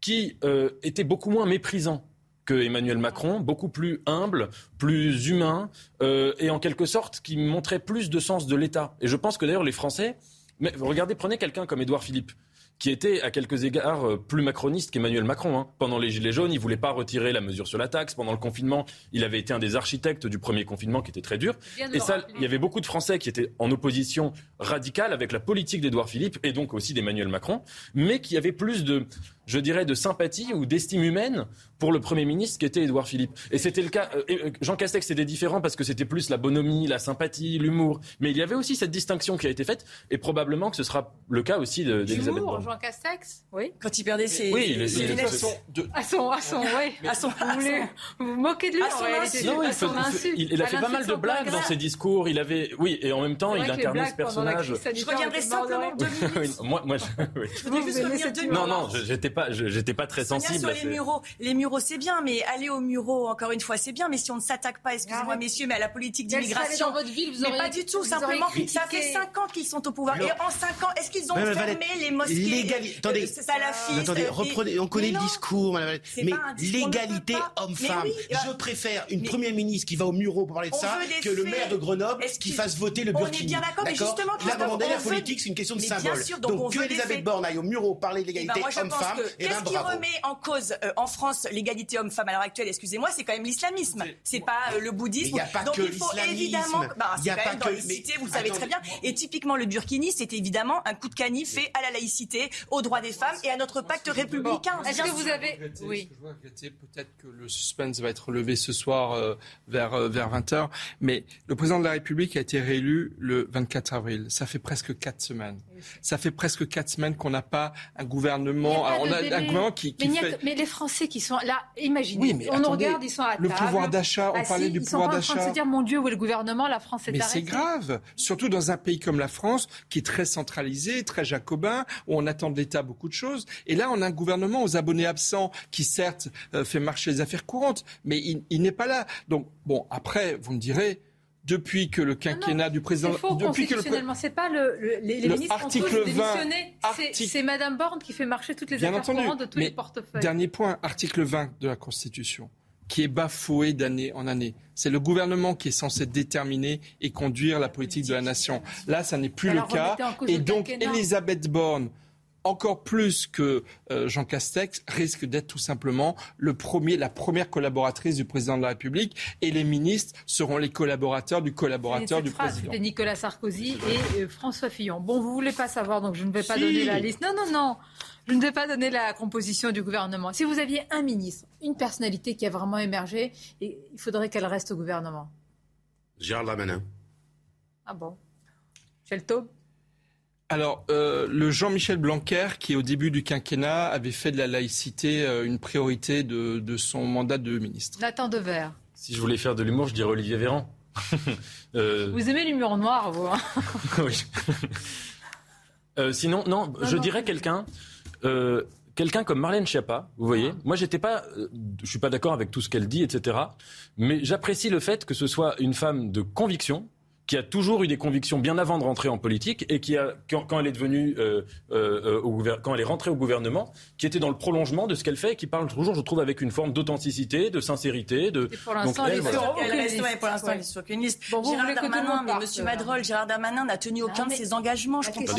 qui euh, étaient beaucoup moins méprisants que Emmanuel Macron, beaucoup plus humble, plus humain, euh, et en quelque sorte qui montrait plus de sens de l'État. Et je pense que d'ailleurs les Français, mais regardez, prenez quelqu'un comme Édouard Philippe qui était à quelques égards euh, plus macroniste qu'Emmanuel Macron. Hein. Pendant les Gilets jaunes, il voulait pas retirer la mesure sur la taxe. Pendant le confinement, il avait été un des architectes du premier confinement qui était très dur. Et ça, il y avait beaucoup de Français qui étaient en opposition radicale avec la politique d'Édouard Philippe et donc aussi d'Emmanuel Macron, mais qui avaient plus de, je dirais, de sympathie ou d'estime humaine pour le Premier ministre qui était Édouard Philippe. Et c'était le cas. Euh, euh, Jean Castex c'était différent parce que c'était plus la bonhomie, la sympathie, l'humour. Mais il y avait aussi cette distinction qui a été faite et probablement que ce sera le cas aussi d'Elisabeth Borne. Jean Castex? Oui. Quand il perdait ses. Oui, il, il, à son, à son, à son, oui. À son, vous vous moquez de lui. À son non, il, il, a fait pas mal de blagues dans ses discours. Il avait, oui, et en même temps, il incarnait ce personnage. Je reviendrai simplement deux *laughs* minutes. Moi, moi, je. Non, non, j'étais pas, j'étais pas très sensible. Sur les mureaux, les mureaux c'est bien, mais aller au Murau, encore une fois, c'est bien, mais si on ne s'attaque pas, excusez-moi messieurs, mais à la politique d'immigration, dans votre ville, vous mais pas du tout, simplement, ça fait 5 ans qu'ils sont au pouvoir, et en 5 ans, est-ce qu'ils ont fermé les mosquées Attendez, attendez, reprenez, on connaît le discours, mais l'égalité homme-femme. Je préfère une première ministre qui va au Murau pour parler de ça que le maire de Grenoble qui fasse voter le Burkini. On est bien d'accord, mais justement, la politique, c'est une question de symbole. Donc que Elisabeth Borne aille au Murau parler de l'égalité homme-femme, eh ben, qui remet en cause euh, en France l'égalité homme-femme à l'heure actuelle Excusez-moi, c'est quand même l'islamisme. C'est pas euh, le bouddhisme. Donc il faut évidemment. Bah, c'est quand même dans les cités, vous le savez très bien. Et typiquement le burkini, c'est évidemment un coup de canif fait à la laïcité, aux droits des femmes et à notre pacte républicain. Est-ce que vous avez oui. Peut-être que le suspense va être levé ce soir euh, vers vers 20 h mais le président de la République a été réélu le 24 avril. Ça fait presque quatre semaines. Ça fait presque quatre semaines qu'on n'a pas un gouvernement. on a un gouvernement qui, mais, fait... mais, les Français qui sont là, imaginez, on nous regarde, ils sont à Le pouvoir d'achat, on parlait du pouvoir d'achat. Ils sont en train de se dire, mon Dieu, où est le gouvernement La France est Mais c'est grave, surtout dans un pays comme la France, qui est très centralisé, très jacobin, où on attend de l'État beaucoup de choses. Et là, on a un gouvernement aux abonnés absents qui, certes, euh, fait marcher les affaires courantes, mais il, il n'est pas là. Donc, bon, après, vous me direz, depuis que le quinquennat du président. Faux, depuis le c'est pas le, les, ministres article C'est Madame Borne qui fait marcher toutes les Bien affaires de tous les portefeuilles. Dernier point, article 20 de la Constitution, qui est bafoué d'année en année. C'est le gouvernement qui est censé déterminer et conduire la politique de la nation. Là, ça n'est plus le cas. Et donc, Elisabeth Borne encore plus que euh, Jean Castex, risque d'être tout simplement le premier, la première collaboratrice du président de la République et les ministres seront les collaborateurs du collaborateur du président. C'était Nicolas Sarkozy et euh, François Fillon. Bon, vous voulez pas savoir, donc je ne vais pas donner la liste. Non, non, non. Je ne vais pas donner la composition du gouvernement. Si vous aviez un ministre, une personnalité qui a vraiment émergé, il faudrait qu'elle reste au gouvernement. Gérald Darmanin. Ah bon? Michel Taube alors, euh, le Jean-Michel Blanquer, qui au début du quinquennat avait fait de la laïcité euh, une priorité de, son mandat de ministre. Nathan Dever. Si je voulais faire de l'humour, je dirais Olivier Véran. *laughs* Euh, vous aimez l'humour noir, vous hein *laughs* Oui. sinon, non, je dirais quelqu'un quelqu'un comme Marlène Schiappa, vous voyez. Ah. Moi, j'étais pas, je suis pas d'accord avec tout ce qu'elle dit, etc. Mais j'apprécie le fait que ce soit une femme de conviction, qui a toujours eu des convictions bien avant de rentrer en politique et qui a, quand, elle est devenue, euh, euh, au quand elle est rentrée au gouvernement, qui était dans le prolongement de ce qu'elle fait et qui parle toujours, je trouve, avec une forme d'authenticité, de sincérité. De... Et pour l'instant, elle, est pour l'instant, elle est sur liste. Bon, Gérard Darmanin, mais Monsieur Madrol, Gérard Darmanin n'a tenu aucun de ses engagements. Je comprends.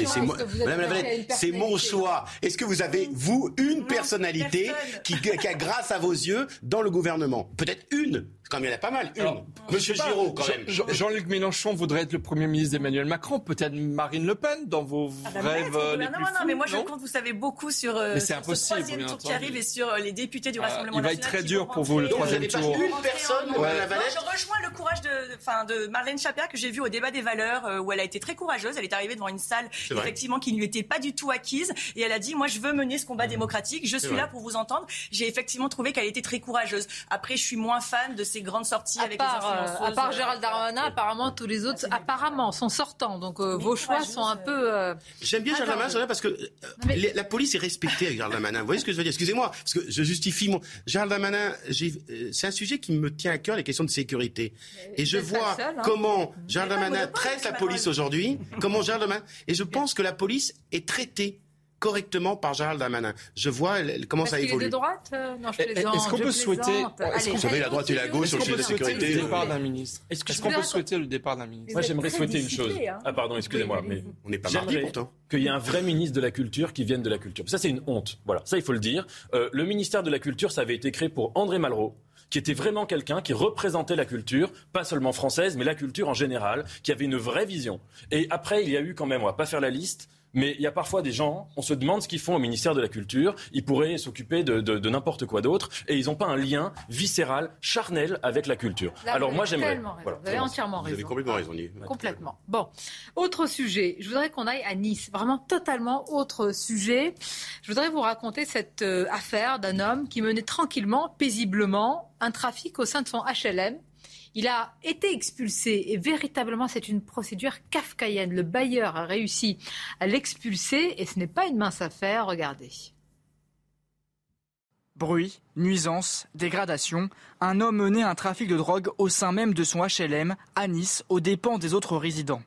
Madame la c'est mon choix. Est-ce que vous avez, vous, une personnalité qui, qui a, grâce à vos yeux, dans le gouvernement? Peut-être une quand il y en a pas mal. Une. Monsieur Giraud, quand même. Jean-Luc Mélenchon voudrait être le Premier ministre d'Emmanuel Macron, peut-être Marine Le Pen dans vos ah bah rêves euh, les plus Non, non, mais moi je compte, vous savez, beaucoup sur euh, ce troisième tour qui arrive et sur euh, les députés du ah, Rassemblement national. Il va être très dur pour vous le troisième tour. Une personne, Je rejoins le courage de, de Marlène Schiappa que j'ai vu au débat des valeurs où elle a été très courageuse. Elle est arrivée devant une salle effectivement qui ne lui était pas du tout acquise et elle a dit moi je veux mener ce combat mmh. démocratique. Je suis là pour vous entendre. J'ai effectivement trouvé qu'elle était très courageuse. Après, je suis moins fan de ces grandes sorties avec les influenceuses. À part Gérald Darmanin, apparemment tous les autres, apparemment sont sortants. Donc euh, vos choix sont un peu. Euh, J'aime bien Gérald Darmanin parce que euh, la police est respectée avec Gérald Darmanin. Vous voyez ce que je veux dire? Excusez-moi, parce que je justifie mon. Gérald Darmanin, c'est un sujet qui me tient à cœur, les questions de sécurité. Et je vois hein. comment Gérald Darmanin traite la police aujourd'hui, comment Gérald Darmanin. Et je pense que la police est traitée correctement par Gérald Darmanin. Je vois comment ça évolue. Est de droite euh, Non, je eh, plaisante. Est-ce qu'on peut souhaiter Est-ce vous savez la droite et la gauche sur le sujet de la sécurité le départ d'un ministre Est-ce qu'on peut souhaiter le départ d'un ministre Moi, j'aimerais souhaiter une chose. Hein. Ah pardon, excusez-moi, mais on n'est pas mardi pourtant. Qu'il y ait un vrai ministre de la culture qui vienne de la culture. Ça, c'est une honte. Voilà, ça il faut le dire. Euh, le ministère de la culture, ça avait été créé pour André Malraux qui était vraiment quelqu'un qui représentait la culture, pas seulement française, mais la culture en général, qui avait une vraie vision. Et après, il y a eu quand même, on va pas faire la liste, mais il y a parfois des gens, on se demande ce qu'ils font au ministère de la Culture. Ils pourraient s'occuper de, n'importe quoi d'autre et ils n'ont pas un lien viscéral, charnel avec la culture. Alors moi j'aimerais. Voilà, vous avez entièrement raison. Vous avez complètement raison. Complètement. Bon, autre sujet. Je voudrais qu'on aille à Nice. Vraiment totalement autre sujet. Je voudrais vous raconter cette euh, affaire d'un homme qui menait tranquillement, paisiblement, un trafic au sein de son HLM il a été expulsé et véritablement c'est une procédure kafkaïenne. Le bailleur a réussi à l'expulser et ce n'est pas une mince affaire. Regardez. Bruit, nuisance, dégradation, un homme menait un trafic de drogue au sein même de son HLM à Nice aux dépens des autres résidents.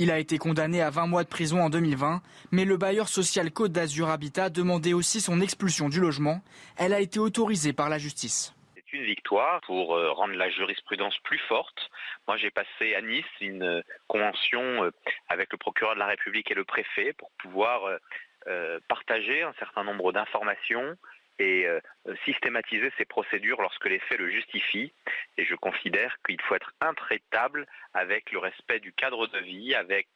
Il a été condamné à 20 mois de prison en 2020, mais le bailleur social Côte d'Azur Habitat demandait aussi son expulsion du logement. Elle a été autorisée par la justice une victoire pour euh, rendre la jurisprudence plus forte. Moi, j'ai passé à Nice une euh, convention euh, avec le procureur de la République et le préfet pour pouvoir partager un certain nombre d'informations et systématiser ces procédures lorsque les faits le justifient. Et je considère qu'il faut être intraitable avec le respect du cadre de vie, avec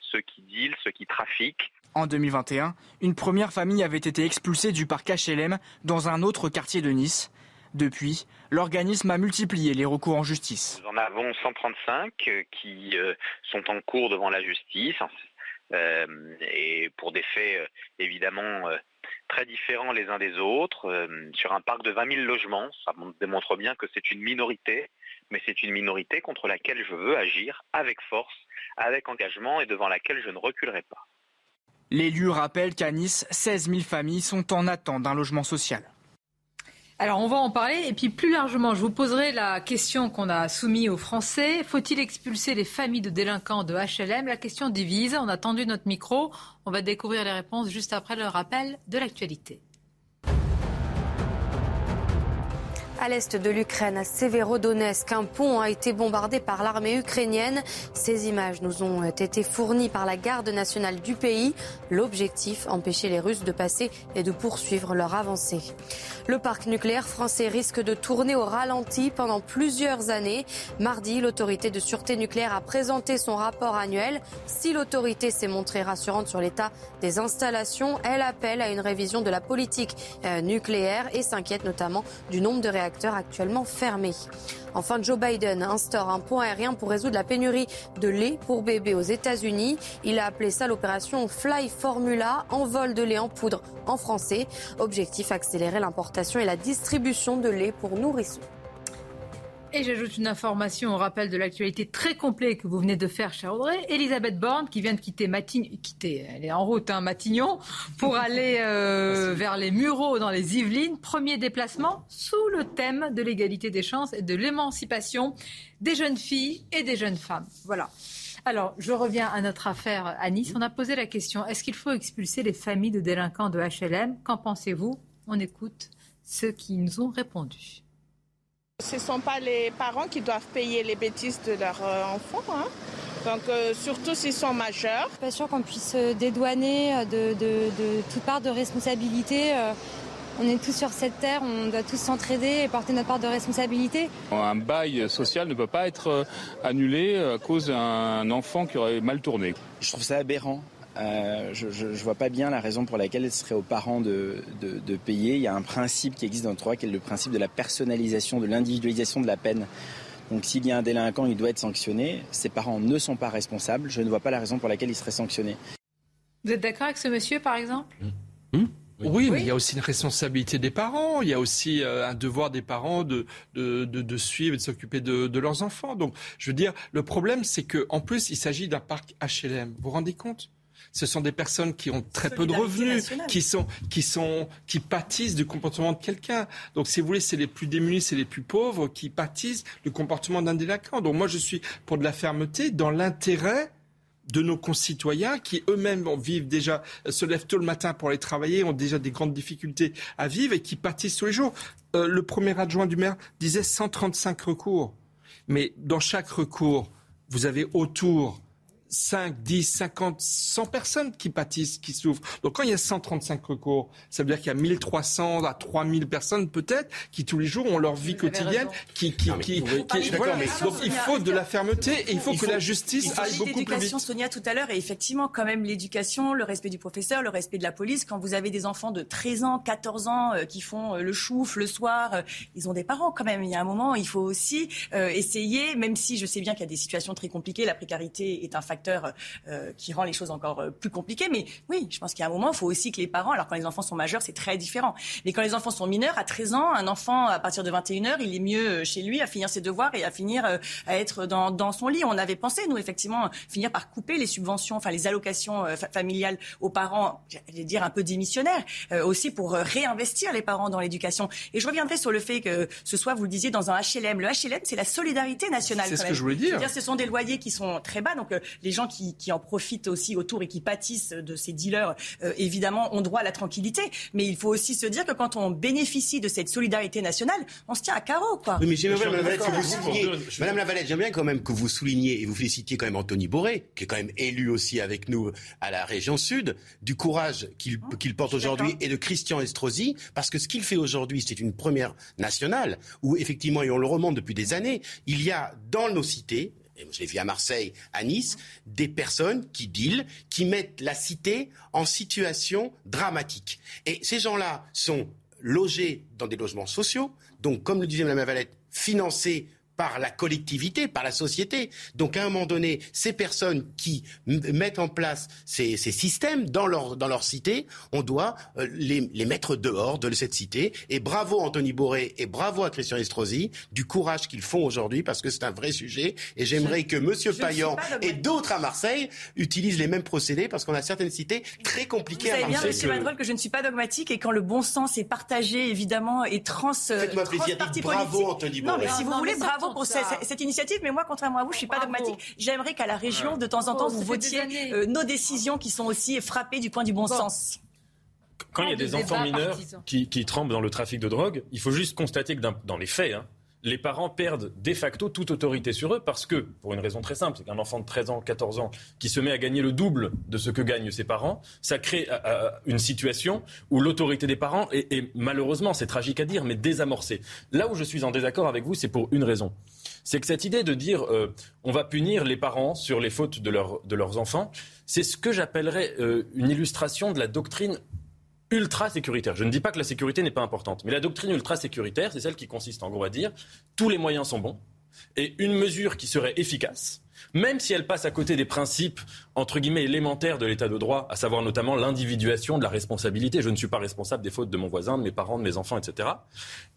ceux qui dealent, ceux qui trafiquent. En 2021, une première famille avait été expulsée du parc HLM dans un autre quartier de Nice. Depuis, l'organisme a multiplié les recours en justice. Nous en avons 135 euh, qui euh, sont en cours devant la justice euh, et pour des faits évidemment très différents les uns des autres, sur un parc de 20 000 logements. Ça démontre bien que c'est une minorité, mais c'est une minorité contre laquelle je veux agir avec force, avec engagement et devant laquelle je ne reculerai pas. L'élu rappelle qu'à Nice, 16 000 familles sont en attente d'un logement social. Alors on va en parler et puis plus largement, je vous poserai la question qu'on a soumise aux Français. Faut-il expulser les familles de délinquants de HLM La question divise. On a tendu notre micro. On va découvrir les réponses juste après le rappel de l'actualité. À l'est de l'Ukraine, à Severodonetsk, un pont a été bombardé par l'armée ukrainienne. Ces images nous ont été fournies par la garde nationale du pays. L'objectif, empêcher les Russes de passer et de poursuivre leur avancée. Le parc nucléaire français risque de tourner au ralenti pendant plusieurs années. Mardi, l'autorité de sûreté nucléaire a présenté son rapport annuel. Si l'autorité s'est montrée rassurante sur l'état des installations, elle appelle à une révision de la politique euh, nucléaire et s'inquiète notamment du nombre de réacteurs actuellement. Enfin, Joe Biden instaure un pont aérien pour résoudre la pénurie de lait pour bébés aux États-Unis. Il a appelé ça l'opération Fly Formula, envol de lait en poudre en français. Objectif accélérer l'importation et la distribution de lait pour nourrissons. Et j'ajoute une information au rappel de l'actualité très complet que vous venez de faire, cher Audrey. Elisabeth Borne, qui vient de quitter Matignon, quitter, elle est en route, hein, Matignon, pour aller euh, vers les Mureaux dans les Yvelines. Premier déplacement sous le thème de l'égalité des chances et de l'émancipation des jeunes filles et des jeunes femmes. Voilà. Alors, je reviens à notre affaire à Nice. On a posé la question est-ce qu'il faut expulser les familles de délinquants de HLM Qu'en pensez-vous? On écoute ceux qui nous ont répondu. Ce ne sont pas les parents qui doivent payer les bêtises de leurs euh, enfants. Hein. Donc euh, surtout s'ils sont majeurs. Je suis pas sûre qu'on puisse dédouaner de, de, toute part de responsabilité. Euh, on est tous sur cette terre, on doit tous s'entraider et porter notre part de responsabilité. Un bail social ne peut pas être annulé à cause d'un enfant qui aurait mal tourné. Je trouve ça aberrant. Euh, je ne vois pas bien la raison pour laquelle ce serait aux parents de, payer. Il y a un principe qui existe dans le droit qui est le principe de la personnalisation, de l'individualisation de la peine. Donc s'il y a un délinquant, il doit être sanctionné. Ses parents ne sont pas responsables. Je ne vois pas la raison pour laquelle il serait sanctionné. Vous êtes d'accord avec ce monsieur, par exemple? Mmh. Mmh. Oui, mais il y a aussi une responsabilité des parents. Il y a aussi euh, un devoir des parents de, de, suivre et de s'occuper de, leurs enfants. Donc, je veux dire, le problème, c'est qu'en plus, il s'agit d'un parc HLM. Vous vous rendez compte? Ce sont des personnes qui ont très peu de revenus, qui sont, qui sont, qui pâtissent du comportement de quelqu'un. Donc, si vous voulez, c'est les plus démunis, c'est les plus pauvres qui pâtissent du comportement d'un délinquant. Donc, moi, je suis pour de la fermeté dans l'intérêt de nos concitoyens qui eux-mêmes vivent déjà, se lèvent tôt le matin pour aller travailler, ont déjà des grandes difficultés à vivre et qui pâtissent tous les jours. Euh, le premier adjoint du maire disait 135 recours. Mais dans chaque recours, vous avez autour 5, 10, 50, 100 personnes qui pâtissent, qui souffrent. Donc quand il y a 135 recours, ça veut dire qu'il y a 1300 à 3000 personnes peut-être qui tous les jours ont leur vie quotidienne, qui, qui, qui, voilà. Donc il faut de la fermeté et il faut que la justice aille beaucoup plus vite. Sonia tout à l'heure et effectivement quand même l'éducation, le respect du professeur, le respect de la police. Quand vous avez des enfants de 13 ans, 14 ans euh, qui font euh, le chouf le soir, euh, ils ont des parents quand même. Il y a un moment, il faut aussi essayer, même si je sais bien qu'il y a des situations très compliquées, la précarité est un facteur euh, qui rend les choses encore euh, plus compliquées. Mais oui, je pense qu'il y a un moment, il faut aussi que les parents, alors quand les enfants sont majeurs, c'est très différent. Mais quand les enfants sont mineurs, à 13 ans, un enfant, à partir de 21h, il est mieux euh, chez lui à finir ses devoirs et à finir à être dans, dans son lit. On avait pensé, nous, effectivement, finir par couper les subventions, enfin les allocations familiales aux parents, j'allais dire un peu démissionnaires, aussi pour réinvestir les parents dans l'éducation. Et je reviendrai sur le fait que ce soit, vous le disiez, dans un HLM. Le HLM, c'est la solidarité nationale. C'est ce que je voulais dire. dire. Ce sont des loyers qui sont très bas, donc les gens qui, qui, en profitent aussi autour et qui pâtissent de ces dealers, évidemment, ont droit à la tranquillité. Mais il faut aussi se dire que quand on bénéficie de cette solidarité nationale, on se tient à carreau, quoi. Oui, mais j'aimerais, Madame Lavalette, que vous souligniez, Madame Lavalette, j'aimerais bien quand même que vous souligniez et vous félicitiez quand même Anthony Boré, qui est quand même élu aussi avec nous à la région sud, du courage qu'il qu'il porte aujourd'hui et de Christian Estrosi, parce que ce qu'il fait aujourd'hui, c'est une première nationale où effectivement, et on le remonte depuis des années, il y a dans nos cités, et je l'ai vu à Marseille, à Nice, des personnes qui dealent, qui mettent la cité en situation dramatique. Et ces gens-là sont logés dans des logements sociaux, donc comme le disait Mme Valette, financés par la collectivité, par la société. Donc à un moment donné, ces personnes qui mettent en place ces, ces, systèmes dans leur, dans leur cité, on doit euh, les, les, mettre dehors de cette cité. Et bravo Anthony Boré et bravo à Christian Estrosi du courage qu'ils font aujourd'hui parce que c'est un vrai sujet. Et j'aimerais que Monsieur Payan et d'autres à Marseille utilisent les mêmes procédés parce qu'on a certaines cités très compliquées Vous à Marseille. Vous savez bien, M. que je ne suis pas dogmatique et quand le bon sens est partagé, évidemment, et trans... Euh, Faites-moi plaisir, bravo Anthony Boré. Non, mais si vous voulez, bravo pour cette, cette, initiative. Mais moi, contrairement à vous, je suis pas dogmatique. J'aimerais qu'à la région, de temps en temps, vous votiez euh, nos décisions qui sont aussi frappées du point du bon, sens. Quand il y a des enfants mineurs qui, qui, trempent dans le trafic de drogue, il faut juste constater que dans les faits, hein, les parents perdent de facto toute autorité sur eux parce que, pour une raison très simple, c'est qu'un enfant de 13 ans, 14 ans qui se met à gagner le double de ce que gagnent ses parents, ça crée euh, euh, une situation où l'autorité des parents est, malheureusement, c'est tragique à dire, mais désamorcée. Là où je suis en désaccord avec vous, c'est pour une raison. C'est que cette idée de dire euh, on va punir les parents sur les fautes de, de leurs enfants, c'est ce que j'appellerais une illustration de la doctrine ultra sécuritaire. Je ne dis pas que la sécurité n'est pas importante, mais la doctrine ultra sécuritaire, c'est celle qui consiste en gros à dire tous les moyens sont bons et une mesure qui serait efficace même si elle passe à côté des principes, entre guillemets, élémentaires de l'état de droit, à savoir notamment l'individuation de la responsabilité, je ne suis pas responsable des fautes de mon voisin, de mes parents, de mes enfants, etc.,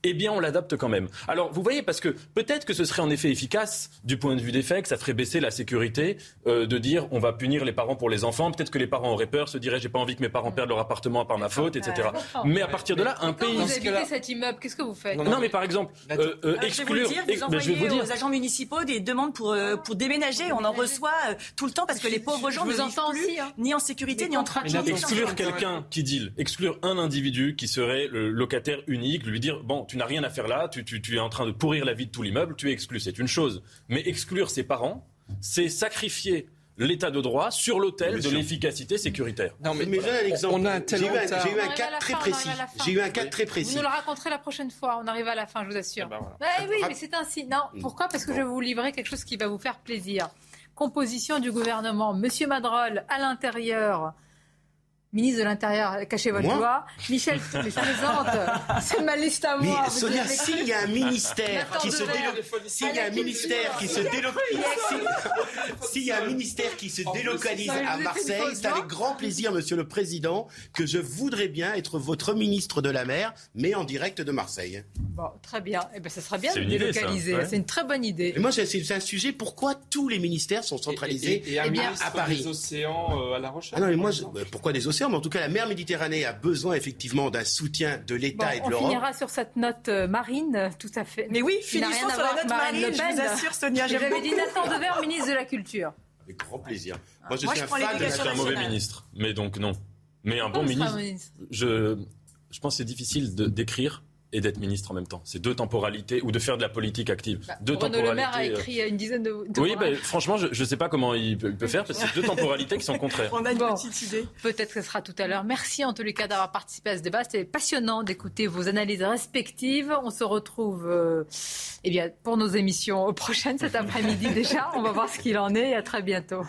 eh bien, on l'adopte quand même. Alors, vous voyez, parce que peut-être que ce serait en effet efficace, du point de vue des faits, que ça ferait baisser la sécurité, euh, de dire on va punir les parents pour les enfants, peut-être que les parents auraient peur, se diraient j'ai pas envie que mes parents perdent leur appartement par ma faute, etc. Mais à partir de là, un pays... Quand vous habitez cet immeuble, qu'est-ce que vous faites? Non, mais par exemple, euh, euh, exclure... Je vais vous, dire, vous envoyez aux agents municipaux des demandes pour, pour déménager. On en reçoit euh, tout le temps parce que les pauvres gens ne vivent plus hein. ni en sécurité ni en tranquillité. Exclure quelqu'un qui deal, exclure un individu qui serait le locataire unique, lui dire bon, tu n'as rien à faire là, tu, tu, es en train de pourrir la vie de tout l'immeuble, tu es exclu, c'est une chose. Mais exclure ses parents, c'est sacrifier l'état de droit sur l'autel de l'efficacité sécuritaire. Non, mais, j'ai un exemple. On a J'ai eu, un cas très précis. J'ai eu un cas très précis. Vous nous le raconterez la prochaine fois. On arrive à la fin, je vous assure. Eh ben oui, mais c'est ainsi. Non, pourquoi? Parce que je vais vous livrer quelque chose qui va vous faire plaisir composition du gouvernement. Monsieur Madrol, à l'intérieur, ministre de l'Intérieur, cachez votre joie. Michel, je plaisante. *laughs* C'est ma liste à moi. Mais Sonia, s'il y a un ministère qui se délocalise, s'il y a un ministère qui se délocalise, s'il y a un ministère qui se délocalise à Marseille, c'est avec grand plaisir, Monsieur le Président, que je voudrais bien être votre ministre de la mer, mais en direct de Marseille. Bon, très bien. Eh ben, ça sera bien de délocaliser. C'est une très bonne idée. Et moi, c'est un sujet. Pourquoi tous les ministères sont centralisés et, eh bien, à Paris des océans euh, à La Rochelle. Ah non, mais moi, pourquoi des océans Mais en tout cas, la mer Méditerranée a besoin effectivement d'un soutien de l'État et de l'Europe. On finira sur cette note euh, marine, tout à fait. Mais oui, finissons sur la note marine. Je vous assure, Sonia. J'avais dit Nathan Dever, ministre de la Culture. Avec grand plaisir. Moi, je suis un fan de. Je un mauvais ministre, mais donc non. Mais un bon ministre. Je, je pense que c'est difficile de d'écrire et d'être ministre en même temps. C'est deux temporalités, ou de faire de la politique active. Bah, deux Bruno temporalités. Le Maire a écrit euh, une dizaine de. de oui, bah, franchement, je ne sais pas comment il peut, faire, parce que c'est deux temporalités qui sont contraires. On a une petite idée. Peut-être que ce sera tout à l'heure. Merci en tous les cas d'avoir participé à ce débat. C'était passionnant d'écouter vos analyses respectives. On se retrouve euh, eh bien, pour nos émissions prochaines cet après-midi *laughs* déjà. On va voir ce qu'il en est et à très bientôt.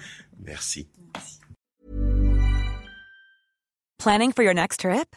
Merci. Merci. Planning for your next trip?